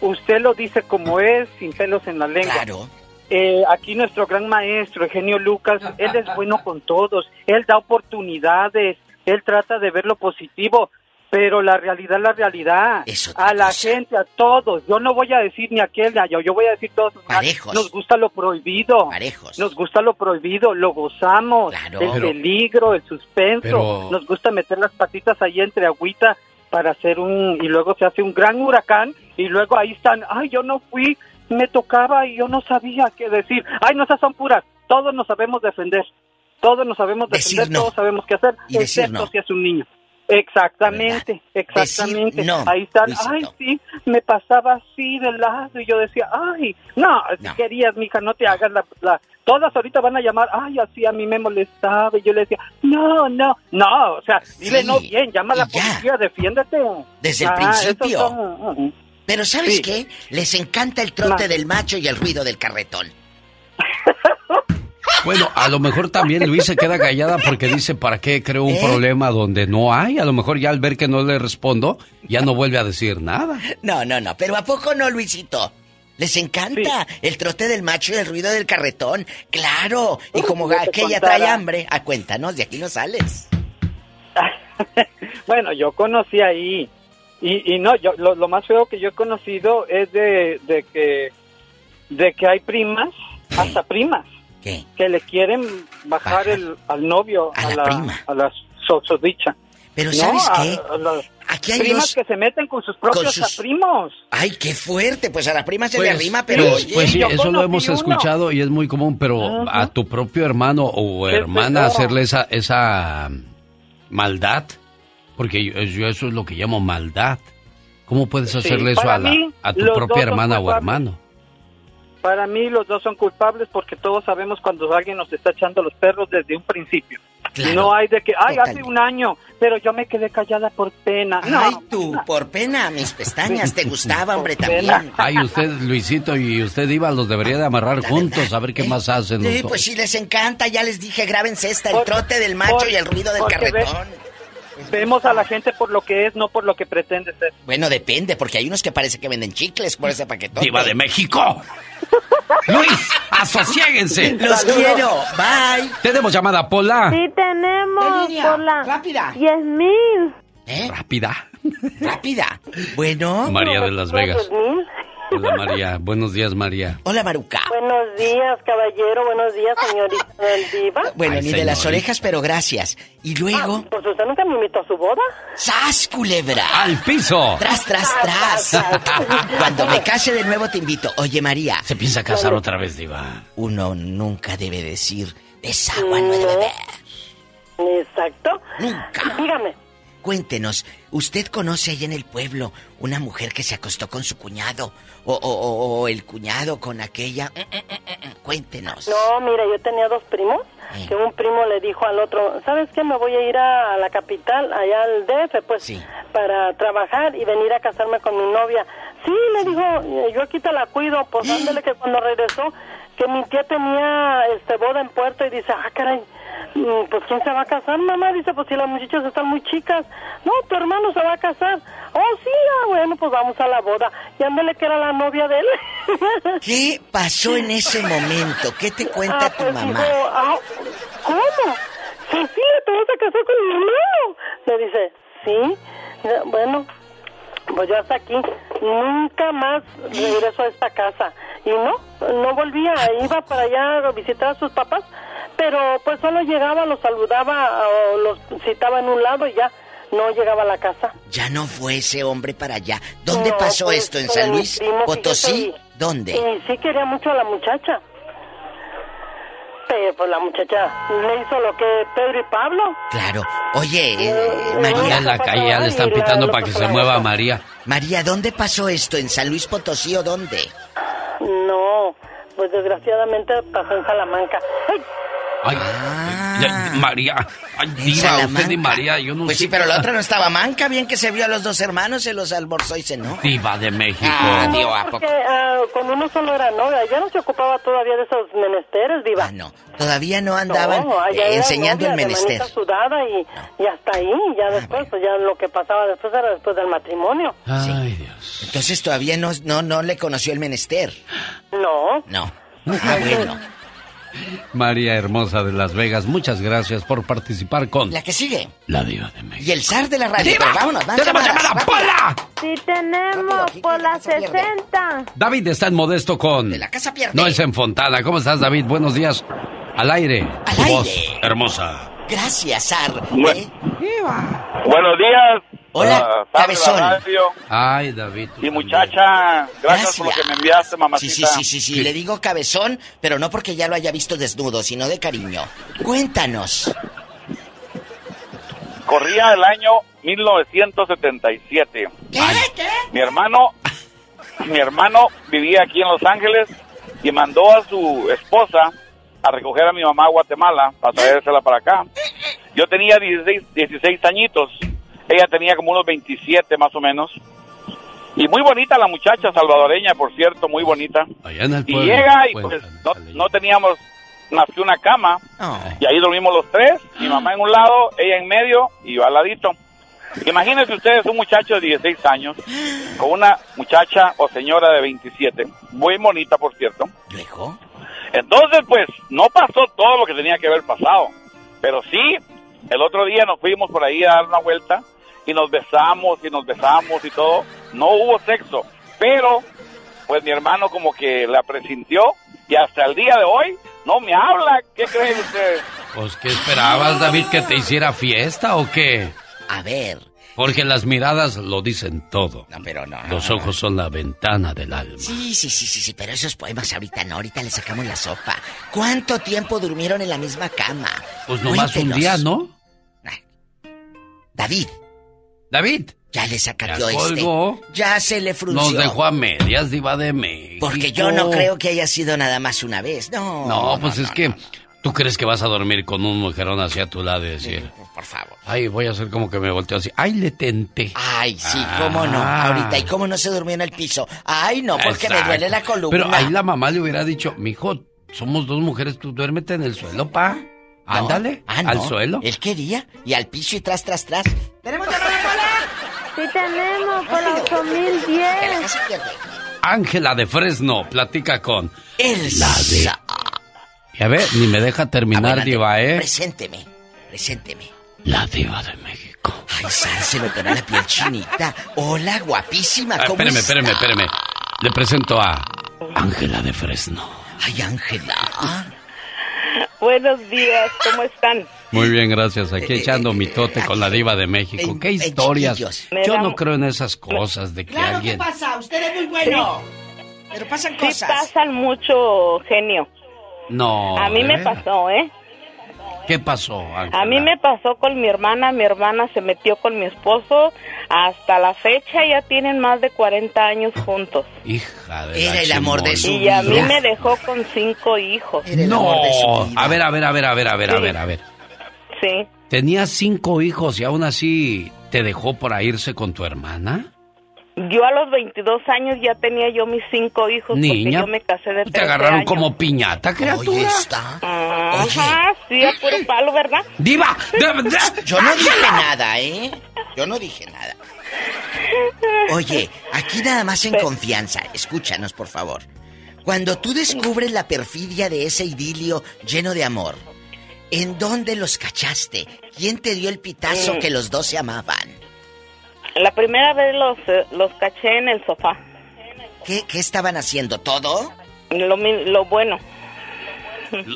Usted lo dice como es, sin pelos en la lengua. Claro. Eh, aquí nuestro gran maestro, Eugenio Lucas, él es bueno con todos. Él da oportunidades. Él trata de ver lo positivo. Pero la realidad, la realidad. a la gente, a todos. Yo no voy a decir ni aquel ni allá. Yo voy a decir todos. Parejos. Nos gusta lo prohibido. Parejos. Nos gusta lo prohibido. Lo gozamos. Claro. El Pero- peligro, el suspenso. Pero- Nos gusta meter las patitas ahí entre agüita para hacer un... Y luego se hace un gran huracán. Y luego ahí están. Ay, yo no fui. Me tocaba y yo no sabía qué decir. Ay, no, esas son puras. Todos nos sabemos defender. Todos nos sabemos defender. No. Todos sabemos qué hacer. Y excepto no. si es un niño. Exactamente, exactamente. Decir no, Ahí están, Luisito. ay, sí, me pasaba así de lado y yo decía, ay, no, si querías, mija, no te hagas la, la- Todas ahorita van a llamar, ay, así a mí me molestaba y yo le decía, no, no, no, o sea, dile no bien, llama a la policía, defiéndete. Desde el Ah, principio. esos son- Pero ¿sabes Sí. qué? Les encanta el trote del macho y el ruido del carretón. Bueno, a lo mejor también Luis se queda callada porque dice, ¿para qué creo un ¿Eh? problema donde no hay? A lo mejor ya al ver que no le respondo, ya no vuelve a decir nada. No, no, no, pero ¿a poco no, Luisito? Les encanta el trote del macho y el ruido del carretón. Claro. Y como te aquella contara. trae hambre, a cuéntanos, de aquí no sales. Bueno, yo conocí ahí. Y, y no, yo lo, lo más feo que yo he conocido es de, de que de que hay primas, hasta primas, que le quieren bajar el, al novio, a, la la, prima. a la sosodicha. Pero No, ¿sabes a- qué? a la- Aquí hay primas que se meten con sus propios con sus- primos. Ay, qué fuerte. Pues a la prima se Pues, le arrima, pero pues, oye. pues sí, eso lo hemos uno. escuchado y es muy común, pero a tu propio hermano o hermana hacerle esa, esa maldad, porque yo, yo eso es lo que llamo maldad. ¿Cómo puedes Sí, hacerle eso a, la- mí, a tu propia hermana o hermano? Para mí los dos son culpables porque todos sabemos cuando alguien nos está echando los perros desde un principio. Claro. No hay de que, ay, hace un año, pero yo me quedé callada por pena. No, Ay, tú, por pena, mis pestañas, te gustaba, hombre, también. Ay, usted, Luisito, y usted, Iba, los debería de amarrar juntos, a ver qué más hacen. los Sí, dos. pues si les encanta, ya les dije, grábense esta, el Por- trote del macho por- y el ruido del ve- carretón. Vemos a la gente por lo que es, no por lo que pretende ser. Bueno, depende, porque hay unos que parece que venden chicles por ese paquetón. Diva de México. Luis, asosiéguense. Los quiero, bye. Tenemos llamada Pola. Sí tenemos por la... Rápida. 10 mil. ¿Eh? Rápida. Rápida. Bueno. María de Las Vegas. Hola María, buenos días María. Hola, Maruca. Buenos días, caballero. Buenos días, señorita del Diva. Bueno, Ay, ni de las orejas, pero gracias. Y luego, Pues usted nunca me invitó a su boda. ¡sas, culebra! Al piso. Tras, tras, tras. Cuando me case de nuevo te invito. Oye, María. Se piensa casar otra vez, Diva. Uno nunca debe decir, desagua no de beber. Exacto. Nunca. Dígame. Cuéntenos, ¿usted conoce ahí en el pueblo una mujer que se acostó con su cuñado? ¿O, o- o- o el cuñado con aquella? Mm, mm, mm, Cuéntenos. No, mira, yo tenía dos primos. Eh. Que un primo le dijo al otro, ¿sabes qué? Me voy a ir a, la capital, allá al DF, pues, para trabajar y venir a casarme con mi novia. Sí, le dijo, "eh, yo aquí te la cuido. Pues ándale que cuando regresó, que mi tía tenía este boda en puerto y dice, ah, caray, mm, pues ¿quién se va a casar, mamá? Dice, pues si las muchachas están muy chicas. No, tu hermano se va a casar. Oh, sí, ah, bueno, pues vamos a la boda. Y ándale que era la novia de él. ¿Qué pasó en ese momento? ¿Qué te cuenta Ah, tu pues mamá? dijo, ah, ¿cómo? Sofía, ¿te vas a casar con mi hermano? Le dice, sí. Bueno, pues yo hasta aquí. Nunca más regreso a esta casa. Y no, no volvía. Iba para allá a visitar a sus papás, pero pues solo llegaba, los saludaba o los citaba en un lado y ya no llegaba a la casa. Ya no fue ese hombre para allá. ¿Dónde No, pasó pues, esto? ¿En San Luis? ¿Potosí? y- ¿Dónde? Y sí quería mucho a la muchacha. Pero pues la muchacha le hizo lo que Pedro y Pablo. Claro. Oye, eh, María. en la calle ya le están pitando para que se mueva María. María, ¿dónde pasó esto? ¿En San Luis Potosí o dónde? No, pues desgraciadamente pasó en Salamanca. ¡Ay! Ay, ya, María. Ay, Diva, usted y María, yo no Pues sé. sí, pero la otra no estaba manca. Bien que se vio a los dos hermanos, se los almorzó y cenó. Diva de México. Ah, Dios, ¿a Porque poco? ah, cuando uno solo era novia, ya no se ocupaba todavía de esos menesteres, diva. Ah, no. Todavía no andaban No, eh, enseñando novia el de menester. manita sudada y, y hasta ahí, ya después, pues ya lo que pasaba después era después del matrimonio. Ay, Dios. Entonces todavía no, no, no le conoció el menester. No. No. Ah, bueno. María Hermosa de Las Vegas, muchas gracias por participar con La que sigue. la Diva de México. Y el zar de la radio. ¡Diva! Vámonos, más ¡Tenemos llamadas, llamada. Pola! Sí tenemos por las 60. David está en Modesto con... De la casa pierde. No es en Fontana. ¿Cómo estás, David? Buenos días. Al aire. Al Tu aire. voz hermosa. Gracias. Bueno. ¿Eh? Buenos días. Hola, Ah, cabezón. radio. Ay, David. Y muchacha, gracias, por lo que me enviaste, Sí, mamacita. sí, sí, sí, sí. Le digo cabezón, pero no porque ya lo haya visto desnudo, sino de cariño. Cuéntanos. Corría el año 1977. Mi hermano, mi hermano vivía aquí en Los Ángeles y mandó a su esposa a recoger a mi mamá a Guatemala para traérsela para acá. Yo tenía 16, 16 añitos. Ella tenía como unos 27 más o menos. Y muy bonita la muchacha salvadoreña, por cierto, muy bonita. Allá en el Y llega y pues no, no teníamos más que una cama. Y ahí dormimos los tres, mi mamá en un lado, ella en medio y yo al ladito. Imagínense ustedes un muchacho de 16 años con una muchacha o señora de 27, muy bonita por cierto. ¿Luego? Entonces pues no pasó todo lo que tenía que haber pasado, pero sí, el otro día nos fuimos por ahí a dar una vuelta y nos besamos y nos besamos y todo. No hubo sexo, pero pues mi hermano como que la presintió y hasta el día de hoy no me habla. ¿Qué creen ustedes? Pues, ¿qué esperabas, David? ¿Que te hiciera fiesta o qué? A ver, Porque las miradas lo dicen todo. No, pero no. Los ojos son la ventana del alma. Sí, sí, sí, sí, sí, pero esos poemas ahorita no, ahorita le sacamos la sopa. ¿Cuánto tiempo durmieron en la misma cama? Pues nomás un Cuéntenos. día, ¿no? David. David. Ya le sacateó Ya este. Ya se le frunció. Nos dejó a medias, diva de México. Porque yo no creo que haya sido nada más una vez. No. No, pues es que... ¿Tú crees que vas a dormir con un mujerón hacia a tu lado y decir... Por favor. Ay, voy a hacer como que me volteo así. Ay, le tenté. Ay, sí, cómo no. Ah. Ahorita, ¿y cómo no se durmió en el piso? Ay, no, porque me duele la columna. Pero ahí la mamá le hubiera dicho, mijo, somos dos mujeres, tú duérmete en el suelo, pa. Ándale, Ah, no. al suelo. Él quería, y al piso y tras, tras, tras. ¿Tenemos Sí tenemos, por la 8010. Ángela de Fresno, platica con... Elsa. Y a ver, ni me deja terminar, Adelante, diva, ¿eh? Presénteme, presénteme. La diva de México. Ay, Sar, se me pone la piel chinita. Hola, guapísima, ¿cómo espéreme, está? espéreme, espéreme. Le presento a Ángela de Fresno. Ay, Ángela. Buenos días, ¿cómo están? Muy bien, gracias. Eh, Aquí echando mi tote con la diva de México. ¿Qué historias? Yo no creo en esas cosas de que Claro, ¿qué alguien... pasa? Usted es muy bueno. Pero pasan Sí cosas. pasan mucho, genio. No. A mí ¿de me veras? pasó, ¿eh? ¿Qué pasó, Ángela? A mí me pasó con mi hermana, mi hermana se metió con mi esposo, hasta la fecha ya tienen más de 40 años juntos. Hija de Era la el amor de su Y a mí vida. me dejó con cinco hijos. No. A ver, a ver, a ver, a ver, a ver, a Sí. ver, a ver. Sí, Tenía cinco hijos y aún así te dejó por irse con tu hermana. Yo a los 22 años ya tenía yo mis cinco hijos Niña, porque yo me casé de Te 13 agarraron años. como piñata, criatura. Ajá, sí, a puro palo, ¿verdad? ¡Diva! Yo no dije nada, ¿eh? Yo no dije nada. Oye, aquí nada más en confianza. Escúchanos, por favor. Cuando tú descubres la perfidia de ese idilio lleno de amor, ¿en dónde los cachaste? ¿Quién te dio el pitazo Mm. que los dos se amaban? La primera vez los, eh, los caché en el sofá. ¿Qué, qué estaban haciendo? ¿Todo? Lo, lo bueno.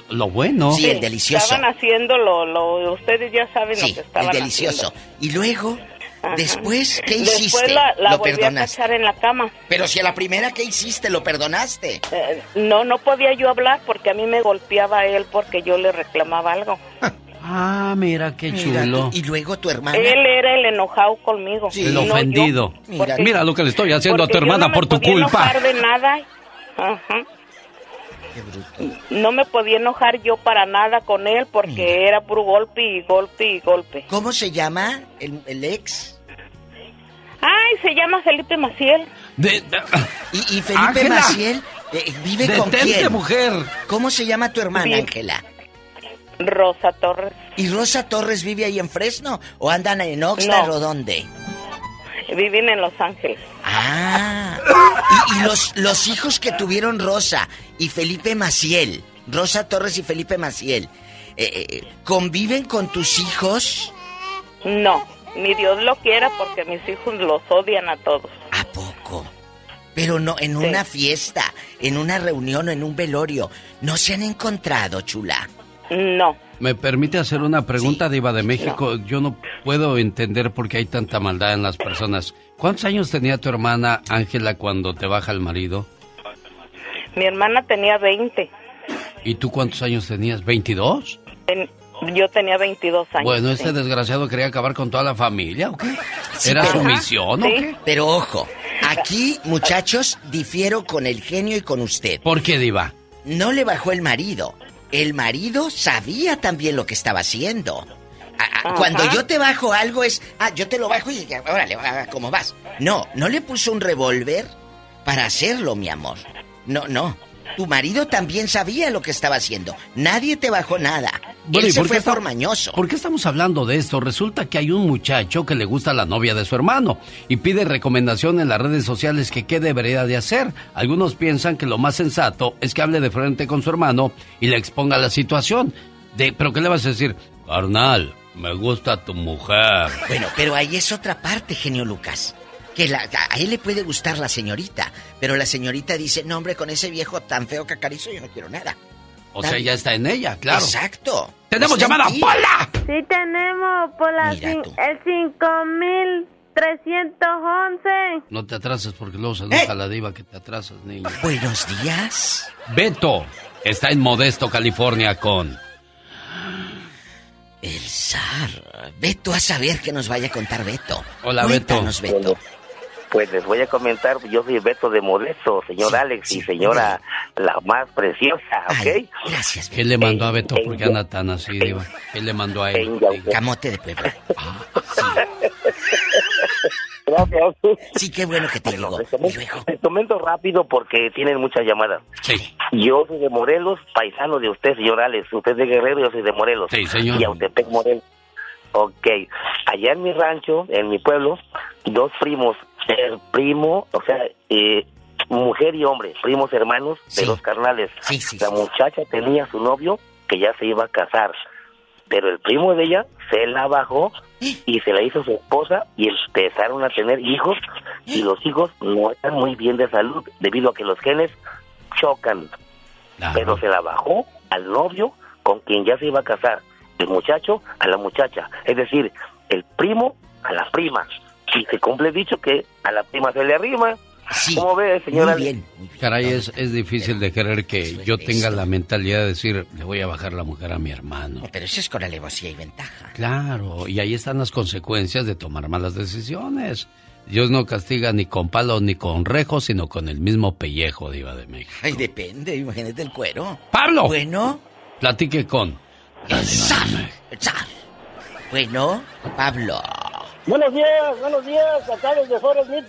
Lo bueno. Sí, el delicioso. Estaban haciendo lo, lo... Ustedes ya saben Sí, lo que estaban el delicioso. haciendo. Y luego, Ajá. después, ¿qué Después hiciste? la, la Lo volví a perdonaste. cachar en la cama. Pero si a la primera que hiciste lo perdonaste. Eh, no, no podía yo hablar porque a mí me golpeaba él porque yo le reclamaba algo. Ah, mira qué Mira, chulo. y luego tu hermana. Él era el enojado conmigo. el no yo. ofendido. Porque- Mira lo que le estoy haciendo a tu hermana no me por tu podía culpa. enojar de nada. Ajá. No me podía enojar yo para nada con él porque era puro golpe y golpe y golpe. ¿Cómo se llama el, el ex? Ay, se llama Felipe Maciel. De- Y, y Felipe Ángela. Maciel eh, vive con quién? mujer. ¿Cómo se llama tu hermana, Sí. Rosa Torres. ¿Y Rosa Torres vive ahí en Fresno? ¿O andan en Oxnard No. o dónde? Viven en Los Ángeles. Ah. Y, y los, los hijos que tuvieron Rosa y Felipe Maciel, Rosa Torres y Felipe Maciel, eh, eh, ¿conviven con tus hijos? No, ni Dios lo quiera porque mis hijos los odian a todos. ¿A poco? Pero no, en una fiesta, en una reunión o en un velorio, ¿no se han encontrado, chula? No. ¿Me permite hacer una pregunta, Diva de México? Yo no puedo entender por qué hay tanta maldad en las personas. ¿Cuántos años tenía tu hermana Ángela cuando te baja el marido? Mi hermana tenía 20. ¿Y tú cuántos años tenías? ¿22? Ten- yo tenía 22 años. Bueno, sí. este desgraciado quería acabar con toda la familia, ¿o qué? ¿Era pero- su misión o Sí. qué? Pero ojo, aquí, muchachos, difiero con el genio y con usted. ¿Por qué, Diva? No le bajó el marido. El marido sabía también lo que estaba haciendo. A- a- Ajá. Cuando yo te bajo algo es, ah, yo te lo bajo y órale, ¿cómo vas? No, no le puso un revólver para hacerlo, mi amor. No, no. Tu marido también sabía lo que estaba haciendo. Nadie te bajó nada. Bueno, Él ¿y se por qué fue está- por mañoso. ¿Por qué estamos hablando de esto? Resulta que hay un muchacho que le gusta la novia de su hermano y pide recomendación en las redes sociales que qué debería de hacer. Algunos piensan que lo más sensato es que hable de frente con su hermano y le exponga la situación. De, ¿Pero qué le vas a decir? Carnal, me gusta tu mujer. Bueno, pero ahí es otra parte, genio Lucas. Que la- a él le puede gustar la señorita, pero la señorita dice, no hombre, con ese viejo tan feo que acaricio yo no quiero nada. O sea, ya está en ella, claro. Exacto. ¡Tenemos llamada. Pola! Sí tenemos por la Mira cin- tú. el 5311. No te atrases porque luego se enoja la diva que te atrasas, niño. Buenos días. Beto está en Modesto, California con... El zar. Beto a saber que nos vaya a contar Beto. Hola, Cuéntanos, Beto. Pues les voy a comentar, yo soy Beto de Modesto, señor Alex y señora la más preciosa, ¿ok? Gracias. ¿Qué le mandó a Beto? ¿Por qué anda tan así, diva? ¿Qué le mandó a él? Camote de Puebla. Gracias. Sí, qué bueno que te. Les comento, comento rápido porque tienen muchas llamadas. Sí. Yo soy de Morelos, paisano de usted, señor Alex. Usted es de Guerrero, yo soy de Morelos. Sí, señor. Y Autepec, Morelos. Ok. Allá en mi rancho, en mi pueblo, dos primos. El primo, o sea, eh, mujer y hombre, primos hermanos de dos carnales. la muchacha tenía su novio que ya se iba a casar. Pero el primo de ella se la bajó y se la hizo su esposa y empezaron a tener hijos y los hijos no están muy bien de salud debido a que los genes chocan. Pero se la bajó al novio con quien ya se iba a casar. El muchacho a la muchacha. Es decir, el primo a la prima. Y se cumple dicho que a la prima se le arrima. ¿Cómo ve, señora? Caray, es, es difícil de creer que yo tenga la mentalidad de decir, le voy a bajar la mujer a mi hermano. Pero eso es con alevosía y ventaja. Claro, y ahí están las consecuencias de tomar malas decisiones. Dios no castiga ni con palo ni con rejo, sino con el mismo pellejo, Diva de México. Ay, depende, imagínate el cuero. ¡Pablo! Bueno. Platique con... El zar. El zar. Bueno, Pablo. Buenos días, buenos días, acá desde Forest Smith.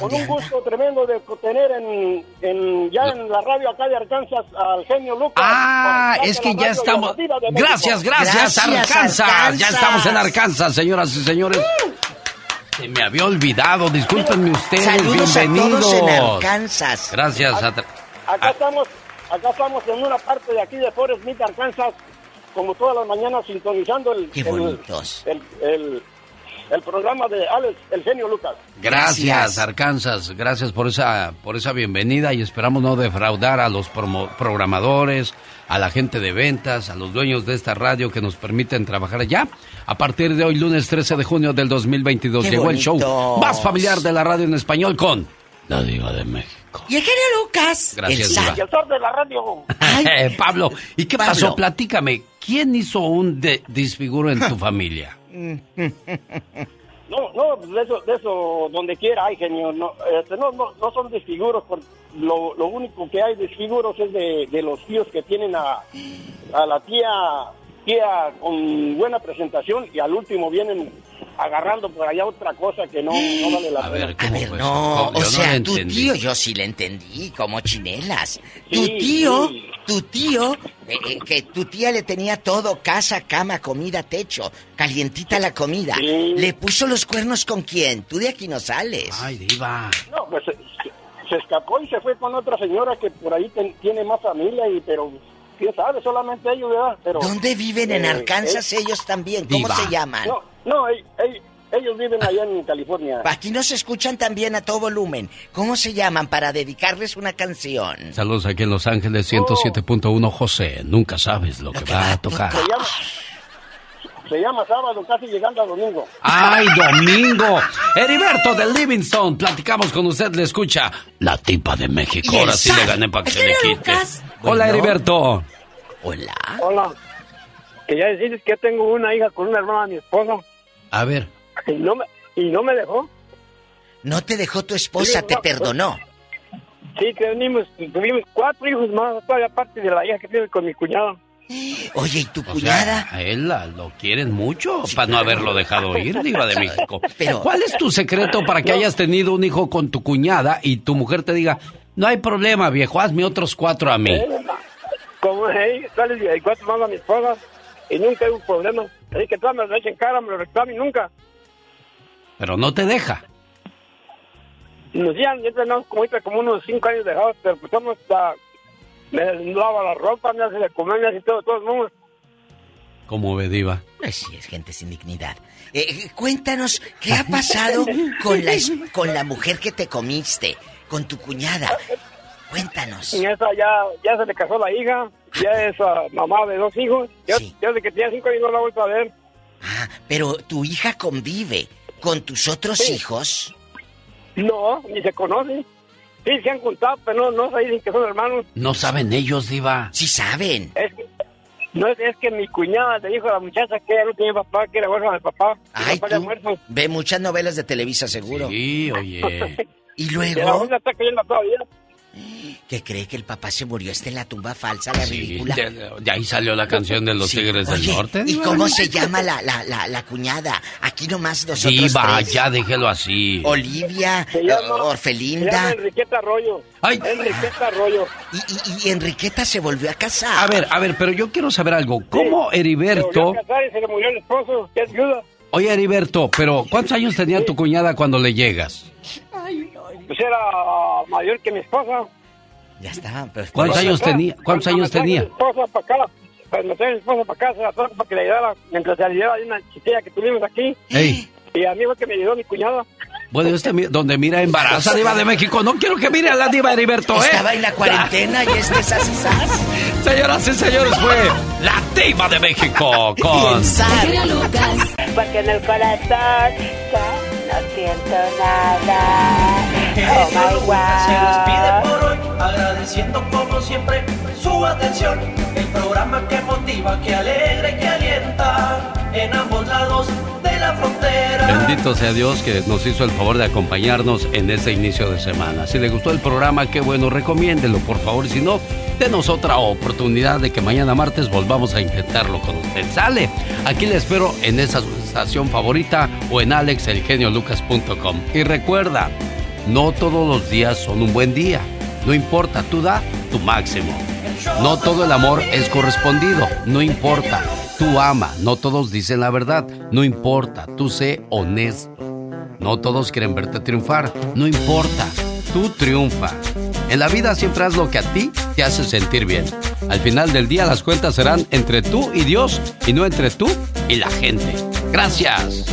Con un gusto tremendo de tener en, en- ya en la radio acá de Arkansas al genio Lucas. Ah, es que ya estamos... Gracias, gracias, Arkansas. Ya estamos en Arkansas, señoras y señores. Se me había olvidado, discúlpenme ustedes, Saludos a bienvenidos. todos en Arkansas. Gracias. a- Acá estamos, acá estamos en una parte de aquí de Forest Smith, Arkansas, como todas las mañanas sintonizando el, Qué bonitos. el, el- el programa de Alex, el genio Lucas. Gracias, Arkansas. Gracias por esa, por esa bienvenida y esperamos no defraudar a los promo- programadores, a la gente de ventas, a los dueños de esta radio que nos permiten trabajar ya. A partir de hoy, lunes 13 de junio del 2022, ¡Qué llegó el show más familiar de la radio en español con La Diva de México. Y el genio Lucas. Gracias, el Diva. el de la radio. Eh, Pablo, ¿y qué Pablo. pasó? Platícame. ¿Quién hizo un de- disfiguro en tu familia? No, no, de eso, de eso donde quiera hay genio. No, este, no, no, no son desfiguros. por- lo, lo único que hay desfiguros es de, de los tíos que tienen a, a la tía, tía con buena presentación y al último vienen agarrando por allá otra cosa que no, no vale la pena. A ver, no, o sea, tu tío, yo sí le entendí, como chinelas. tu Sí, tío, sí. tu tío, eh, eh, que tu tía le tenía todo, casa, cama, comida, techo, calientita la comida. ¿Le puso los cuernos con quién? Tú de aquí no sales. Ay, diva. No, pues se, se- se escapó y se fue con otra señora que por ahí ten- tiene más familia y pero quién sabe, solamente ellos, ¿verdad? Pero, ¿Dónde viven en eh, Arkansas eh, ellos también? ¿Cómo Diva. se llaman? No, no, ell- ell- ellos viven allá en California. Aquí nos escuchan también a todo volumen. ¿Cómo se llaman para dedicarles una canción? Saludos aquí en Los Ángeles 107.1 José. Nunca sabes lo que va a tocar. Se llama, se llama sábado, casi llegando a domingo. ¡Ay, domingo! Heriberto de Livingston, platicamos con usted, le escucha la tipa de México. Ahora sí le gané para que ¿El se le quite. Hola. Heriberto. Hola. Hola. Que ya decís que tengo una hija con una hermana de mi esposo A ver, y no me, y no me dejó. No te dejó tu esposa, Sí, te no, perdonó. Sí, tenemos, tuvimos cuatro hijos más, todavía aparte de la hija que tiene con mi cuñado. Oye, ¿y tu o cuñada? sea, a él la- lo quieren mucho para no haberlo dejado ir, diva de México. Pero- ¿Cuál es tu secreto para que hayas tenido un hijo con tu cuñada y tu mujer te diga, no hay problema, viejo, hazme otros cuatro a mí? Eh, Como hey, sale y cuatro más a mi esposa y nunca hay un problema. Así que todas me lo echen cara, me lo reclamen nunca. Pero no te deja. Nos ya, ya tenemos como, como unos cinco años dejados, pero pues somos la, me lava la ropa, me hace de comer, me hace todo, todo el mundo. ¿Cómo ve, diva? Así es, gente sin dignidad. Eh, cuéntanos, ¿qué ha pasado con la, con la mujer que te comiste? Con tu cuñada. Cuéntanos. Y esa ya, ya se le casó la hija, ya es ah, mamá de dos hijos. Yo, yo desde que tenía cinco años no la he vuelto a ver. Ah, pero tu hija convive con tus otros hijos. No, ni se conocen. Sí, se han juntado, pero no, no dicen que son hermanos. No saben ellos, Diva. Sí saben. Es que, no es, es que mi cuñada le dijo a la muchacha que ella no tenía papá, que era huérfana del papá. Ay, papá tú ve muchas novelas de Televisa, seguro. Sí, oye. Y Y la luego, está cayendo todavía. Que cree que el papá se murió, está en la tumba falsa, la ridícula. De, de ahí salió la canción de los Sí. Tigres del Oye, Norte. ¿Y cómo se llama la, la, la, la cuñada? Aquí nomás nosotros Diva, tres. ya déjelo así. Olivia, Se llama- Se llama Orfelinda. Enriqueta Arroyo. Ay. Enriqueta Arroyo. Y, y- y Enriqueta se volvió a casar. A ver, a ver, pero yo quiero saber algo. ¿Cómo Se volvió Heriberto... a casar y se le murió el esposo, que es viuda. Oye, Heriberto, pero ¿cuántos años tenía tu cuñada cuando le llegas? Pues era mayor que mi esposa. Ya está. Pero ¿Cuántos años tenía? ¿Cuántos años tenía? Mi esposa para acá. Pues me trae mi esposa para acá, se la trajo para que le ayudara mientras se ayudaba de una chiquilla que tuvimos aquí. Ey, Y a mí fue que me ayudó mi cuñada. bueno, este donde mira embaraza Diva de México. No quiero que mire a la Diva Heriberto, ¿eh? Estaba en la cuarentena y este es así, ¿sabes? Señoras y señores, fue la Diva de México con... Porque en el corazón no siento nada. Oh my Se despide God. por hoy, agradeciendo como siempre su atención. El programa que motiva, que alegra y que alienta en ambos lados de la frontera. Bendito sea Dios que nos hizo el favor de acompañarnos en este inicio de semana. Si le gustó el programa, qué bueno, recomiéndelo por favor. Si no, denos otra oportunidad de que mañana martes volvamos a intentarlo con usted. Sale, aquí le espero en esa estación favorita o en alexelgeniolucas.com. Y recuerda, no todos los días son un buen día. No importa, tú da tu máximo. No todo el amor es correspondido, no importa. Tú ama, no todos dicen la verdad, no importa, tú sé honesto. No todos quieren verte triunfar, no importa, tú triunfa. En la vida siempre haz lo que a ti te hace sentir bien. Al final del día las cuentas serán entre tú y Dios y no entre tú y la gente. Gracias.